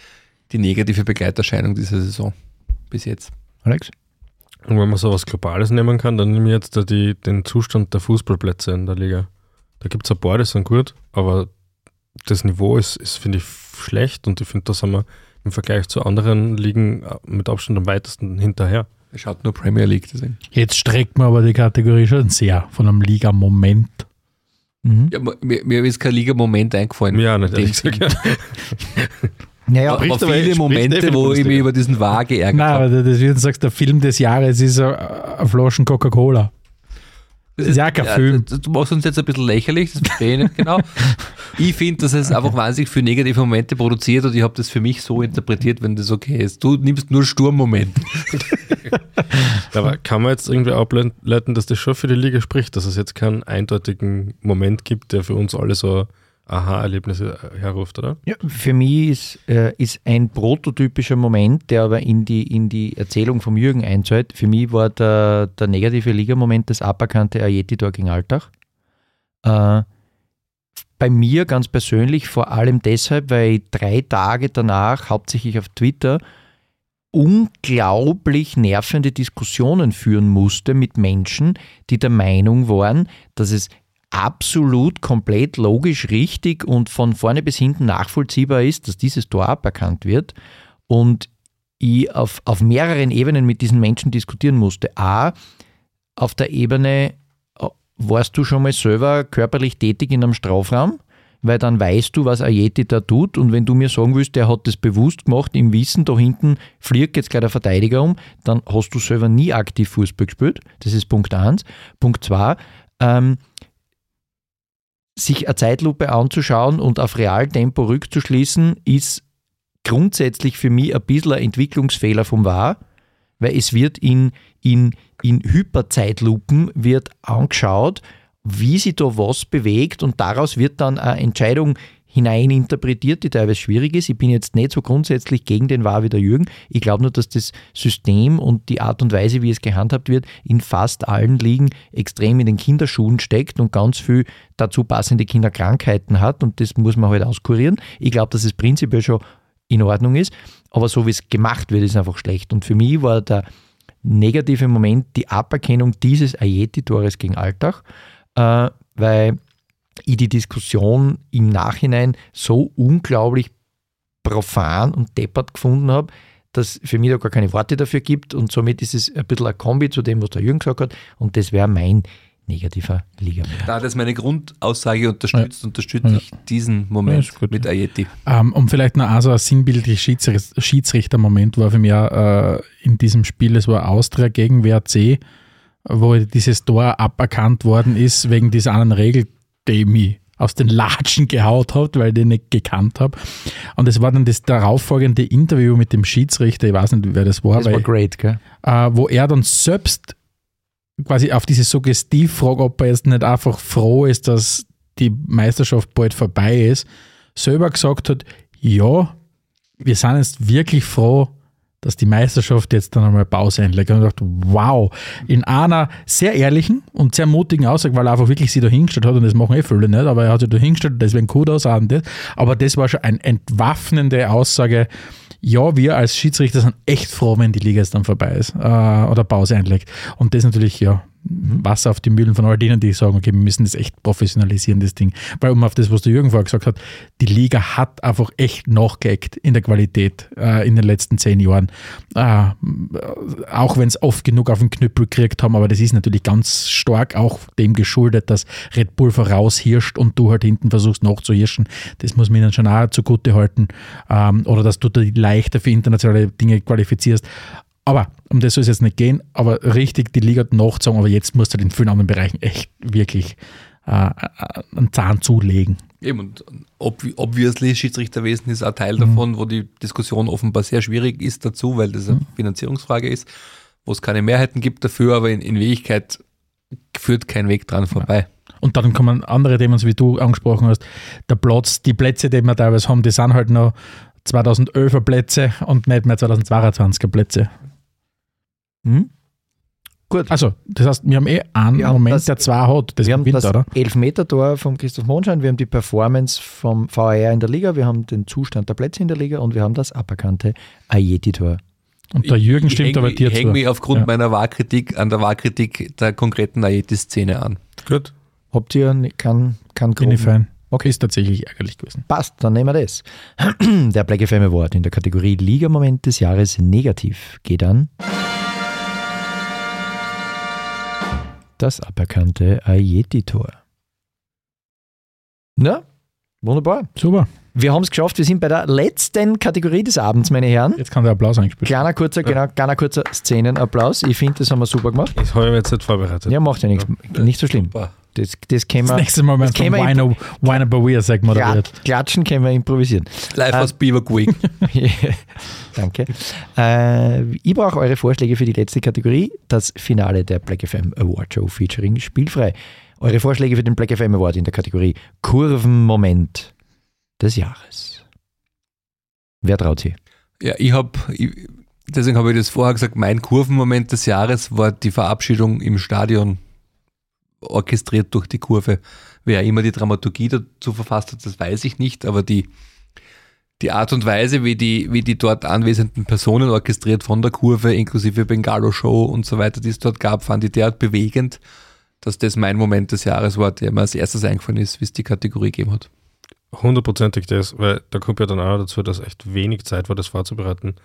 die negative Begleiterscheinung dieser Saison bis jetzt. Alex? Und wenn man so was Globales nehmen kann, dann nehme ich jetzt da die, den Zustand der Fußballplätze in der Liga. Da gibt es ein paar, die sind gut, aber das Niveau ist, ist finde ich, schlecht und ich finde, da sind wir im Vergleich zu anderen Ligen äh, mit Abstand am weitesten hinterher. Er schaut nur Premier League, deswegen. Jetzt streckt man aber die Kategorie schon sehr von einem Liga-Moment. Mhm. Ja, mir, mir ist kein Liga-Moment eingefallen. Mir auch [LAUGHS] Naja, aber spricht aber- viele eh Momente, wo ich mich über diesen Wahr geärgert Nein, habe. aber das, wie du sagst, der Film des Jahres ist ein, Flaschen Coca-Cola. Das ist ja kein Film. Du, du machst uns jetzt ein bisschen lächerlich, das verstehe ich nicht genau. [LAUGHS] Ich finde, dass es einfach wahnsinnig viele negative Momente produziert und ich habe das für mich so interpretiert, wenn das okay ist. Du nimmst nur Sturmmomente. [LAUGHS] Aber kann man jetzt irgendwie ableiten, dass das schon für die Liga spricht, dass es jetzt keinen eindeutigen Moment gibt, der für uns alle so Aha-Erlebnisse herruft, oder? Ja, für mich ist, äh, ist ein prototypischer Moment, der aber in die, in die Erzählung vom Jürgen einzahlt. Für mich war der, der negative Ligamoment das aberkannte Ayeti-Tor gegen Altach. Äh, bei mir ganz persönlich vor allem deshalb, weil ich drei Tage danach hauptsächlich auf Twitter unglaublich nervende Diskussionen führen musste mit Menschen, die der Meinung waren, dass es absolut komplett logisch richtig und von vorne bis hinten nachvollziehbar ist, dass dieses Tor aberkannt wird und ich auf, auf mehreren Ebenen mit diesen Menschen diskutieren musste. A, auf der Ebene, äh, warst du schon mal selber körperlich tätig in einem Strafraum? Weil dann weißt du, was Ayeti da tut und wenn du mir sagen willst, der hat das bewusst gemacht, im Wissen, da hinten fliegt jetzt gleich der Verteidiger um, dann hast du selber nie aktiv Fußball gespielt. Das ist Punkt 1. Punkt 2, ähm, sich eine Zeitlupe anzuschauen und auf Realtempo rückzuschließen, ist grundsätzlich für mich ein bisschen ein Entwicklungsfehler vom Wahr, weil es wird in, in, in Hyperzeitlupen wird angeschaut, wie sich da was bewegt und daraus wird dann eine Entscheidung hineininterpretiert, die teilweise schwierig ist. Ich bin jetzt nicht so grundsätzlich gegen den Wahr wie der Jürgen. Ich glaube nur, dass das System und die Art und Weise, wie es gehandhabt wird, in fast allen Ligen extrem in den Kinderschuhen steckt und ganz viel dazu passende Kinderkrankheiten hat und das muss man halt auskurieren. Ich glaube, dass es prinzipiell schon in Ordnung ist, aber so wie es gemacht wird, ist einfach schlecht. Und für mich war der negative Moment die Aberkennung dieses Ayeti-Tores gegen Altach, äh, weil ich die Diskussion im Nachhinein so unglaublich profan und deppert gefunden habe, dass für mich da gar keine Worte dafür gibt und somit ist es ein bisschen ein Kombi zu dem, was der Jürgen gesagt hat und das wäre mein negativer Liga. Da das meine Grundaussage unterstützt, unterstütze Ja. ich diesen Ja, Moment gut. mit Ayeti. Ähm, und vielleicht noch also ein sinnbildlicher Schiedsrichter- Schiedsrichtermoment war für mich auch, äh, in diesem Spiel, es war Austria gegen WRC, wo dieses Tor aberkannt worden ist wegen dieser anderen Regel, die mich aus den Latschen gehaut hat, weil ich den nicht gekannt habe. Und es war dann das darauffolgende Interview mit dem Schiedsrichter, ich weiß nicht, wer das war, Das weil, war great, gell? äh, wo er dann selbst quasi auf diese Suggestivfrage, ob er jetzt nicht einfach froh ist, dass die Meisterschaft bald vorbei ist, selber gesagt hat, ja, wir sind jetzt wirklich froh, dass die Meisterschaft jetzt dann einmal Pause einlegt. Und ich dachte, wow, in einer sehr ehrlichen und sehr mutigen Aussage, weil er einfach wirklich sie da hingestellt hat, und das machen eh viele nicht, aber er hat sich da hingestellt, deswegen Kudos an das. Aber das war schon eine entwaffnende Aussage. Ja, wir als Schiedsrichter sind echt froh, wenn die Liga jetzt dann vorbei ist äh, oder Pause einlegt. Und das natürlich, ja, Wasser auf die Mühlen von all denen, die sagen, okay, wir müssen das echt professionalisieren, das Ding. Weil um auf das, was der Jürgen vorher gesagt hat, die Liga hat einfach echt nachgeeckt in der Qualität äh, in den letzten zehn Jahren. Äh, auch wenn es oft genug auf den Knüppel gekriegt haben, aber das ist natürlich ganz stark auch dem geschuldet, dass Red Bull voraushirscht und du halt hinten versuchst nachzuhirschen. Das muss man ihnen schon auch zugute halten. Ähm, oder dass du dich leichter für internationale Dinge qualifizierst. Aber um das soll es jetzt nicht gehen, aber richtig die Liga nachzogen, aber jetzt musst du in vielen anderen Bereichen echt wirklich äh, einen Zahn zulegen. Eben, und ob, obviously Schiedsrichterwesen ist ein Teil davon, wo die Diskussion offenbar sehr schwierig ist dazu, weil das eine Finanzierungsfrage ist, wo es keine Mehrheiten gibt dafür, aber in, in Wirklichkeit führt kein Weg dran vorbei. Und dann kommen andere Themen, so wie du angesprochen hast. Der Platz, die Plätze, die wir teilweise haben, die sind halt noch 2011er Plätze und nicht mehr 2022er Plätze. Mhm. Gut. Also, das heißt, wir haben eh einen Wir haben Moment, das- der zwei hat. Das wir ist haben Winter, das oder? Elfmeter-Tor von Christoph Mondschein, wir haben die Performance vom VAR in der Liga, wir haben den Zustand der Plätze in der Liga und wir haben das aberkannte Ayeti-Tor. Und der Jürgen stimmt häng aber dir Ich zu. hänge mich aufgrund Ja. meiner Wahrkritik an der Wahrkritik der konkreten Ayeti-Szene an. Gut. Habt ihr keinen kein Bin ich Grund? fein. Okay, ist tatsächlich ärgerlich gewesen. Passt, dann nehmen wir das. [CLEARS THROAT] Der Black FM Award in der Kategorie Liga-Moment des Jahres negativ geht an. Das aberkannte Ayeti-Tor. Na, wunderbar. Super. Wir haben es geschafft. Wir sind bei der letzten Kategorie des Abends, meine Herren. Jetzt kann der Applaus eingespielt werden. Kleiner kurzer, genau, kleiner kurzer Szenenapplaus. Ich finde, das haben wir super gemacht. Das habe ich jetzt nicht vorbereitet. Ja, macht ja nichts. Nicht so schlimm. Super. Das, das können Das wir. nächste Mal, wenn es Wine, Wine aber Weir sagt moderiert. Klat- Klatschen können wir improvisieren. Live Ah. aus Beaver Creek. [LAUGHS] Danke. Äh, ich brauche eure Vorschläge für die letzte Kategorie, das Finale der Black FM Award Show featuring Spielfrei. Eure Vorschläge für den Black FM Award in der Kategorie Kurvenmoment des Jahres. Wer traut sie? Ja, ich habe, deswegen habe ich das vorher gesagt, mein Kurvenmoment des Jahres war die Verabschiedung im Stadion, orchestriert durch die Kurve. Wer immer die Dramaturgie dazu verfasst hat, das weiß ich nicht, aber die, die Art und Weise, wie die, wie die dort anwesenden Personen orchestriert von der Kurve, inklusive Bengalo-Show und so weiter, die es dort gab, fand ich derart bewegend, dass das mein Moment des Jahres war, der mir als erstes eingefallen ist, wie es die Kategorie gegeben hat. Hundertprozentig das, weil da kommt ja dann auch dazu, dass echt wenig Zeit war, das vorzubereiten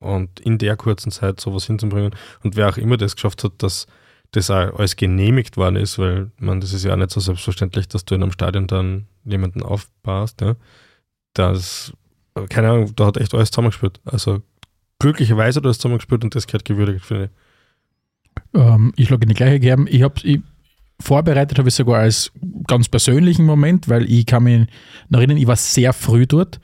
und in der kurzen Zeit sowas hinzubringen. Und wer auch immer das geschafft hat, dass das auch alles genehmigt worden ist, weil man, das ist ja auch nicht so selbstverständlich, dass du in einem Stadion dann jemanden aufbaust. Ja. Das, keine Ahnung, da hat echt alles zusammengespielt. Also glücklicherweise hat alles zusammengespielt und das gehört gewürdigt, finde ich. Ähm, ich schlage in die gleiche Kerben. Ich habe ich, vorbereitet habe ich sogar als ganz persönlichen Moment, weil ich kann mich noch erinnern, ich war sehr früh dort,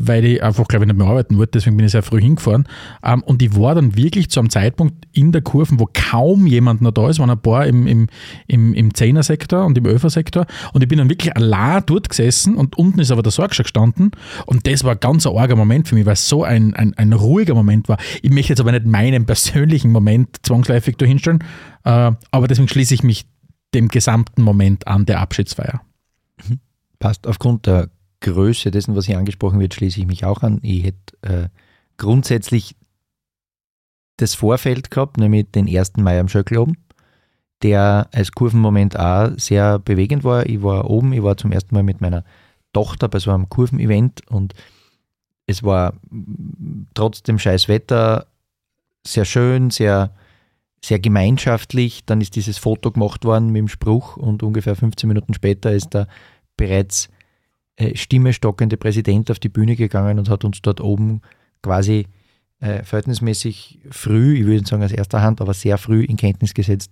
weil ich einfach, glaube ich, nicht mehr arbeiten wollte, deswegen bin ich sehr früh hingefahren. Ähm, und ich war dann wirklich zu einem Zeitpunkt in der Kurve, wo kaum jemand noch da ist, waren ein paar im, im, im, im Zehner-Sektor und im Öfer-Sektor. Und ich bin dann wirklich allein dort gesessen und unten ist aber der Sorg schon gestanden. Und das war ein ganz arger Moment für mich, weil es so ein, ein, ein ruhiger Moment war. Ich möchte jetzt aber nicht meinen persönlichen Moment zwangsläufig da hinstellen, äh, aber deswegen schließe ich mich dem gesamten Moment an der Abschiedsfeier. Passt. Aufgrund der Größe dessen, was hier angesprochen wird, schließe ich mich auch an. Ich hätte äh, grundsätzlich das Vorfeld gehabt, nämlich den 1. Mai am Schöckl oben, der als Kurvenmoment auch sehr bewegend war. Ich war oben, ich war zum ersten Mal mit meiner Tochter bei so einem Kurvenevent und es war trotz dem scheiß Wetter sehr schön, sehr, sehr gemeinschaftlich. Dann ist dieses Foto gemacht worden mit dem Spruch und ungefähr 15 Minuten später ist der bereits äh, Stimme stockende Präsident auf die Bühne gegangen und hat uns dort oben quasi äh, verhältnismäßig früh, ich würde sagen aus erster Hand, aber sehr früh in Kenntnis gesetzt,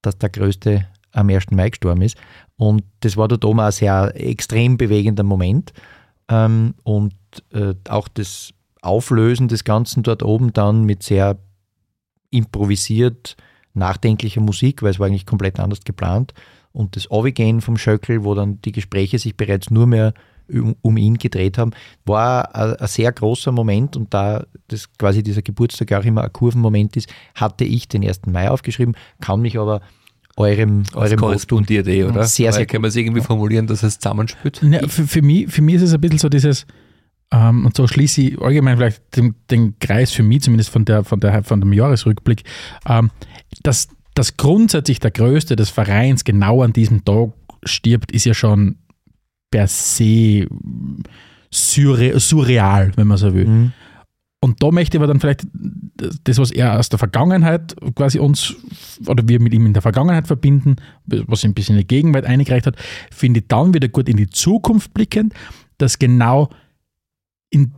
dass der Größte am 1. Mai gestorben ist. Und das war dort oben ein sehr extrem bewegender Moment. Ähm, und äh, auch das Auflösen des Ganzen dort oben dann mit sehr improvisiert nachdenklicher Musik, weil es war eigentlich komplett anders geplant. Und das Avigehen vom Schöckel, wo dann die Gespräche sich bereits nur mehr um, um ihn gedreht haben, war ein, ein sehr großer Moment und da das quasi dieser Geburtstag auch immer ein Kurvenmoment ist, hatte ich den 1. Mai aufgeschrieben, kann mich aber eurem, Das eurem korrespondiert eh, oder? Sehr, sehr Weil Kann man es irgendwie formulieren, dass es zusammenspielt? Ja, für, für, mich, für mich ist es ein bisschen so dieses, ähm, und so schließe ich allgemein vielleicht den, den Kreis für mich, zumindest von, der, von, der, von dem Jahresrückblick, ähm, dass dass grundsätzlich der Größte des Vereins genau an diesem Tag stirbt, ist ja schon per se surre surreal, wenn man so will. Mhm. Und da möchte ich aber dann vielleicht das, was er aus der Vergangenheit quasi uns oder wir mit ihm in der Vergangenheit verbinden, was ein bisschen in die Gegenwart eingereicht hat, finde ich dann wieder gut in die Zukunft blickend, dass genau in,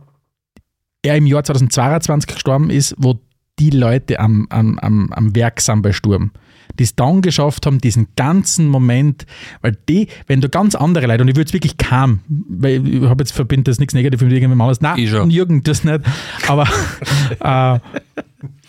er im Jahr 2022 gestorben ist, wo die Leute am, am, am, am Werk sind bei Sturm, die es dann geschafft haben, diesen ganzen Moment, weil die, wenn du ganz andere Leute, und ich würde es wirklich kaum, weil ich habe jetzt verbinde das nichts Negatives mit irgendjemandem anders, nein, Ich. Jürgen, das nicht, aber [LAUGHS] äh,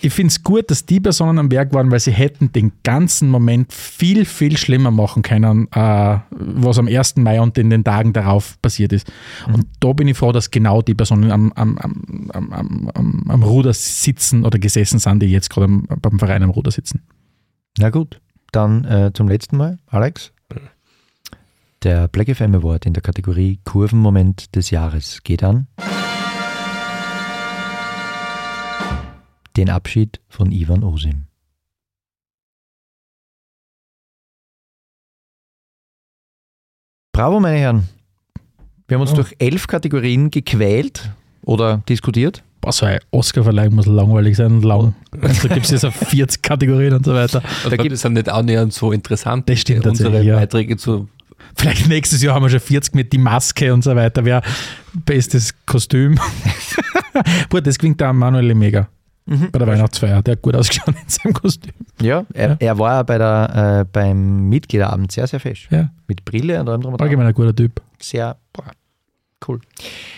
ich finde es gut, dass die Personen am Werk waren, weil sie hätten den ganzen Moment viel, viel schlimmer machen können, äh, was am 1. Mai und in den Tagen darauf passiert ist. Und da bin ich froh, dass genau die Personen am, am, am, am, am, Ruder sitzen oder gesessen sind, die jetzt gerade beim Verein am Ruder sitzen. Na gut, dann äh, zum letzten Mal, Alex. Der Black FM Award in der Kategorie Kurvenmoment des Jahres geht an. Den Abschied von Ivan Osim. Bravo, meine Herren. Wir haben uns Oh. durch elf Kategorien gequält oder diskutiert. Boah, so eine Oscarverleihung muss langweilig sein und lang. Also, da gibt es jetzt auf [LAUGHS] 40 Kategorien und so weiter. Da gibt es dann nicht annähernd so interessant, Das stimmt unsere tatsächlich, ja. Beiträge zu. Vielleicht nächstes Jahr haben wir schon 40 mit die Maske und so weiter. Wer bestes Kostüm. [LAUGHS] Boah, das klingt da Manuel mega bei der Weihnachtsfeier. Der hat gut ausgeschaut in seinem Kostüm. Ja, er, Ja. er war bei der, äh, beim Mitgliederabend sehr, sehr fesch. Ja, Mit Brille und allem drum und dran. allgemein ein guter Typ. Sehr boah, cool.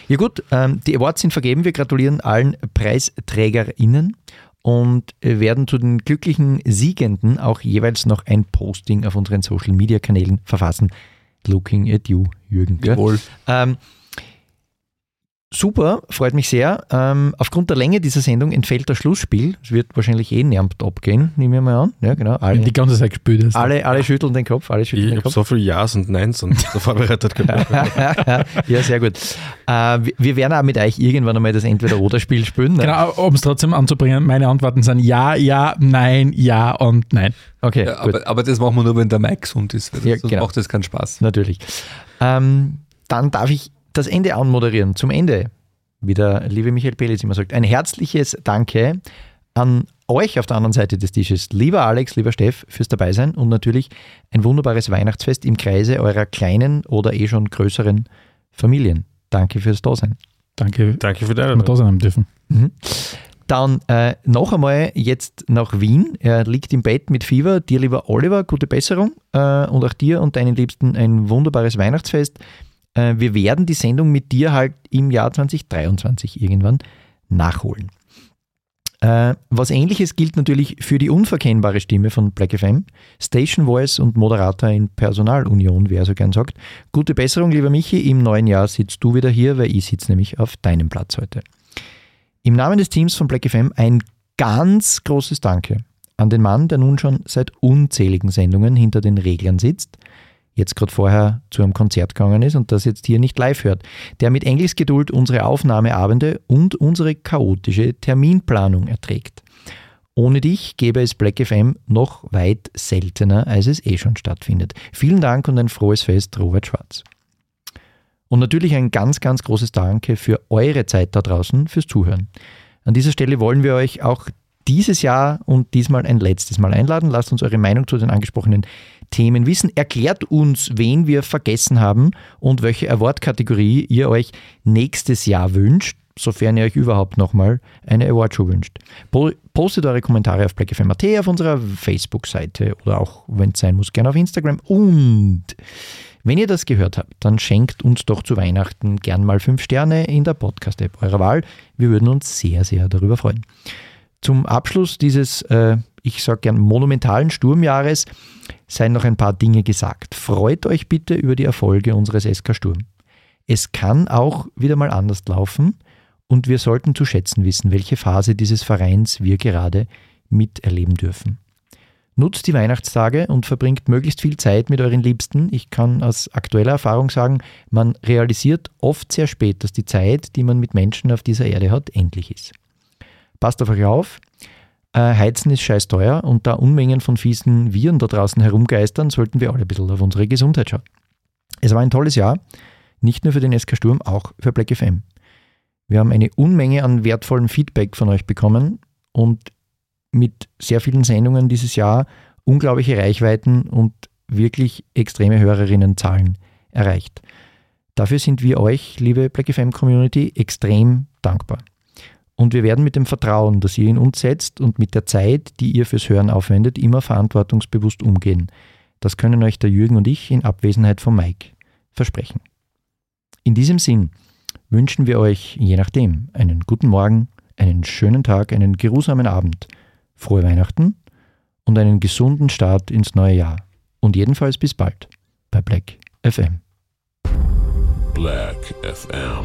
Ja gut, ähm, die Awards sind vergeben. Wir gratulieren allen PreisträgerInnen und werden zu den glücklichen Siegenden auch jeweils noch ein Posting auf unseren Social Media Kanälen verfassen. Looking at you, Jürgen. Jawohl. Ähm, super, freut mich sehr. Ähm, aufgrund der Länge dieser Sendung entfällt das Schlussspiel. Es wird wahrscheinlich eh nervt abgehen, nehme ich mal an. Ja, genau. Wenn Alle, die ganze Zeit gespielt hast. alle, alle schütteln den Kopf, alle schütteln Ich den habe Kopf. so viele Ja's und Neins und so vorbereitet gehabt. [LAUGHS] ja, sehr gut. Äh, wir- werden auch mit euch irgendwann einmal das Entweder-Oder-Spiel spielen. Ne? Genau, um es trotzdem anzubringen, meine Antworten sind ja, ja, nein, ja und nein. Okay, Ja, gut. aber, aber das machen wir nur, wenn der Mike gesund ist, Ja, sonst genau. macht das keinen Spaß. Natürlich. Ähm, dann darf ich das Ende anmoderieren. Zum Ende, wie der liebe Michael Pelitz immer sagt, ein herzliches Danke an euch auf der anderen Seite des Tisches, lieber Alex, lieber Steff, fürs Dabeisein und natürlich ein wunderbares Weihnachtsfest im Kreise eurer kleinen oder eh schon größeren Familien. Danke fürs Dasein. Danke, Danke für dass wir deine. da sein dürfen. Dann äh, noch einmal jetzt nach Wien. Er liegt im Bett mit Fieber. Dir, lieber Oliver, gute Besserung. Äh, und auch dir und deinen Liebsten ein wunderbares Weihnachtsfest. Äh, wir werden die Sendung mit dir halt im Jahr 2023 irgendwann nachholen. Äh, was ähnliches gilt natürlich für die unverkennbare Stimme von Black FM, Station Voice und Moderator in Personalunion, wie er so gern sagt. Gute Besserung, lieber Michi. Im neuen Jahr sitzt du wieder hier, weil ich sitze nämlich auf deinem Platz heute. Im Namen des Teams von Black FM ein ganz großes Danke an den Mann, der nun schon seit unzähligen Sendungen hinter den Reglern sitzt, jetzt gerade vorher zu einem Konzert gegangen ist und das jetzt hier nicht live hört, der mit Engelsgeduld unsere Aufnahmeabende und unsere chaotische Terminplanung erträgt. Ohne dich gäbe es Black FM noch weit seltener, als es eh schon stattfindet. Vielen Dank und ein frohes Fest, Robert Schwarz. Und natürlich ein ganz, ganz großes Danke für eure Zeit da draußen, fürs Zuhören. An dieser Stelle wollen wir euch auch dieses Jahr und diesmal ein letztes Mal einladen. Lasst uns eure Meinung zu den angesprochenen Themen wissen. Erklärt uns, wen wir vergessen haben und welche Award-Kategorie ihr euch nächstes Jahr wünscht, sofern ihr euch überhaupt nochmal eine Awardshow wünscht. Po- Postet eure Kommentare auf blackfm.at, auf unserer Facebook-Seite oder auch, wenn es sein muss, gerne auf Instagram. Und wenn ihr das gehört habt, dann schenkt uns doch zu Weihnachten gern mal fünf Sterne in der Podcast-App eurer Wahl. Wir würden uns sehr, sehr darüber freuen. Zum Abschluss dieses, äh, ich sage gern, monumentalen Sturmjahres seien noch ein paar Dinge gesagt. Freut euch bitte über die Erfolge unseres SK Sturm. Es kann auch wieder mal anders laufen und wir sollten zu schätzen wissen, welche Phase dieses Vereins wir gerade miterleben dürfen. Nutzt die Weihnachtstage und verbringt möglichst viel Zeit mit euren Liebsten. Ich kann aus aktueller Erfahrung sagen, man realisiert oft sehr spät, dass die Zeit, die man mit Menschen auf dieser Erde hat, endlich ist. Passt auf euch auf. Äh, Heizen ist scheiß teuer und da Unmengen von fiesen Viren da draußen herumgeistern, sollten wir alle ein bisschen auf unsere Gesundheit schauen. Es war ein tolles Jahr, nicht nur für den SK Sturm, auch für Black FM. Wir haben eine Unmenge an wertvollem Feedback von euch bekommen und mit sehr vielen Sendungen dieses Jahr unglaubliche Reichweiten und wirklich extreme Hörerinnenzahlen erreicht. Dafür sind wir euch, liebe Black FM Community, extrem dankbar. Und wir werden mit dem Vertrauen, das ihr in uns setzt und mit der Zeit, die ihr fürs Hören aufwendet, immer verantwortungsbewusst umgehen. Das können euch der Jürgen und ich in Abwesenheit von Mike versprechen. In diesem Sinn wünschen wir euch, je nachdem, einen guten Morgen, einen schönen Tag, einen geruhsamen Abend, frohe Weihnachten und einen gesunden Start ins neue Jahr. Und jedenfalls bis bald bei Black FM. Black FM.